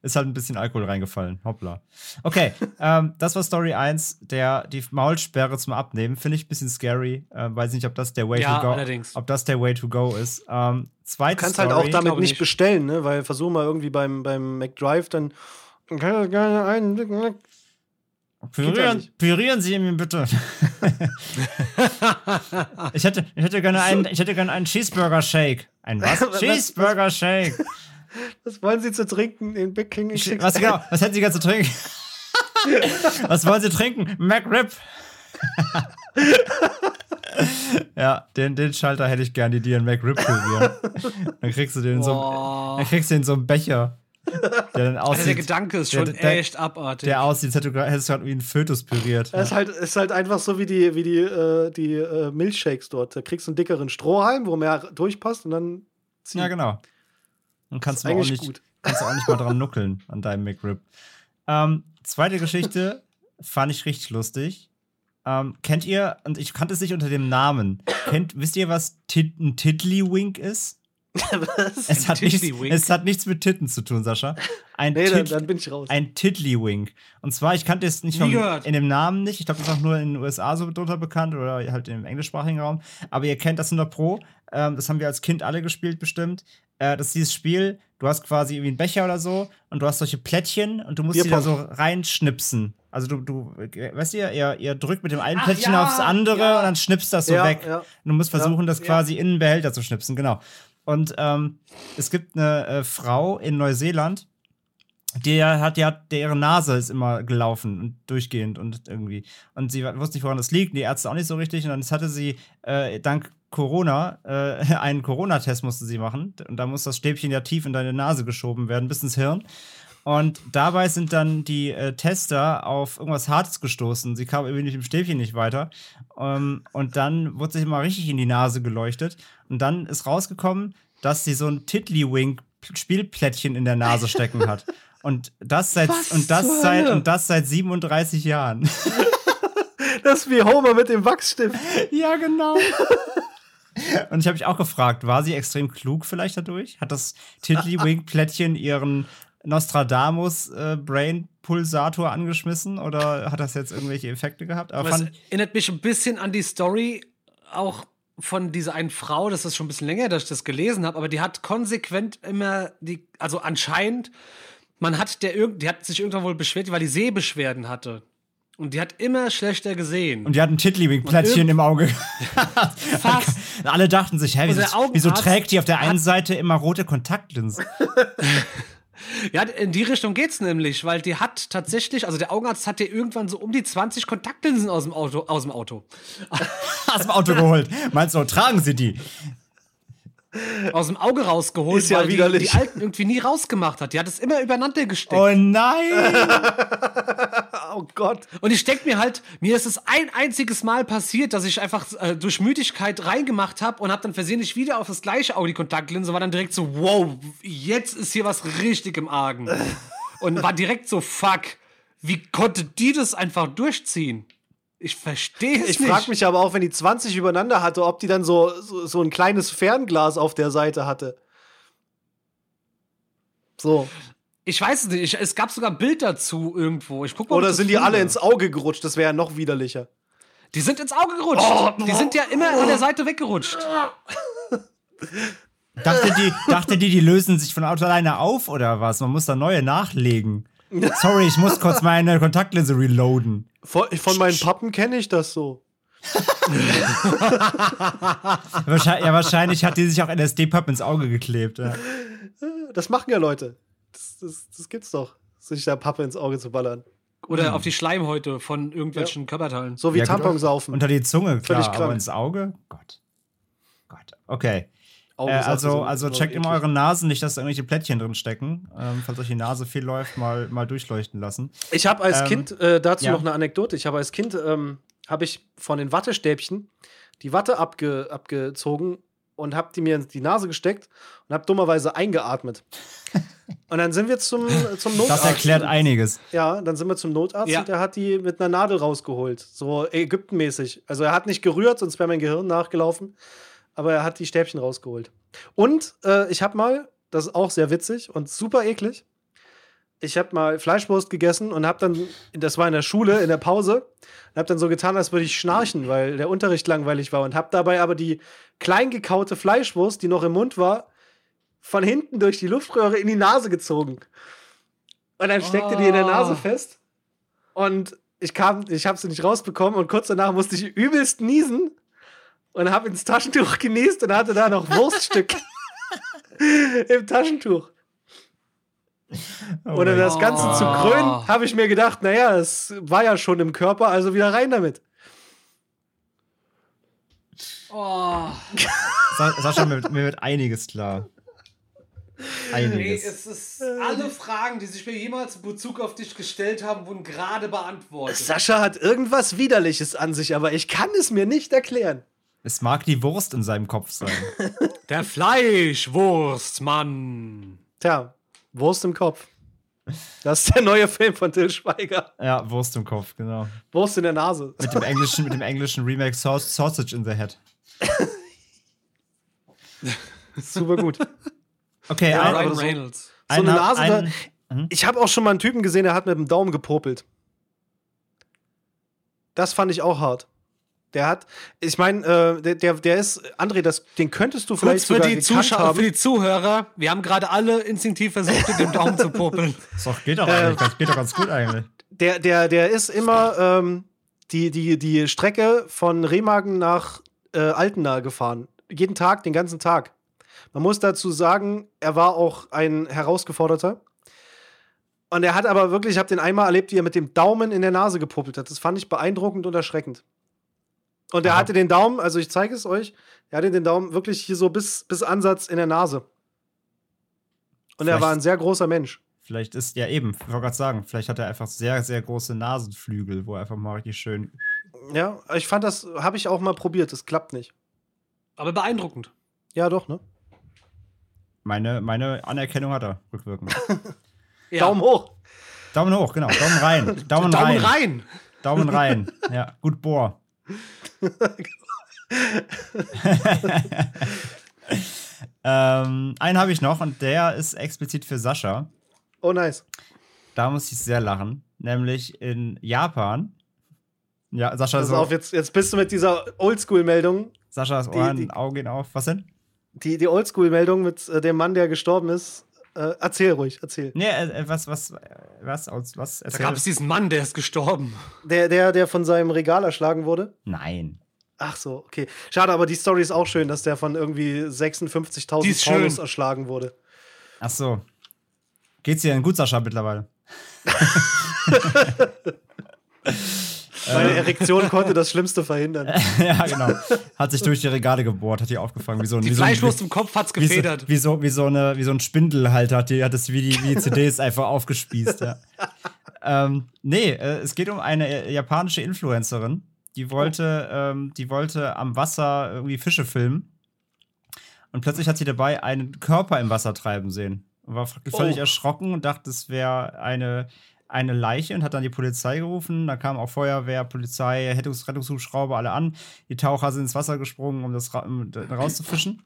Ist halt ein bisschen Alkohol reingefallen. Hoppla. Okay, ähm, das war Story 1. Der, die Maulsperre zum Abnehmen finde ich ein bisschen scary. Äh, weiß nicht, ob das der Way Ja, to go allerdings. Ob das der Way to go ist. Ähm, zweite Du kannst Story. halt auch damit nicht nicht. bestellen, ne? Weil versuch mal irgendwie beim, beim McDrive dann. Dann kann ich gerne einen Ja Pürieren, pürieren Sie mir bitte. <laughs> ich, hätte, ich, hätte gerne einen, ich hätte gerne einen Cheeseburger-Shake. Ein was? <laughs> Cheeseburger-Shake. Was wollen Sie zu trinken? Den Big King XXL? Was genau? Was hätten Sie gerne zu trinken? <laughs> was wollen Sie trinken? McRib. ja, den, den Schalter hätte ich gern, die dir einen McRib pürieren. Dann kriegst du den in so, dann kriegst du den in so einem Becher, der dann Also der aussieht, Gedanke ist der- schon der- echt abartig. der aussieht, als hättest du gerade wie einen Fötus püriert. Es ist halt, es ist halt einfach so wie die, wie die, äh, die äh, Milchshakes dort. Da kriegst du einen dickeren Strohhalm, wo mehr durchpasst und dann ziehen. Ja, genau. Dann kannst du auch nicht, gut. kannst du auch nicht mal dran nuckeln an deinem McRib. Ähm, zweite Geschichte fand ich richtig lustig. Ähm, kennt ihr, und ich kannte es nicht unter dem Namen, kennt, wisst ihr, was Tit ein Tiddlywink ist? <laughs> Es hat, nichts, es hat nichts mit Titten zu tun, Sascha. Ein, Nee, dann, dann bin ich raus. ein Tiddlywink. Und zwar, ich kannte es nicht vom, in dem Namen nicht. Ich glaube, das ist auch nur in den USA so drunter bekannt oder halt im englischsprachigen Raum. Aber ihr kennt das 100 Pro. Ähm, das haben wir als Kind alle gespielt, bestimmt. Äh, das ist dieses Spiel, du hast quasi irgendwie einen Becher oder so und du hast solche Plättchen und du musst die da so Bierpong. reinschnipsen. Also du, du, äh, weißt ihr, ihr, ihr drückt mit dem einen Ach Plättchen ja, aufs andere ja. und dann schnippst das so Ja, weg. Und du musst versuchen, das quasi in den Behälter zu schnipsen, genau. Und ähm, es gibt eine äh, Frau in Neuseeland, der hat ja, deren Nase ist immer gelaufen und durchgehend und irgendwie. Und sie wusste nicht, woran das liegt, die Ärzte auch nicht so richtig. Und dann hatte sie äh, dank Corona äh, <laughs> einen Corona-Test musste sie machen. Und da muss das Stäbchen ja tief in deine Nase geschoben werden, bis ins Hirn. Und dabei sind dann die äh, Tester auf irgendwas Hartes gestoßen. Sie kam irgendwie mit dem Stäbchen nicht weiter. Ähm, und dann wurde sich immer richtig in die Nase geleuchtet. Und dann ist rausgekommen, dass sie so ein Tiddlywink-Spielplättchen in der Nase stecken hat. <laughs> Und das seit, Was und das seit, und das seit 37 Jahren. <laughs> Das ist wie Homer mit dem Wachsstift. <laughs> ja, genau. Und ich habe mich auch gefragt, war sie extrem klug vielleicht dadurch? Hat das Tiddlywink-Plättchen ihren Nostradamus-Brain-Pulsator angeschmissen oder hat das jetzt irgendwelche Effekte gehabt? Aber Das erinnert mich ein bisschen an die Story auch von dieser einen Frau, das ist schon ein bisschen länger, dass ich das gelesen habe, aber die hat konsequent immer die, also anscheinend, man hat der irgend, die hat sich irgendwann wohl beschwert, weil die Sehbeschwerden hatte. Und die hat immer schlechter gesehen. und die hat ein Tiddlywink-Plättchen Und im Auge. <laughs> Fast. Alle dachten sich, hä, wieso, wieso trägt die auf der einen Seite immer rote Kontaktlinsen? <laughs> Ja, in die Richtung geht's nämlich, weil die hat tatsächlich, also der Augenarzt hat dir irgendwann so um die 20 Kontaktlinsen aus dem Auto, aus dem Auto, <laughs> Aus dem Auto geholt. Meinst du, tragen sie die? aus dem Auge rausgeholt, Ist ja weil die, widerlich. die alten irgendwie nie rausgemacht hat. Die hat es immer übereinander gesteckt. Oh nein! <laughs> Oh Gott. Und ich denke mir halt, mir ist es ein einziges Mal passiert, dass ich einfach äh, durch Müdigkeit reingemacht habe und habe dann versehentlich wieder auf das gleiche Auge die Kontaktlinse, war dann direkt so, wow, jetzt ist hier was richtig im Argen. <laughs> Und war direkt so, fuck, wie konnte die das einfach durchziehen? Ich verstehe es Ich nicht. frage mich aber auch, wenn die 20 übereinander hatte, ob die dann so, so, so ein kleines Fernglas auf der Seite hatte. So. Ich weiß es nicht, ich, es gab sogar ein Bild dazu irgendwo. Ich guck mal, Oder sind die finde. alle ins Auge gerutscht? Das wäre ja noch widerlicher. Die sind ins Auge gerutscht. die sind ja immer an der Seite weggerutscht. Dachte die, dachte die, die lösen sich von Auto alleine auf oder was? Man muss da neue nachlegen. Sorry, ich muss kurz meine Kontaktlinse reloaden. Von, von meinen Pappen kenne ich das so. Wahrscheinlich, ja, wahrscheinlich hat die sich auch LSD-Pub ins Auge geklebt. Ja. Das machen ja Leute. Das, das, das gibt's doch, sich da Pappe ins Auge zu ballern. Oder auf die Schleimhäute von irgendwelchen Körperteilen. So wie Ja, gut, Tampon saufen. Unter die Zunge, klar, Völlig aber krank. ins Auge? Gott. Gott. Okay. Äh, also, so- also so checkt immer eure Nasen, nicht, dass da irgendwelche Plättchen drin stecken. Ähm, falls euch die Nase viel läuft, mal, mal durchleuchten lassen. Ich habe als Ähm, Kind, äh, dazu ja. noch eine Anekdote, ich habe als Kind, ähm, habe ich von den Wattestäbchen die Watte abge, abgezogen und habe die mir in die Nase gesteckt und habe dummerweise eingeatmet. <laughs> und dann sind wir zum, zum Notarzt. Das erklärt einiges. Ja, dann sind wir zum Notarzt Ja. und der hat die mit einer Nadel rausgeholt. So Ägyptenmäßig. Also er hat nicht gerührt, sonst wäre mein Gehirn nachgelaufen. Aber er hat die Stäbchen rausgeholt. Und äh, ich habe mal, das ist auch sehr witzig und super eklig. Ich habe mal Fleischwurst gegessen und habe dann, das war in der Schule, in der Pause, und habe dann so getan, als würde ich schnarchen, weil der Unterricht langweilig war und habe dabei aber die klein gekaute Fleischwurst, die noch im Mund war, von hinten durch die Luftröhre in die Nase gezogen. Und dann steckte die in der Nase Oh. fest. Und ich kam, ich habe sie nicht rausbekommen und kurz danach musste ich übelst niesen und habe ins Taschentuch genießt und hatte da noch Wurststück <laughs> <laughs> im Taschentuch. Oh Und um das Ganze zu krönen, habe ich mir gedacht, naja, es war ja schon im Körper, also wieder rein damit. Oh. Sa Sascha, mir, mir wird einiges klar. Nee, Einiges. es ist alle Fragen, die sich mir jemals in Bezug auf dich gestellt haben, wurden gerade beantwortet. Sascha hat irgendwas Widerliches an sich, aber ich kann es mir nicht erklären. Es mag die Wurst in seinem Kopf sein. <laughs> Der Fleischwurstmann. Tja, Wurst im Kopf. Das ist der neue Film von Till Schweiger. Ja, Wurst im Kopf, genau. Wurst in der Nase. Mit dem englischen, mit dem englischen Remake Saus Sausage in the Head. <laughs> Super gut. Okay, Ja, ein, aber so- Reynolds. So eine ein- Nase, ein- da, ich habe auch schon mal einen Typen gesehen, der hat mit dem Daumen gepopelt. Das fand ich auch hart. Der hat, ich meine, äh, der, der, der ist, André, das, den könntest du Kurz vielleicht für sogar die, Zuschauer, haben. für die Zuhörer, wir haben gerade alle instinktiv versucht, mit dem Daumen zu popeln. <laughs> So, geht doch eigentlich. Das geht doch ganz gut eigentlich. Der, der, der ist immer ähm, die, die, die Strecke von Remagen nach äh, Altena gefahren. Jeden Tag, den ganzen Tag. Man muss dazu sagen, er war auch ein Herausgeforderter. Und er hat aber wirklich, ich habe den einmal erlebt, wie er mit dem Daumen in der Nase gepopelt hat. Das fand ich beeindruckend und erschreckend. Und er Aha. hatte den Daumen, also ich zeige es euch, er hatte den Daumen wirklich hier so bis, bis Ansatz in der Nase. Und er Vielleicht- war ein sehr großer Mensch. Vielleicht ist, ja eben, ich wollte gerade sagen, vielleicht hat er einfach sehr, sehr große Nasenflügel, wo er einfach mal richtig schön. Ja, ich fand das, habe ich auch mal probiert, das klappt nicht. Aber beeindruckend. Ja, doch, ne? Meine, meine Anerkennung hat er rückwirkend. <laughs> Ja. Daumen hoch. Daumen hoch, genau. Daumen rein. <laughs> Daumen, Daumen rein. rein. Daumen rein. <laughs> Ja, gut bohr. <laughs> ähm, einen habe ich noch und der ist explizit für Sascha. Oh, nice. Da muss ich sehr lachen. Nämlich in Japan. Ja, Sascha Pass so, auf, jetzt, jetzt bist du mit dieser Oldschool-Meldung. Saschas die- Ohren, die- Augen gehen auf. Was denn? Die, die Oldschool-Meldung mit äh, dem Mann, der gestorben ist. Äh, erzähl ruhig, erzähl. Nee, äh, äh, was, was, äh, was, aus, was? Da gab es diesen Mann, der ist gestorben. Der, der, der von seinem Regal erschlagen wurde. Nein. Ach so, okay. Schade, aber die Story ist auch schön, dass der von irgendwie Die 56.000 ist Pornos erschlagen wurde. Ach so. Geht's dir denn gut, Sascha, mittlerweile? <laughs> <laughs> Meine Erektion konnte das Schlimmste verhindern. <laughs> ja, genau. Hat sich durch die Regale gebohrt, hat die aufgefangen. Wie so, ein- Die wie so ein- Fleischwurst im Kopf hat's wie so, gefedert. wie, so, wie, so eine, wie so ein Spindelhalter, hat, die, hat das wie die, wie die CDs einfach aufgespießt. Ja. ähm, nee, äh, es geht um eine äh, japanische Influencerin, die wollte, ähm, die wollte am Wasser irgendwie Fische filmen. Und plötzlich hat sie dabei einen Körper im Wasser treiben sehen. Und war völlig Oh. erschrocken und dachte, es wäre eine, eine Leiche und hat dann die Polizei gerufen. Da kam auch Feuerwehr, Polizei, Rettungs Rettungshubschrauber, alle an. Die Taucher sind ins Wasser gesprungen, um das ra um da rauszufischen.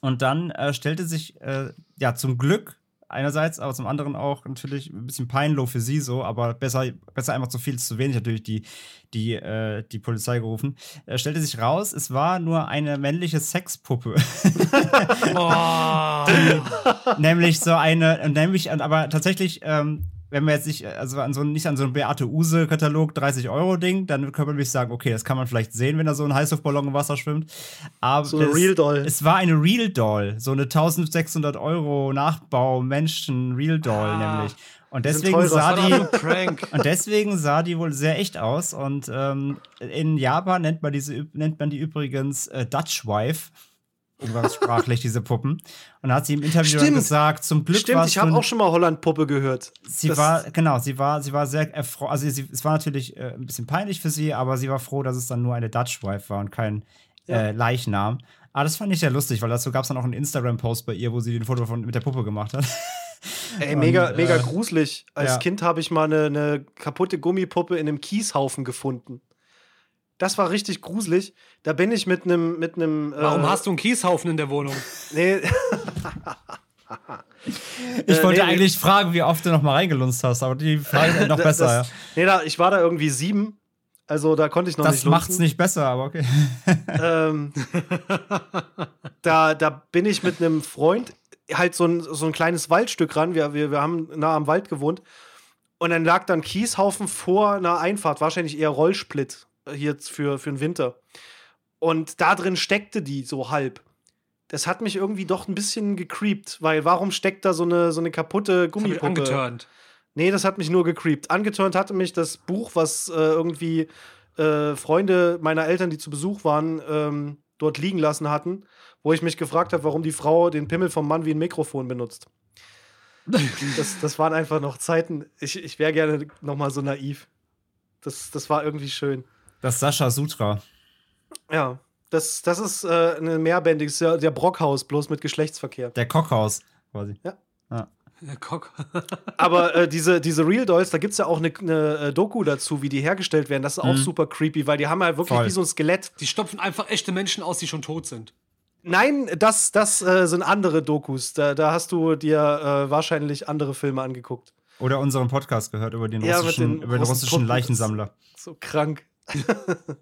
Und dann äh, stellte sich, äh, ja, zum Glück einerseits, aber zum anderen auch natürlich ein bisschen peinlich für sie so, aber besser, besser einfach zu viel, zu wenig natürlich die, die, äh, die Polizei gerufen. Äh, stellte sich raus, es war nur eine männliche Sexpuppe. <laughs> Oh. <laughs> nämlich so eine, nämlich, aber tatsächlich, ähm, wenn wir jetzt nicht, also an so, nicht an so einem Beate Use-Katalog 30 Euro Ding, dann könnte man nämlich sagen, okay, das kann man vielleicht sehen, wenn da so ein Heißluftballon im Wasser schwimmt. Aber So eine das- Real Doll. Es war eine Real Doll, so eine 1600 Euro Nachbau Menschen Real Doll Ah, nämlich. Und deswegen sah die <laughs> und deswegen sah die wohl sehr echt aus. Und ähm, in Japan nennt man diese nennt man die übrigens äh, Dutch Wife. Umgangssprachlich, diese Puppen. Und da hat sie im Interview dann Stimmt. gesagt, zum Glück Stimmt, ich habe auch schon mal Holland-Puppe gehört. Sie Das- war, genau, sie war, sie war sehr erfreut. Also, sie, es war natürlich äh, ein bisschen peinlich für sie, aber sie war froh, dass es dann nur eine Dutch Wife war und kein Ja. äh, Leichnam. Aber das fand ich sehr lustig, weil dazu gab es dann auch einen Instagram-Post bei ihr, wo sie ein Foto von, mit der Puppe gemacht hat. Ey, mega, Und, mega äh, gruselig. Als ja. Kind habe ich mal eine, eine kaputte Gummipuppe in einem Kieshaufen gefunden. Das war richtig gruselig. Da bin ich mit einem mit einem. Warum äh, hast du einen Kieshaufen in der Wohnung? Nee, <laughs> Ich Äh, wollte nee, eigentlich fragen, wie oft du noch mal reingelunzt hast, aber die Frage ist noch <laughs> das- besser. Das, nee, da, ich war da irgendwie sieben. Also da konnte ich noch ja. nicht Das macht's nicht besser, aber okay. <laughs> ähm, da, da bin ich mit einem Freund halt so ein, so ein kleines Waldstück ran. Wir, wir, wir haben nah am Wald gewohnt. Und dann lag dann Kieshaufen vor einer Einfahrt, wahrscheinlich eher Rollsplit äh, hier für, für den Winter. Und da drin steckte die so halb. Das hat mich irgendwie doch ein bisschen gecreept, weil warum steckt da so eine, so eine kaputte Gummipuppe? angeturnt. Nee, das hat mich nur gecreept. Angeturnt hatte mich das Buch, was äh, irgendwie äh, Freunde meiner Eltern, die zu Besuch waren, ähm, dort liegen lassen hatten, wo ich mich gefragt habe, warum die Frau den Pimmel vom Mann wie ein Mikrofon benutzt. <laughs> das, das waren einfach noch Zeiten. Ich, ich wäre gerne noch mal so naiv. Das, das war irgendwie schön. Das Sascha Sutra. Ja, das, das ist äh, eine mehrbändiges, ja, der Brockhaus, bloß mit Geschlechtsverkehr. Der Kochhaus, quasi. Der Kock. <laughs> Aber äh, diese, diese Real Dolls, da gibt es ja auch eine ne, Doku dazu, wie die hergestellt werden. Das ist auch Mhm. super creepy, weil die haben ja wirklich Voll. wie so ein Skelett. Die stopfen einfach echte Menschen aus, die schon tot sind. Nein, das, das äh, sind andere Dokus. Da, da hast du dir äh, wahrscheinlich andere Filme angeguckt. Oder unseren Podcast gehört über den Ja, russischen, den über den russischen Leichensammler. So krank. <laughs>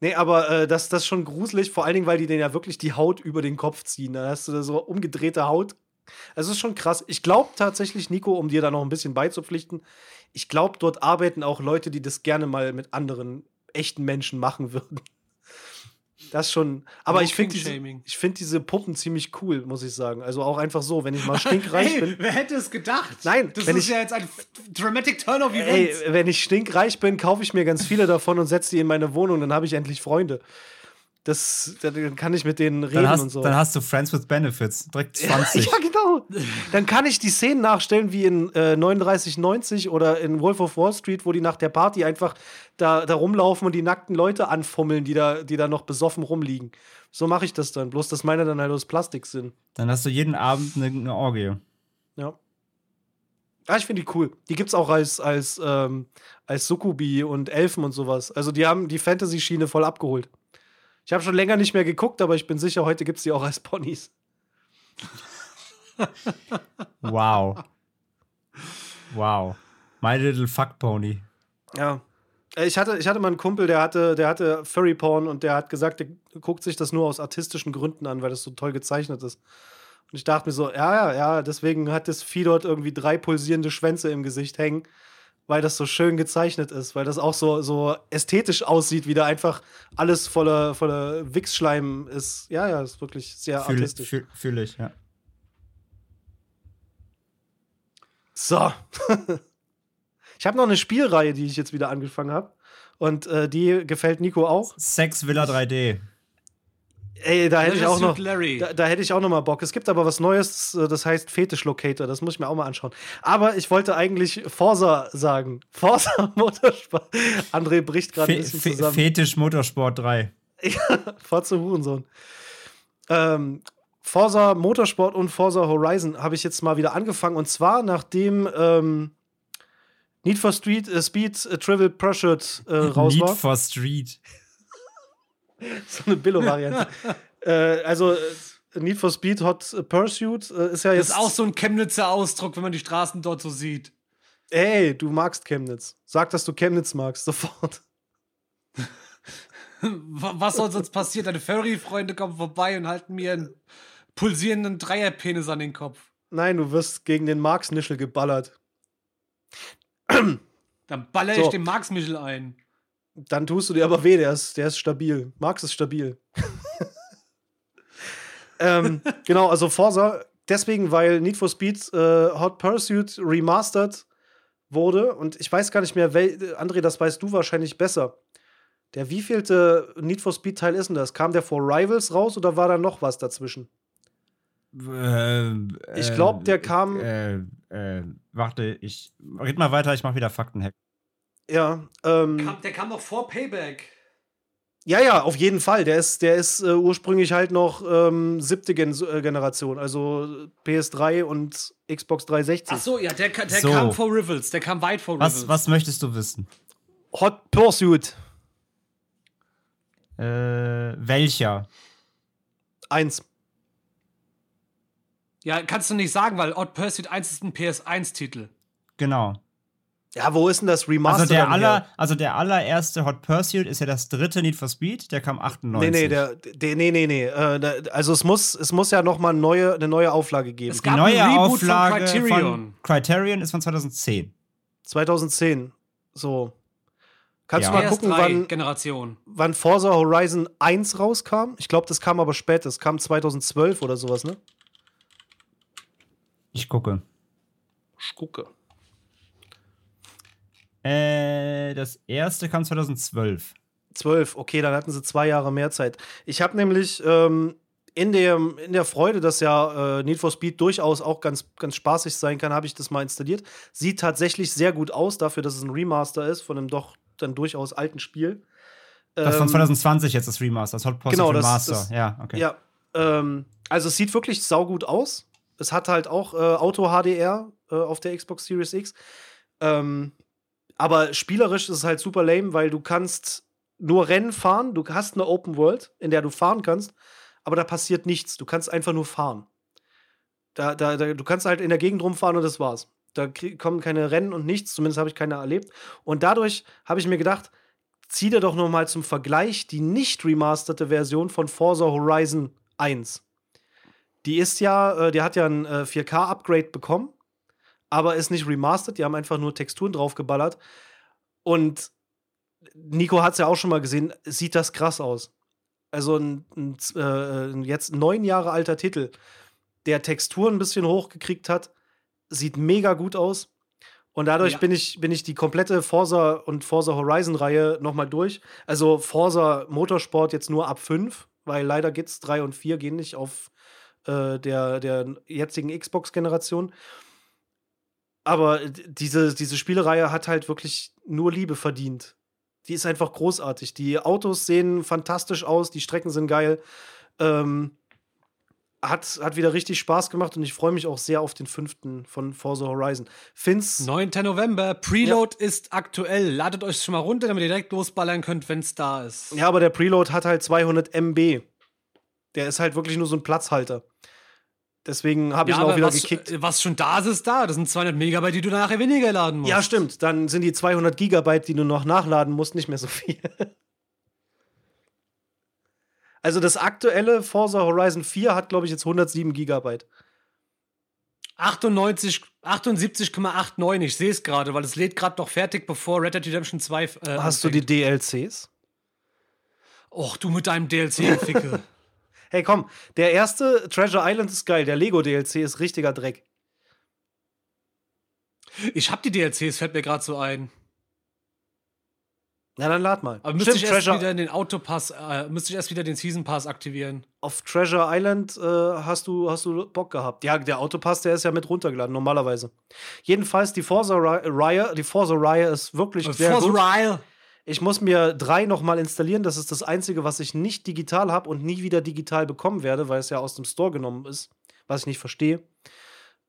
nee, aber äh, das, das ist schon gruselig, vor allen Dingen, weil die denen ja wirklich die Haut über den Kopf ziehen. Da hast du da so umgedrehte Haut. Also es ist schon krass. Ich glaube tatsächlich, Nico, um dir da noch ein bisschen beizupflichten, ich glaube, dort arbeiten auch Leute, die das gerne mal mit anderen echten Menschen machen <laughs> würden. Das schon. Aber No ich finde diese, ich find diese Puppen ziemlich cool, muss ich sagen. Also auch einfach so, wenn ich mal stinkreich <laughs> Hey, bin. wer hätte es gedacht? Nein, das wenn ist ich- ja jetzt ein dramatic turn of Ey, events. wenn ich stinkreich bin, kaufe ich mir ganz viele davon und setze die in meine Wohnung, dann habe ich endlich Freunde. Das, dann kann ich mit denen reden hast, und so. dann hast du Friends with Benefits. Direkt 20. ja, genau. Dann kann ich die Szenen nachstellen wie in äh, 3990 oder in Wolf of Wall Street, wo die nach der Party einfach da, da rumlaufen und die nackten Leute anfummeln, die da, die da noch besoffen rumliegen. So mache ich das dann. Bloß, dass meine dann halt aus Plastik sind. Dann hast du jeden Abend eine, eine Orgie. Ja. Ah, ich finde die cool. Die gibt's auch als, als, ähm, als Sukubi und Elfen und sowas. Also die haben die Fantasy-Schiene voll abgeholt. Ich habe schon länger nicht mehr geguckt, aber ich bin sicher, heute gibt's die auch als Ponys. Wow. wow. My Little Fuck Pony. Ja. Äh, Ich hatte, ich hatte mal einen Kumpel, der hatte, der hatte Furry Porn und der hat gesagt, der guckt sich das nur aus artistischen Gründen an, weil das so toll gezeichnet ist. Und ich dachte mir so, ja, ja, ja, deswegen hat das Vieh dort irgendwie drei pulsierende Schwänze im Gesicht hängen, weil das so schön gezeichnet ist, weil das auch so, so ästhetisch aussieht, wie da einfach alles voller, voller Wichsschleim ist. Ja, ja, ist wirklich sehr Fühle artistisch. fühl, fühl ich, ja. So. <laughs> ich habe noch eine Spielreihe, die ich jetzt wieder angefangen habe. Und äh, die gefällt Nico auch. Sex Villa 3D. Ey, da hätte ich auch noch. Da, da hätte ich auch noch mal Bock. Es gibt aber was Neues, äh, das heißt Fetisch Locator. Das muss ich mir auch mal anschauen. Aber ich wollte eigentlich Forsa sagen. <laughs> Forsa Motorsport. André bricht gerade ein bisschen Fe zusammen. Fetisch Motorsport 3. <laughs> Forza Hurensohn. Ähm, Forza Motorsport und Forza Horizon habe ich jetzt mal wieder angefangen. Und zwar nachdem ähm, Need for Street, äh, Speed äh, Trivial Pursuit äh, raus Need war. for Street. <laughs> so eine Billo-Variante. <laughs> äh, also Need for Speed Hot Pursuit äh, ist ja Das jetzt. ist auch so ein Chemnitzer Ausdruck, wenn man die Straßen dort so sieht. Ey, du magst Chemnitz. Sag, dass du Chemnitz magst, sofort. <laughs> Wa- Was soll sonst passieren? Deine Furry-Freunde kommen vorbei und halten mir einen pulsierenden Dreierpenis an den Kopf. Nein, du wirst gegen den Marx-Nischel geballert. Dann baller ich So. den Marx-Michel ein. Dann tust du dir aber weh, der ist, der ist stabil. Marx ist stabil. <laughs> ähm, genau, also Forza, deswegen, weil Need for Speed äh, Hot Pursuit remastered wurde und ich weiß gar nicht mehr, wel André, das weißt du wahrscheinlich besser. Der wievielte Need for Speed Teil ist denn das? Kam der vor Rivals raus oder war da noch was dazwischen? Äh, Ich äh, glaub, der kam- Äh, äh, warte, ich. Red mal weiter, ich mach wieder Faktenhack. Ja, ähm, Kam, der kam noch vor Payback. ja, ja, auf jeden Fall. Der ist, der ist äh, ursprünglich halt noch ähm, siebte Gen äh, Generation, also PS3 und Xbox 360. Ach so, ja, der, der So. kam vor Rivals. Der kam weit vor Was, Rivals. was möchtest du wissen? Hot Pursuit Äh, welcher? 1. Ja, kannst du nicht sagen, weil Odd Pursuit 1 ist ein PS1-Titel. Genau. Ja, wo ist denn das Remaster? Also der, aller, also der allererste Hot Pursuit ist ja das dritte Need for Speed, der kam 98. Nee, nee, der, der, nee, nee, nee. Äh, da, also es muss, es muss ja noch mal neue, eine neue Auflage geben. Es Die gab neue ein Reboot von Auflage Criterion. von Criterion ist von 2010. 2010. So. Kannst Ja. du mal gucken, wann, Generation. wann Forza Horizon 1 rauskam? Ich glaube, das kam aber später. Es kam 2012 oder sowas, ne? Ich gucke. Ich gucke. Äh, das erste kam 2012. 12, okay, dann hatten sie zwei Jahre mehr Zeit. Ich habe nämlich ähm, in, der, in der Freude, dass ja äh, Need for Speed durchaus auch ganz, ganz spaßig sein kann, habe ich das mal installiert. Sieht tatsächlich sehr gut aus, dafür, dass es ein Remaster ist von einem doch dann durchaus alten Spiel. Das von Ähm, 2020 jetzt das Remaster, das Hot Pursuit genau, das- Remaster. das- ja, okay. Ja, ähm, also es sieht wirklich saugut aus. Es hat halt auch äh, Auto-HDR äh, auf der Xbox Series X. Ähm, aber spielerisch ist es halt super lame, weil du kannst nur Rennen fahren, du hast eine Open World, in der du fahren kannst, aber da passiert nichts. Du kannst einfach nur fahren. Da, da, da, du kannst halt in der Gegend rumfahren und das war's. Da kommen keine Rennen und nichts, zumindest habe ich keine erlebt. Und dadurch habe ich mir gedacht, zieh dir doch noch mal zum Vergleich die nicht remasterte Version von Forza Horizon 1. Die ist ja, äh, die hat ja ein äh, 4K-Upgrade bekommen, aber ist nicht remastered. Die haben einfach nur Texturen draufgeballert. Und Nico hat es ja auch schon mal gesehen, sieht das krass aus. Also ein, ein äh, jetzt neun Jahre alter Titel, der Texturen ein bisschen hochgekriegt hat, sieht mega gut aus. Und dadurch ja. bin, ich, bin ich die komplette Forza und Forza Horizon-Reihe nochmal durch. Also Forza Motorsport jetzt nur ab 5, weil leider geht's 3 und 4 gehen nicht auf äh, der, der jetzigen Xbox-Generation. Aber diese, diese Spielereihe hat halt wirklich nur Liebe verdient. Die ist einfach großartig. Die Autos sehen fantastisch aus, die Strecken sind geil. Ähm, hat, hat wieder richtig Spaß gemacht und ich freue mich auch sehr auf den fünften von Forza Horizon. Find's 9. November, Preload ja. ist aktuell. Ladet euch schon mal runter, damit ihr direkt losballern könnt, wenn es da ist. Ja, aber der Preload hat halt 200 MB. Der ist halt wirklich nur so ein Platzhalter. Deswegen habe ich ja, ihn auch wieder was, gekickt. Was schon da ist, ist da. Das sind 200 Megabyte, die du nachher weniger laden musst. Ja, stimmt. Dann sind die 200 Gigabyte, die du noch nachladen musst, nicht mehr so viel. <laughs> Also das aktuelle Forza Horizon 4 hat, glaube ich, jetzt 107 Gigabyte. 98, 78,89. Ich sehe es gerade, weil es lädt gerade noch fertig, bevor Red Dead Redemption 2. Äh, Hast anfängt. du die DLCs? Och, du mit deinem DLC-Ficke. <laughs> hey, komm, der erste Treasure Island ist geil, der Lego DLC ist richtiger Dreck. Ich hab die DLCs, fällt mir gerade so ein. Na, dann lad mal. Aber müsste ich erst wieder den Autopass, äh, müsste ich erst wieder den Season Pass aktivieren. Auf Treasure Island äh, hast, du, hast du Bock gehabt. Ja, der Autopass, der ist ja mit runtergeladen, normalerweise. Jedenfalls, die Forza-Reihe, die Forza-Reihe ist wirklich sehr Forza gut. Reihe. Ich muss mir drei nochmal installieren. Das ist das Einzige, was ich nicht digital habe und nie wieder digital bekommen werde, weil es ja aus dem Store genommen ist. Was ich nicht verstehe.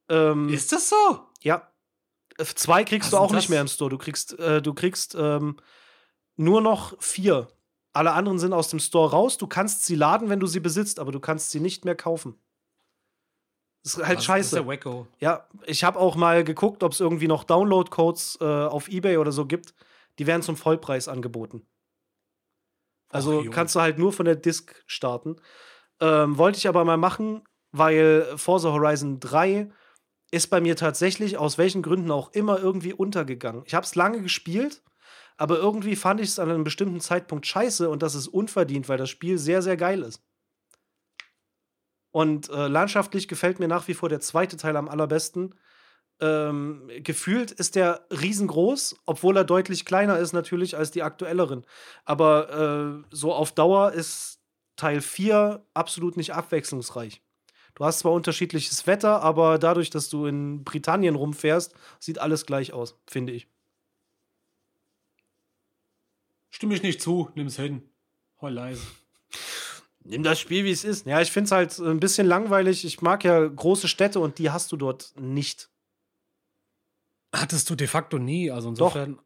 Ähm, ist das so? Ja. Zwei kriegst was du auch nicht mehr im Store. Du kriegst, äh, du kriegst ähm, nur noch vier. Alle anderen sind aus dem Store raus. Du kannst sie laden, wenn du sie besitzt, aber du kannst sie nicht mehr kaufen. Das ist halt Was, scheiße. Das ist Wacko. Ja, ich habe auch mal geguckt, ob es irgendwie noch Download-Codes äh, auf Ebay oder so gibt. Die werden zum Vollpreis angeboten. Also Och, kannst du halt nur von der Disk starten. Ähm, wollte ich aber mal machen, weil Forza Horizon 3 ist bei mir tatsächlich aus welchen Gründen auch immer irgendwie untergegangen. Ich habe es lange gespielt aber irgendwie fand ich es an einem bestimmten Zeitpunkt scheiße und das ist unverdient, weil das Spiel sehr, sehr geil ist. Und äh, landschaftlich gefällt mir nach wie vor der zweite Teil am allerbesten. Ähm, gefühlt ist der riesengroß, obwohl er deutlich kleiner ist natürlich als die aktuelleren. Aber äh, so auf Dauer ist Teil 4 absolut nicht abwechslungsreich. Du hast zwar unterschiedliches Wetter, aber dadurch, dass du in Britannien rumfährst, sieht alles gleich aus, finde ich. Stimme ich nicht zu, nimm's hin. Heul leise. <laughs> Nimm das Spiel, wie es ist. Ja, ich finde es halt ein bisschen langweilig. Ich mag ja große Städte und die hast du dort nicht. Hattest du de facto nie, also insofern. Doch.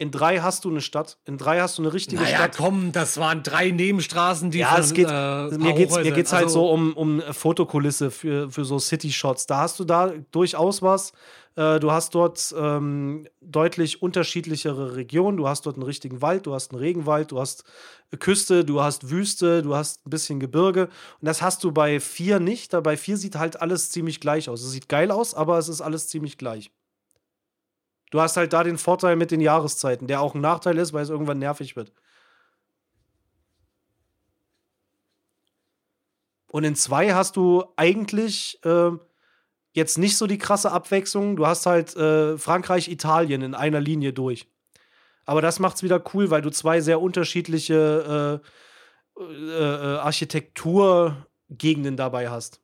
In drei hast du eine Stadt. In drei hast du eine richtige naja, Stadt. komm, das waren drei Nebenstraßen, die ja, von, es geht, äh, mir geht's, mir geht's halt also, so um, um Fotokulisse für, für so City-Shots. Da hast du da durchaus was. Äh, du hast dort ähm, deutlich unterschiedlichere Regionen. Du hast dort einen richtigen Wald, du hast einen Regenwald, du hast Küste, du hast Wüste, du hast ein bisschen Gebirge. Und das hast du bei vier nicht. Bei vier sieht halt alles ziemlich gleich aus. Es sieht geil aus, aber es ist alles ziemlich gleich. Du hast halt da den Vorteil mit den Jahreszeiten, der auch ein Nachteil ist, weil es irgendwann nervig wird. Und in zwei hast du eigentlich äh, jetzt nicht so die krasse Abwechslung. Du hast halt äh, Frankreich, Italien in einer Linie durch. Aber das macht es wieder cool, weil du zwei sehr unterschiedliche äh, äh, äh Architekturgegenden dabei hast.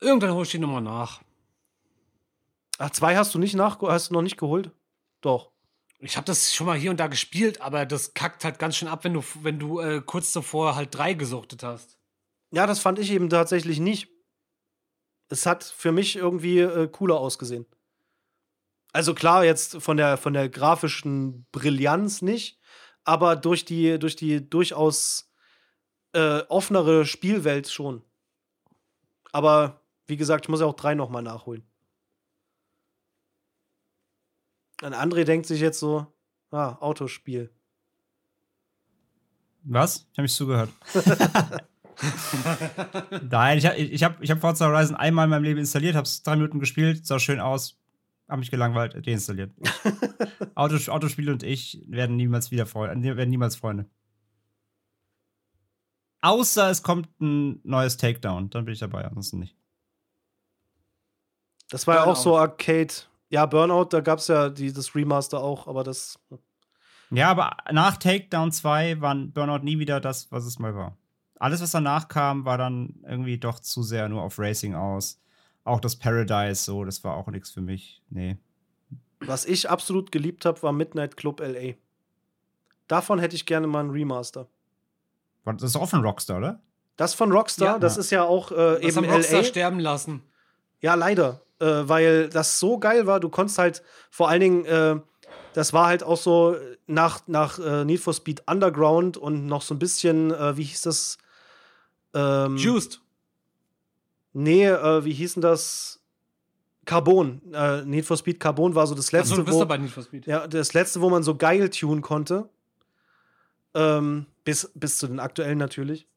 Irgendwann hole ich die nochmal nach. Ach, zwei hast du nicht nach, hast du noch nicht geholt? Doch. Ich habe das schon mal hier und da gespielt, aber das kackt halt ganz schön ab, wenn du, wenn du äh, kurz davor halt drei gesuchtet hast. Ja, das fand ich eben tatsächlich nicht. Es hat für mich irgendwie äh, cooler ausgesehen. Also klar, jetzt von der, von der grafischen Brillanz nicht, aber durch die, durch die durchaus äh, offenere Spielwelt schon. Aber wie gesagt, ich muss ja auch drei nochmal nachholen. Und André denkt sich jetzt so, ah, Autospiel. Was? Ich habe mich zugehört. <laughs> Nein, ich habe ich hab, ich hab Forza Horizon einmal in meinem Leben installiert, habe es drei Minuten gespielt, sah schön aus, habe mich gelangweilt, deinstalliert. <laughs> Autos, Autospiele und ich werden niemals wieder Freunde, werden niemals Freunde. Außer es kommt ein neues Takedown, dann bin ich dabei, ansonsten nicht. Das war ja auch so Arcade. Ja, Burnout, da gab es ja die, das Remaster auch, aber das. Ja, aber nach Takedown 2 war Burnout nie wieder das, was es mal war. Alles, was danach kam, war dann irgendwie doch zu sehr nur auf Racing aus. Auch das Paradise, so, das war auch nichts für mich. Nee. Was ich absolut geliebt habe, war Midnight Club LA. Davon hätte ich gerne mal ein Remaster. Das ist auch von Rockstar, oder? Das von Rockstar, Ja. das ist ja auch äh, Das eben haben Rockstar LA. sterben lassen. Ja, leider. Äh, weil das so geil war. Du konntest halt vor allen Dingen, äh, das war halt auch so nach, nach äh, Need for Speed Underground und noch so ein bisschen, äh, wie hieß das? Ähm, Juiced. Nee, äh, wie hieß denn das? Carbon. Äh, Need for Speed Carbon war so das letzte, bist wo, ja, das letzte, wo man so geil tunen konnte. Ähm, bis, bis zu den aktuellen natürlich.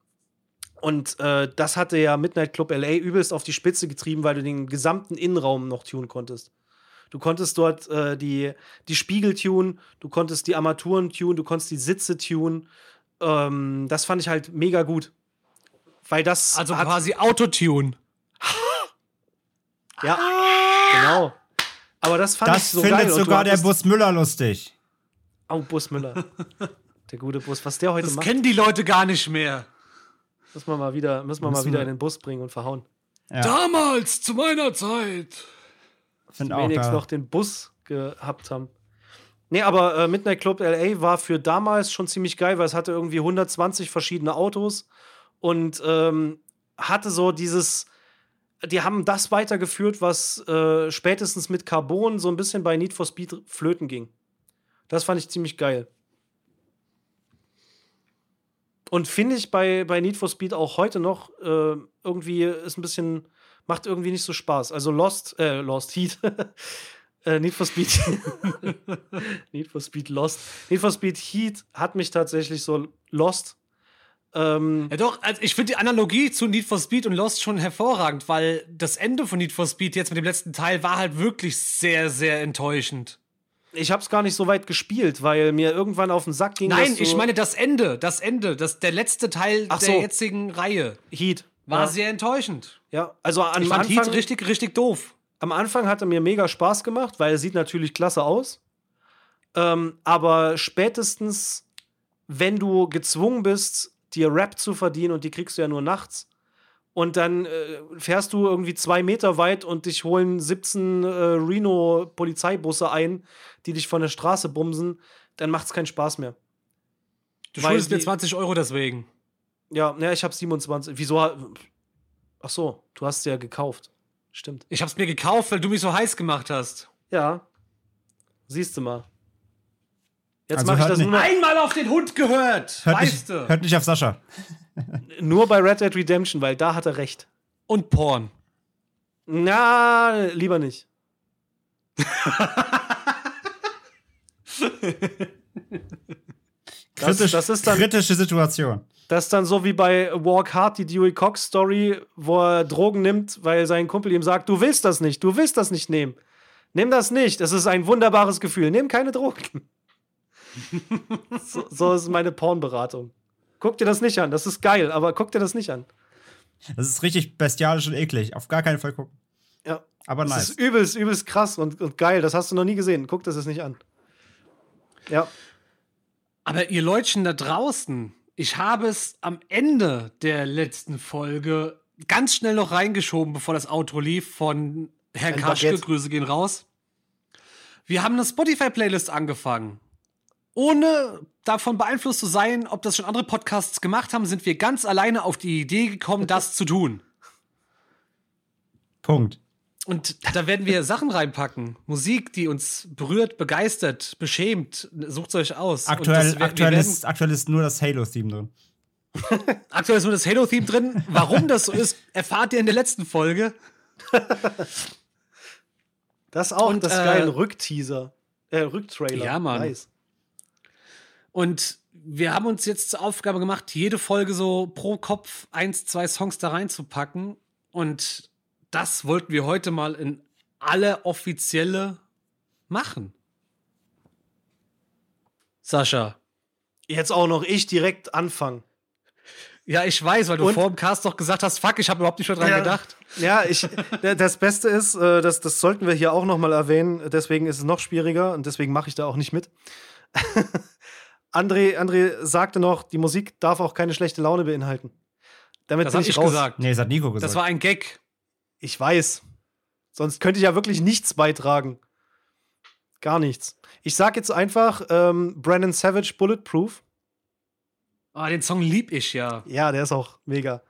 Und äh, das hatte ja Midnight Club LA übelst auf die Spitze getrieben, weil du den gesamten Innenraum noch tunen konntest. Du konntest dort äh, die, die Spiegel tunen, du konntest die Armaturen tunen, du konntest die Sitze tunen. Ähm, das fand ich halt mega gut. Weil das Also hat, quasi Autotune. ja, genau. Aber das fand Das ich so findet geil. Und du sogar der Bus Müller lustig. Oh, Bus Müller. <laughs> der gute Bus. Was der heute Das macht, kennen die Leute gar nicht mehr. Müssen wir mal wieder, müssen wir mal Müssen wieder wir- in den Bus bringen und verhauen. Ja, Damals, zu meiner Zeit. find auch wenigstens noch den Bus gehabt haben. Nee, aber äh, Midnight Club LA war für damals schon ziemlich geil, weil es hatte irgendwie 120 verschiedene Autos und ähm, hatte so dieses. Die haben das weitergeführt, was äh, spätestens mit Carbon so ein bisschen bei Need for Speed flöten ging. Das fand ich ziemlich geil. Und finde ich bei, bei Need for Speed auch heute noch äh, irgendwie ist ein bisschen, macht irgendwie nicht so Spaß. Also Lost, äh, Lost Heat. <laughs> äh, Need for Speed. <laughs> Need for Speed Lost. Need for Speed Heat hat mich tatsächlich so lost. Ähm, Ja doch, also ich finde die Analogie zu Need for Speed und Lost schon hervorragend, weil das Ende von Need for Speed jetzt mit dem letzten Teil war halt wirklich sehr, sehr enttäuschend. Ich habe es gar nicht so weit gespielt, weil mir irgendwann auf den Sack ging. Nein, ich meine das Ende, das Ende, das, der letzte Teil Ach der so. jetzigen Reihe Heat. war ja. sehr enttäuschend. Ja, also am Ich fand Anfang, Heat richtig, richtig doof. am Anfang hat er mir mega Spaß gemacht, weil er sieht natürlich klasse aus. Ähm, aber spätestens, wenn du gezwungen bist, dir Rap zu verdienen und die kriegst du ja nur nachts. Und dann äh, fährst du irgendwie zwei Meter weit und dich holen 17 äh, Reno-Polizeibusse ein, die dich von der Straße bumsen, dann macht es keinen Spaß mehr. Du Weil schuldest mir die- 20 Euro deswegen. Ja, ne, ich habe 27. Wieso? Ach so, du hast sie ja gekauft. Stimmt. Ich hab's mir gekauft, weil du mich so heiß gemacht hast. Ja. Siehst du mal. Jetzt Also mache ich hört das nicht- nur, noch, Einmal auf den Hund gehört, Hört weißt nicht, du. hört nicht auf Sascha. <laughs> nur bei Red Dead Redemption, weil da hat er recht. Und Porn. Na, lieber nicht. <laughs> Das, Kritisch, das, ist dann, kritische Situation. das ist dann so wie bei Walk Hard, die Dewey Cox Story, wo er Drogen nimmt, weil sein Kumpel ihm sagt, du willst das nicht, du willst das nicht nehmen. Nimm das nicht, es ist ein wunderbares Gefühl. Nimm keine Drogen. So, so ist meine Pornberatung. Guck dir das nicht an, das ist geil, aber guck dir das nicht an. Das ist richtig bestialisch und eklig. Auf gar keinen Fall gucken. Ja. Aber Das nice. ist übelst, übelst krass und, und geil. Das hast du noch nie gesehen. Guck das jetzt nicht an. Ja. Aber ihr Leutchen da draußen, ich habe es am Ende der letzten Folge ganz schnell noch reingeschoben, bevor das Outro lief, von Herrn Ein Kaschke. Baguette. Grüße gehen raus. Wir haben eine Spotify-Playlist angefangen. Ohne davon beeinflusst zu sein, ob das schon andere Podcasts gemacht haben, sind wir ganz alleine auf die Idee gekommen, <laughs> das zu tun. Punkt. und da werden wir Sachen reinpacken. Musik, die uns berührt, begeistert, beschämt. Sucht euch aus. Aktuell, das, aktuell, ist, aktuell ist nur das Halo-Theme drin. <laughs> aktuell ist nur das Halo-Theme drin. Warum das so ist, erfahrt ihr in der letzten Folge. Das ist auch Und, das äh, geile Rückteaser. Äh, Rücktrailer. Ja, Mann. Nice. Und wir haben uns jetzt zur Aufgabe gemacht, jede Folge so pro Kopf eins, zwei Songs da reinzupacken. Und das wollten wir heute mal in alle offizielle machen. Sascha. Jetzt auch noch ich direkt anfangen. Ja, ich weiß, weil du Und- vor dem Cast doch gesagt hast, fuck, ich habe überhaupt nicht mehr dran Ja. gedacht. Ja, ich, das Beste ist, äh, das, das sollten wir hier auch noch mal erwähnen, deswegen ist es noch schwieriger und deswegen mache ich da auch nicht mit. <laughs> André, André sagte noch, die Musik darf auch keine schlechte Laune beinhalten. Damit Das habe ich raus. gesagt. Nee, das hat Nico gesagt. Das war ein Gag. Ich weiß. Sonst könnte ich ja wirklich nichts beitragen. Gar nichts. Ich sag jetzt einfach ähm, Brandon Savage Bulletproof. Ah, den Song lieb ich ja. Ja, der ist auch mega.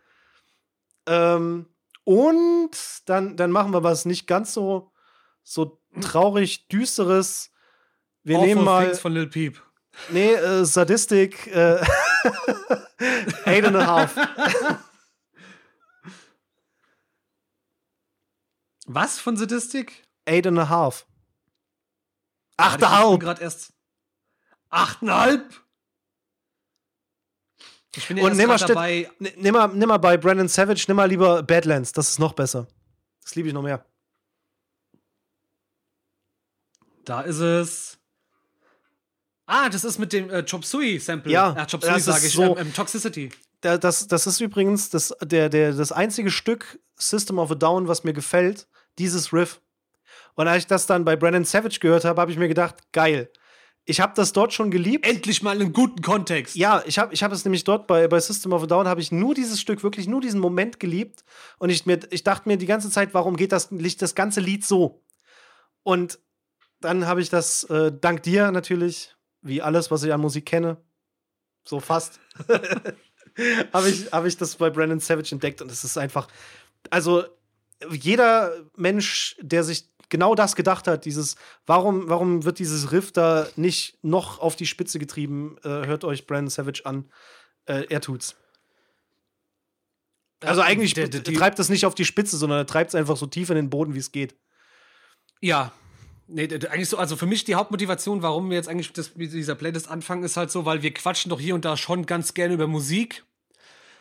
Ähm, und dann, dann machen wir was nicht ganz so, so traurig, düsteres. Wir Awful nehmen mal. Things von Lil Peep. Nee, äh, Sadistik. Äh, <laughs> eight and a half. Was von Sadistik? Eight and a half. Warte, ich Achteinhalb. gerade erst. Achteinhalb? Ich bin ja Und nimm mal, dabei. nimm, mal, nimm mal bei Brandon Savage, nimm mal lieber Badlands. Das ist noch besser. Das liebe ich noch mehr. Da ist es. Ah, das ist mit dem äh, Chop Suey Sample. Ja, äh, Chop Suey sage ich. so- ähm, ähm, Toxicity. Da- Das, das ist übrigens das, der, der, das einzige Stück System of a Down, was mir gefällt, dieses Riff. Und als ich das dann bei Brandon Savage gehört habe, habe ich mir gedacht, geil. Ich habe das dort schon geliebt. Endlich mal einen guten Kontext. Ja, ich habe ich hab es nämlich dort bei, bei System of a Down, habe ich nur dieses Stück, wirklich nur diesen Moment geliebt. Und ich, mir, ich dachte mir die ganze Zeit, warum geht das, das ganze Lied so? Und dann habe ich das, äh, dank dir natürlich, wie alles, was ich an Musik kenne, so fast, <laughs> habe ich, hab ich das bei Brandon Savage entdeckt. Und es ist einfach, also jeder Mensch, der sich genau das gedacht hat, dieses, warum, warum wird dieses Riff da nicht noch auf die Spitze getrieben, äh, hört euch Brandon Savage an. Äh, er tut's. Also eigentlich der- der- die- treibt es nicht auf die Spitze, sondern er treibt es einfach so tief in den Boden, wie es geht. Ja. Nee, eigentlich so, also für mich die Hauptmotivation, warum wir jetzt eigentlich das, mit dieser Playlist anfangen, ist halt so, weil wir quatschen doch hier und da schon ganz gerne über Musik.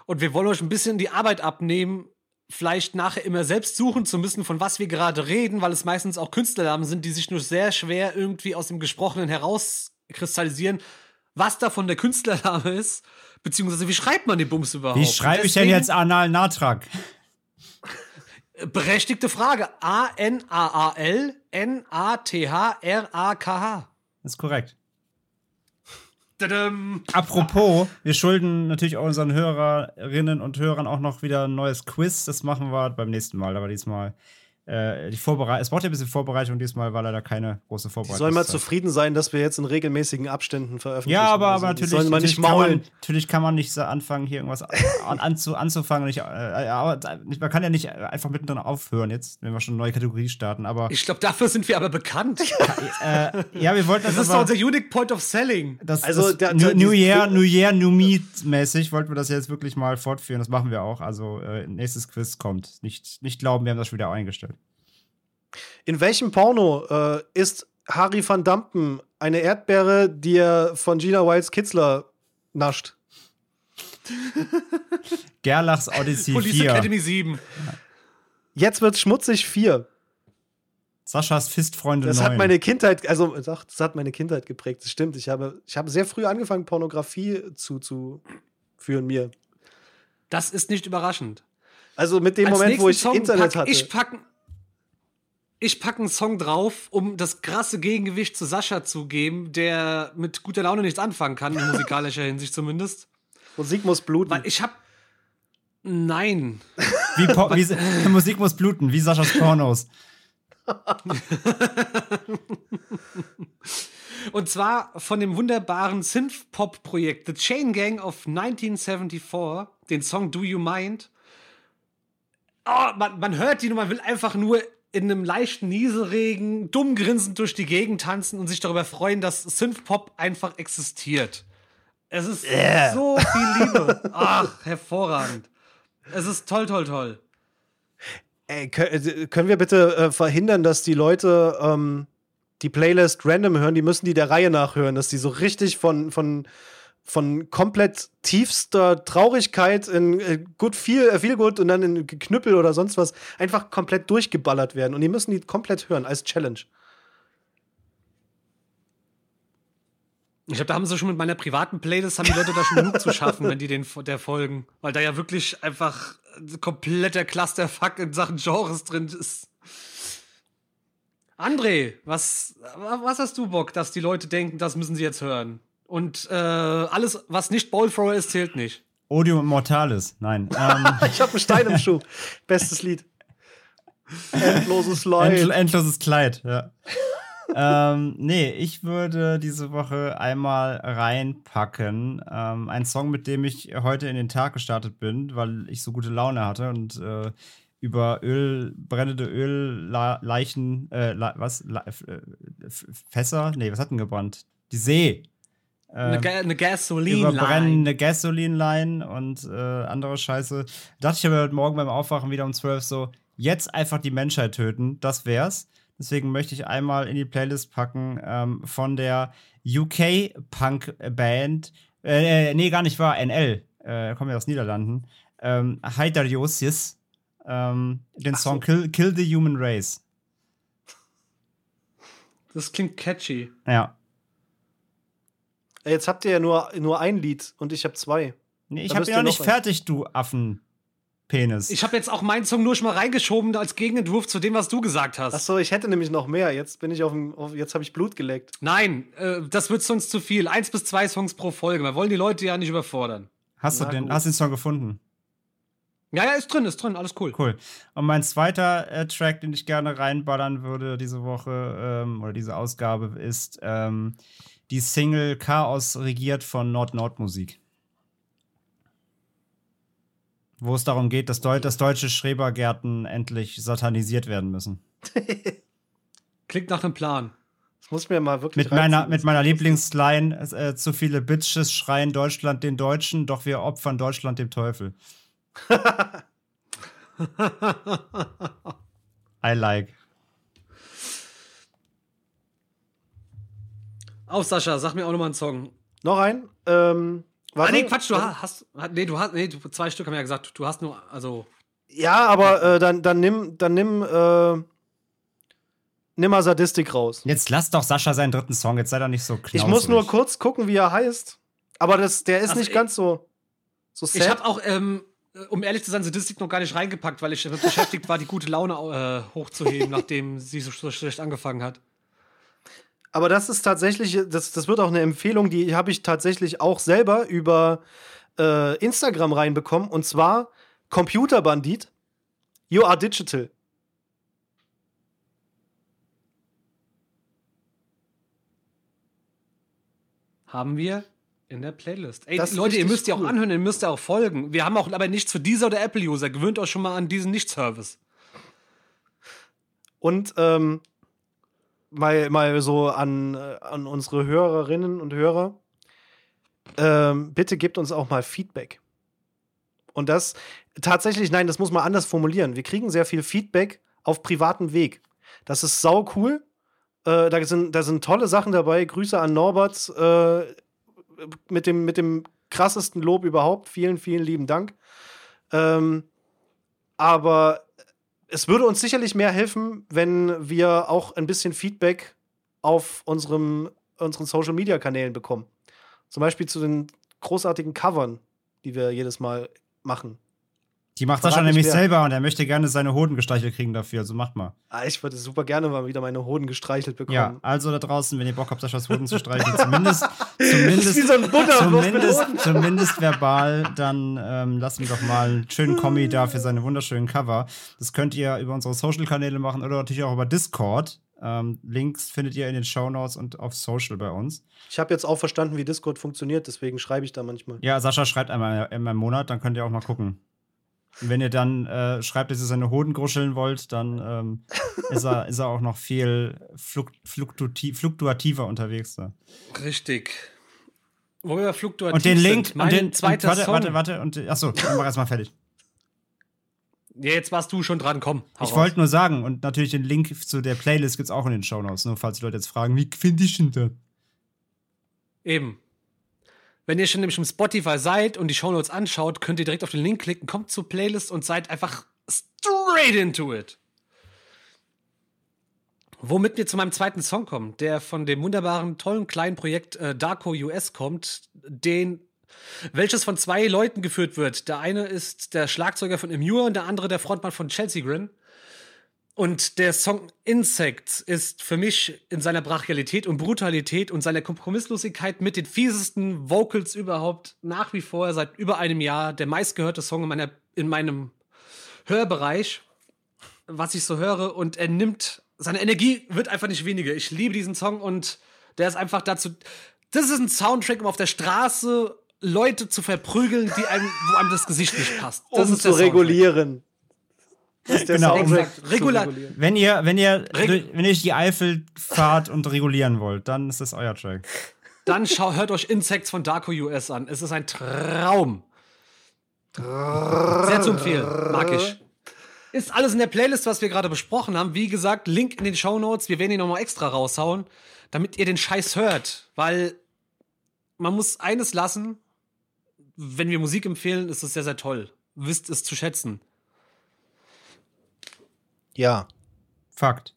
Und wir wollen euch ein bisschen die Arbeit abnehmen, vielleicht nachher immer selbst suchen zu müssen, von was wir gerade reden, weil es meistens auch Künstlernamen sind, die sich nur sehr schwer irgendwie aus dem Gesprochenen herauskristallisieren, was davon der Künstlername ist, beziehungsweise wie schreibt man den Bums überhaupt? Wie schreibe ich denn jetzt Anal Natrak? Berechtigte Frage. A-N-A-A-L N-A-T-H-R-A-K-H. Ist korrekt. Tadam. Apropos, wir schulden natürlich auch unseren Hörerinnen und Hörern auch noch wieder ein neues Quiz. Das machen wir beim nächsten Mal. Aber diesmal äh, die Vorbereitung. Es braucht ja ein bisschen Vorbereitung. Diesmal war leider keine große Die Vorbereitung. sollen mal zufrieden sein, dass wir jetzt in regenmäßigen Abständen veröffentlichen. Ja, aber, Also, aber die natürlich, sollen natürlich, nicht kann man, maulen. natürlich kann man nicht so anfangen, hier irgendwas <laughs> an, anzu, anzufangen. Nicht, äh, aber man kann ja nicht einfach mittendrin aufhören jetzt, wenn wir schon eine neue Kategorie starten. Aber Ich glaube, dafür sind wir aber bekannt. <laughs> äh, ja, wir wollten Das das, ist doch aber, unser Unique Point of Selling. das, Also, das, der- New, der- New Year, New Year, New Me mäßig wollten wir das jetzt wirklich mal fortführen. Das machen wir auch. Also äh, nächstes Quiz kommt. Nicht, nicht glauben, wir haben das schon wieder eingestellt. In welchem Porno äh, ist Harry van Dampen eine Erdbeere, die er von Gina Wilds Kitzler nascht? <laughs> Gerlachs Odyssey Police 4. Academy 7. Jetzt wird's schmutzig 4. Saschas Fistfreunde Das 9. hat meine Kindheit, also sagt, das hat meine Kindheit geprägt. Das stimmt. Ich habe, ich habe sehr früh angefangen, Pornografie zuzuführen mir. Das ist nicht überraschend. Also mit dem Als Moment, wo ich Song Internet pack hatte. Ich pack, ich pack einen Song drauf, um das krasse Gegengewicht zu Sascha zu geben, der mit guter Laune nichts anfangen kann, in musikalischer <laughs> Hinsicht zumindest. Musik muss bluten. Weil ich hab. Nein. Wie, wie <laughs> Musik muss bluten, wie Saschas Pornos. <laughs> Und zwar von dem wunderbaren Synth-Pop-Projekt The Chain Gang of 1974, den Song Do You Mind. Oh, man, man hört ihn und man will einfach nur in einem leichten Nieselregen dumm grinsend durch die Gegend tanzen und sich darüber freuen, dass Synthpop einfach existiert. Es ist Yeah. so viel Liebe. <laughs> Ach, hervorragend. Es ist toll, toll, toll. Ey, äh, können wir bitte äh, verhindern, dass die Leute ähm, die Playlist random hören? Die müssen die der Reihe nachhören, dass die so richtig von, von, von komplett tiefster Traurigkeit in äh, gut viel, äh, viel gut und dann in Knüppel oder sonst was einfach komplett durchgeballert werden. Und die müssen die komplett hören als Challenge. Ich glaube, da haben sie schon mit meiner privaten Playlist, haben die Leute da schon genug zu schaffen, wenn die den der folgen. Weil da ja wirklich einfach kompletter Clusterfuck in Sachen Genres drin ist. André, was, was hast du Bock, dass die Leute denken, das müssen sie jetzt hören? Und äh, alles, was nicht Ballthrower ist, zählt nicht. Odium Immortalis. Nein. <laughs> Ähm, Ich habe einen Stein im Schuh. Bestes Lied. Endloses Endl Leid. endloses Kleid, ja. <laughs> ähm, nee, ich würde diese Woche einmal reinpacken. Ähm, ein Song, mit dem ich heute in den Tag gestartet bin, weil ich so gute Laune hatte und äh, über Öl, brennende Ölleichen, äh, was? La Fässer? Nee, was hat denn gebrannt? Die See. Eine, Ähm, Ga eine Gasoline. über brennende Gasoline-Line und äh, andere Scheiße. Dachte ich aber heute Morgen beim Aufwachen wieder um 12 so, jetzt einfach die Menschheit töten, das wär's. Deswegen möchte ich einmal in die Playlist packen ähm, von der UK-Punk-Band, äh, äh, nee, gar nicht wahr, NL, äh, kommen ja aus Niederlanden, ähm, Hydariosis, ähm, den Song Kill, Kill the Human Race. Das klingt catchy. Ja. Jetzt habt ihr ja nur, nur ein Lied und ich habe zwei. Nee, ich Da hab müsst ihn ihr noch nicht eins. fertig, du Affenpenis. Ich habe jetzt auch meinen Song nur schon mal reingeschoben als Gegenentwurf zu dem, was du gesagt hast. Achso, ich hätte nämlich noch mehr. Jetzt bin ich auf dem. Auf, jetzt habe ich Blut geleckt. Nein, äh, das wird sonst zu viel. Eins bis zwei Songs pro Folge. Wir wollen die Leute ja nicht überfordern. Hast du Na den, gut. hast du den Song gefunden? Ja, ja, ist drin, ist drin, alles cool. Cool. Und mein zweiter äh, Track, den ich gerne reinballern würde diese Woche ähm, oder diese Ausgabe, ist ähm, die Single Chaos regiert von Nord-Nord-Musik. Wo es darum geht, dass, Deu dass deutsche Schrebergärten endlich satanisiert werden müssen. <laughs> Klingt nach einem Plan. Das muss mir mal wirklich. Mit meiner, mit meiner Lieblingsline: äh, Zu viele Bitches schreien Deutschland den Deutschen, doch wir opfern Deutschland dem Teufel. <laughs> I like. Auf, Sascha, sag mir auch nochmal einen Song. Noch ein? Ähm, Ah, warte. nee, Quatsch, du hast, hast. Nee, du hast. Nee, du, zwei Stück haben wir ja gesagt. Du hast nur. Also. Ja, aber äh, dann, dann nimm, dann nimm, äh, nimm mal Sadistik raus. Jetzt lass doch Sascha seinen dritten Song, jetzt sei doch nicht so knausrig. Ich muss nur kurz gucken, wie er heißt. Aber das, der ist Also nicht ich- ganz so, so sad. Ich habe auch, ähm, um ehrlich zu sein, Statistik noch gar nicht reingepackt, weil ich damit beschäftigt war, die gute Laune äh, hochzuheben, <laughs> nachdem sie so, so schlecht angefangen hat. Aber das ist tatsächlich, das, das wird auch eine Empfehlung, die habe ich tatsächlich auch selber über äh, Instagram reinbekommen. Und zwar Computerbandit, You Are Digital. Haben wir in der Playlist. Ey, Das Leute, ihr müsst ja auch anhören, ihr müsst ja auch folgen. Wir haben auch aber nichts für dieser oder Apple-User. Gewöhnt euch schon mal an diesen Nicht-Service. Und ähm, mal, mal so an, äh, an unsere Hörerinnen und Hörer. Ähm, bitte gebt uns auch mal Feedback. Und das tatsächlich, nein, das muss man anders formulieren. Wir kriegen sehr viel Feedback auf privatem Weg. Das ist sau cool. Äh, da, sind, da sind tolle Sachen dabei. Grüße an Norbert äh, mit, dem, mit dem krassesten Lob überhaupt. Vielen, vielen lieben Dank. Ähm, aber es würde uns sicherlich mehr helfen, wenn wir auch ein bisschen Feedback auf unserem, unseren Social Media Kanälen bekommen. Zum Beispiel zu den großartigen Covern, die wir jedes Mal machen. Die macht Sascha nämlich selber und er möchte gerne seine Hoden gestreichelt kriegen dafür, also macht mal. Ah, ich würde super gerne mal wieder meine Hoden gestreichelt bekommen. Ja, also da draußen, wenn ihr Bock habt, Saschas Hoden zu <laughs> streicheln, zumindest, zumindest, so zumindest, zumindest verbal, dann ähm, lasst ihm doch mal einen schönen Kommi da für seine wunderschönen Cover. Das könnt ihr über unsere Social-Kanäle machen oder natürlich auch über Discord. Ähm, Links findet ihr in den Show Notes und auf Social bei uns. Ich habe jetzt auch verstanden, wie Discord funktioniert, deswegen schreibe ich da manchmal. Ja, Sascha schreibt einmal im Monat, dann könnt ihr auch mal gucken. Und wenn ihr dann äh, schreibt, dass ihr seine Hoden gruscheln wollt, dann ähm, <laughs> ist, er, ist er auch noch viel fluk fluktuativ, fluktuativer unterwegs. Da. Richtig. Wo wir fluktuativ Und den Link, sind. Mein und den, warte, Song. warte, warte, und achso, dann mach erstmal fertig. Ja, jetzt warst du schon dran, komm. Ich wollte nur sagen, und natürlich den Link zu der Playlist gibt's auch in den Shownotes, nur falls die Leute jetzt fragen, wie finde ich denn das? Eben. Wenn ihr schon nämlich im Spotify seid und die Shownotes anschaut, könnt ihr direkt auf den Link klicken, kommt zur Playlist und seid einfach straight into it. Womit wir zu meinem zweiten Song kommen, der von dem wunderbaren, tollen kleinen Projekt äh, Darko US kommt, den welches von zwei Leuten geführt wird. Der eine ist der Schlagzeuger von Immure und der andere der Frontmann von Chelsea Grin. Und der Song Insects ist für mich in seiner Brachialität und Brutalität und seiner Kompromisslosigkeit mit den fiesesten Vocals überhaupt nach wie vor seit über einem Jahr der meistgehörte Song in, meiner, in meinem Hörbereich, was ich so höre. Und er nimmt, seine Energie wird einfach nicht weniger. Ich liebe diesen Song und der ist einfach dazu. Das ist ein Soundtrack, um auf der Straße Leute zu verprügeln, die einem, wo einem das Gesicht nicht passt. Das um ist zu regulieren. Genau, Regular-. Wenn ihr, wenn ihr, Reg- wenn ihr die Eifel fahrt und regulieren wollt, dann ist das euer Track. Dann schau, hört euch Insects von Darko US an. Es ist ein Traum. Sehr zu empfehlen. Mag ich. Ist alles in der Playlist, was wir gerade besprochen haben. Wie gesagt, Link in den Show Notes. Wir werden ihn nochmal extra raushauen, damit ihr den Scheiß hört. Weil man muss eines lassen. Wenn wir Musik empfehlen, ist es sehr, sehr toll. Wisst es zu schätzen. Ja. Fakt.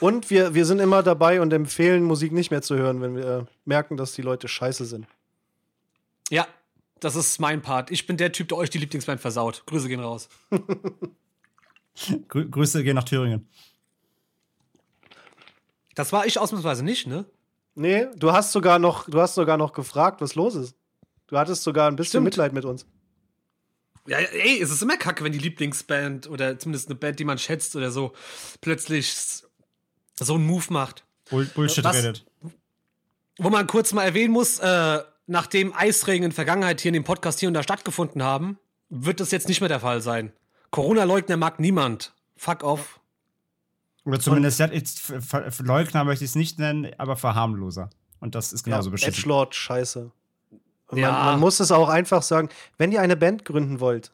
Und wir, wir sind immer dabei und empfehlen, Musik nicht mehr zu hören, wenn wir merken, dass die Leute scheiße sind. Ja, das ist mein Part. Ich bin der Typ, der euch die Lieblingsband versaut. Grüße gehen raus. Grü Grüße gehen nach Thüringen. Das war ich ausnahmsweise nicht, ne? Nee, du hast sogar noch, du hast sogar noch gefragt, was los ist. Du hattest sogar ein bisschen Stimmt. Mitleid mit uns. Ja, ey, es ist immer kacke, wenn die Lieblingsband oder zumindest eine Band, die man schätzt oder so, plötzlich so einen Move macht. Bull Bullshit Was? redet. Wo man kurz mal erwähnen muss, äh, nachdem Eisregen in der Vergangenheit hier in dem Podcast hier und da stattgefunden haben, wird das jetzt nicht mehr der Fall sein. Corona-Leugner mag niemand. Fuck off. Oder zumindest, ja, jetzt, Leugner möchte ich es nicht nennen, aber Verharmloser. Und das ist genauso beschissen. Edgelord, scheiße. Ja. Man, man muss es auch einfach sagen, wenn ihr eine Band gründen wollt,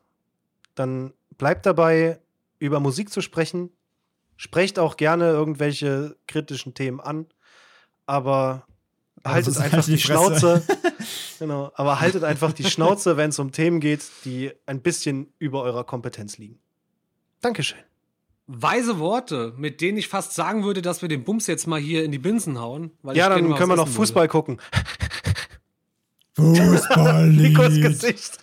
dann bleibt dabei, über Musik zu sprechen. Sprecht auch gerne irgendwelche kritischen Themen an, aber haltet sonst einfach halt die. Schnauze. <laughs> genau, aber haltet einfach die Schnauze, wenn es um Themen geht, die ein bisschen über eurer Kompetenz liegen. Dankeschön. Weise Worte, mit denen ich fast sagen würde, dass wir den Bums jetzt mal hier in die Binsen hauen. Weil Ja, ich dann können wir noch Fußball gucken. Fußballlied. Nikos Gesicht.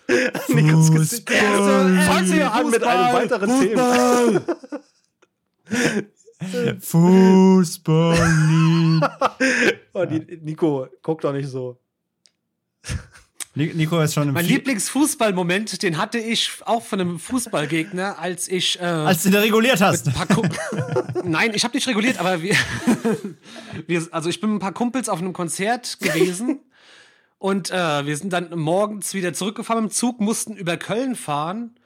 Nikos Gesicht. Fußball. Fangen wir an mit einem weiteren Thema. Fußballlied. <laughs> Oh, die, Nico, guck doch nicht so. Ni- Nico ist schon im Mein Lieblingsfußballmoment, den hatte ich auch von einem Fußballgegner, als ich äh, Als du den reguliert hast. ein paar Kum- <laughs> Nein, ich habe nicht reguliert, aber wir, <laughs> wir, also ich bin mit ein paar Kumpels auf einem Konzert gewesen und äh, wir sind dann morgens wieder zurückgefahren im Zug, mussten über Köln fahren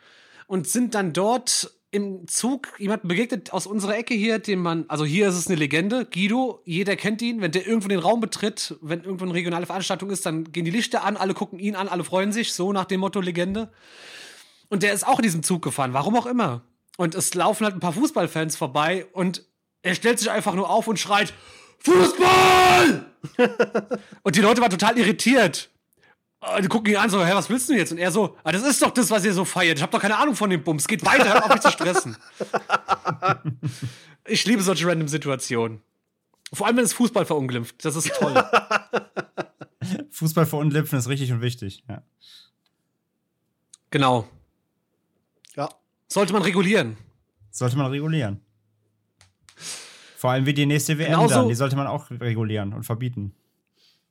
und sind dann dort im Zug jemand begegnet aus unserer Ecke hier, den man, also hier ist es eine Legende, Guido, jeder kennt ihn, wenn der irgendwo den Raum betritt, wenn irgendwo eine regionale Veranstaltung ist, dann gehen die Lichter an, alle gucken ihn an, alle freuen sich, so nach dem Motto Legende. Und der ist auch in diesem Zug gefahren, warum auch immer. Und es laufen halt ein paar Fußballfans vorbei und er stellt sich einfach nur auf und schreit: Fußball! <laughs> und die Leute waren total irritiert. Die gucken ihn an, so, hä, was willst du jetzt? Und er so, ah, das ist doch das, was ihr so feiert. Ich hab doch keine Ahnung von dem Bums. Geht weiter, hört auf mich zu stressen. <laughs> ich liebe solche random Situationen. Vor allem, wenn es Fußball verunglimpft. Das ist toll. <laughs> Fußball verunglimpfen ist richtig und wichtig. Ja. genau. Ja. Sollte man regulieren. Sollte man regulieren. Vor allem wie die nächste WM Genauso- dann. Die sollte man auch regulieren und verbieten.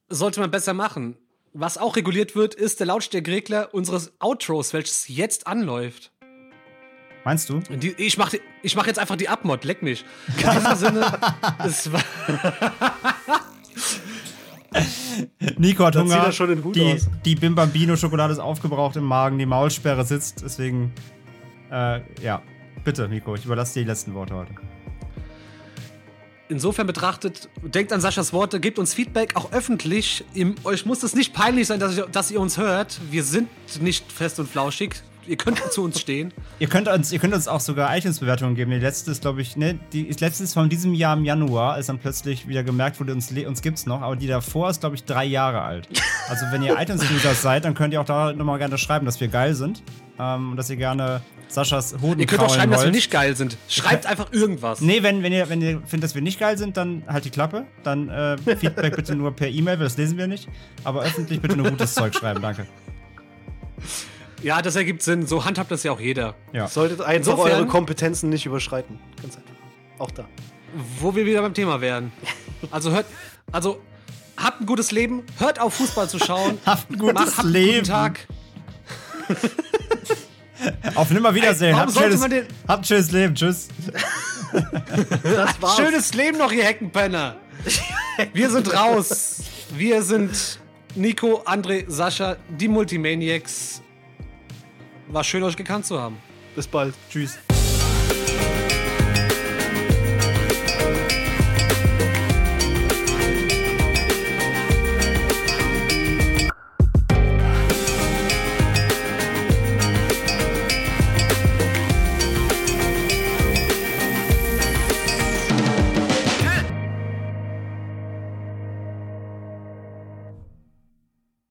sollte man besser machen. Was auch reguliert wird, ist der Lautstärkeregler unseres Outros, welches jetzt anläuft. Meinst du? Die, ich mache ich mach jetzt einfach die Abmod, leck mich. <laughs> In diesem Sinne, es war, <laughs> Nico hat Da Hunger. er schon den Hut die, aus. die Bim Bambino Schokolade ist aufgebraucht im Magen, die Maulsperre sitzt, deswegen Äh, ja, bitte, Miko, ich überlasse dir die letzten Worte heute. Insofern betrachtet, denkt an Saschas Worte, gebt uns Feedback, auch öffentlich. Im, euch muss es nicht peinlich sein, dass, ihr- dass ihr uns hört. Wir sind nicht fest und flauschig. Ihr könnt zu uns stehen. <laughs> Ihr könnt uns, ihr könnt uns auch sogar iTunes-Bewertungen geben. Die letzte ist, glaube ich, ne, die ist letzte ist von diesem Jahr im Januar, als dann plötzlich wieder gemerkt wurde, uns, uns gibt's noch, aber die davor ist, glaube ich, drei Jahre alt. Also wenn ihr <laughs> iTunes-Users seid, dann könnt ihr auch da nochmal gerne schreiben, dass wir geil sind. Ähm, und dass ihr gerne Saschas Hoden Ihr könnt auch schreiben, dass wir wollt. nicht geil sind. Schreibt einfach irgendwas. Nee, wenn, wenn, ihr, wenn ihr findet, dass wir nicht geil sind, dann halt die Klappe. Dann äh, Feedback bitte nur per E-Mail, weil das lesen wir nicht. Aber öffentlich bitte nur gutes Zeug schreiben, danke. Ja, das ergibt Sinn. So handhabt das ja auch jeder. Ja. Solltet einfach Insofern- eure Kompetenzen nicht überschreiten. Ganz einfach. Auch da. Wo wir wieder beim Thema wären. Also hört, also habt ein gutes Leben, hört auf Fußball zu schauen. <laughs> Habt ein gutes Macht- habt einen Leben. Guten Tag. <laughs> Auf Nimmerwiedersehen. Warum Habt, schönes, man den- habt ein schönes Leben. Tschüss. Das war's. Schönes Leben noch, ihr Heckenpenner. Wir sind raus. Wir sind Nico, André, Sascha, die Multimaniacs. War schön, euch gekannt zu haben. Bis bald. Tschüss.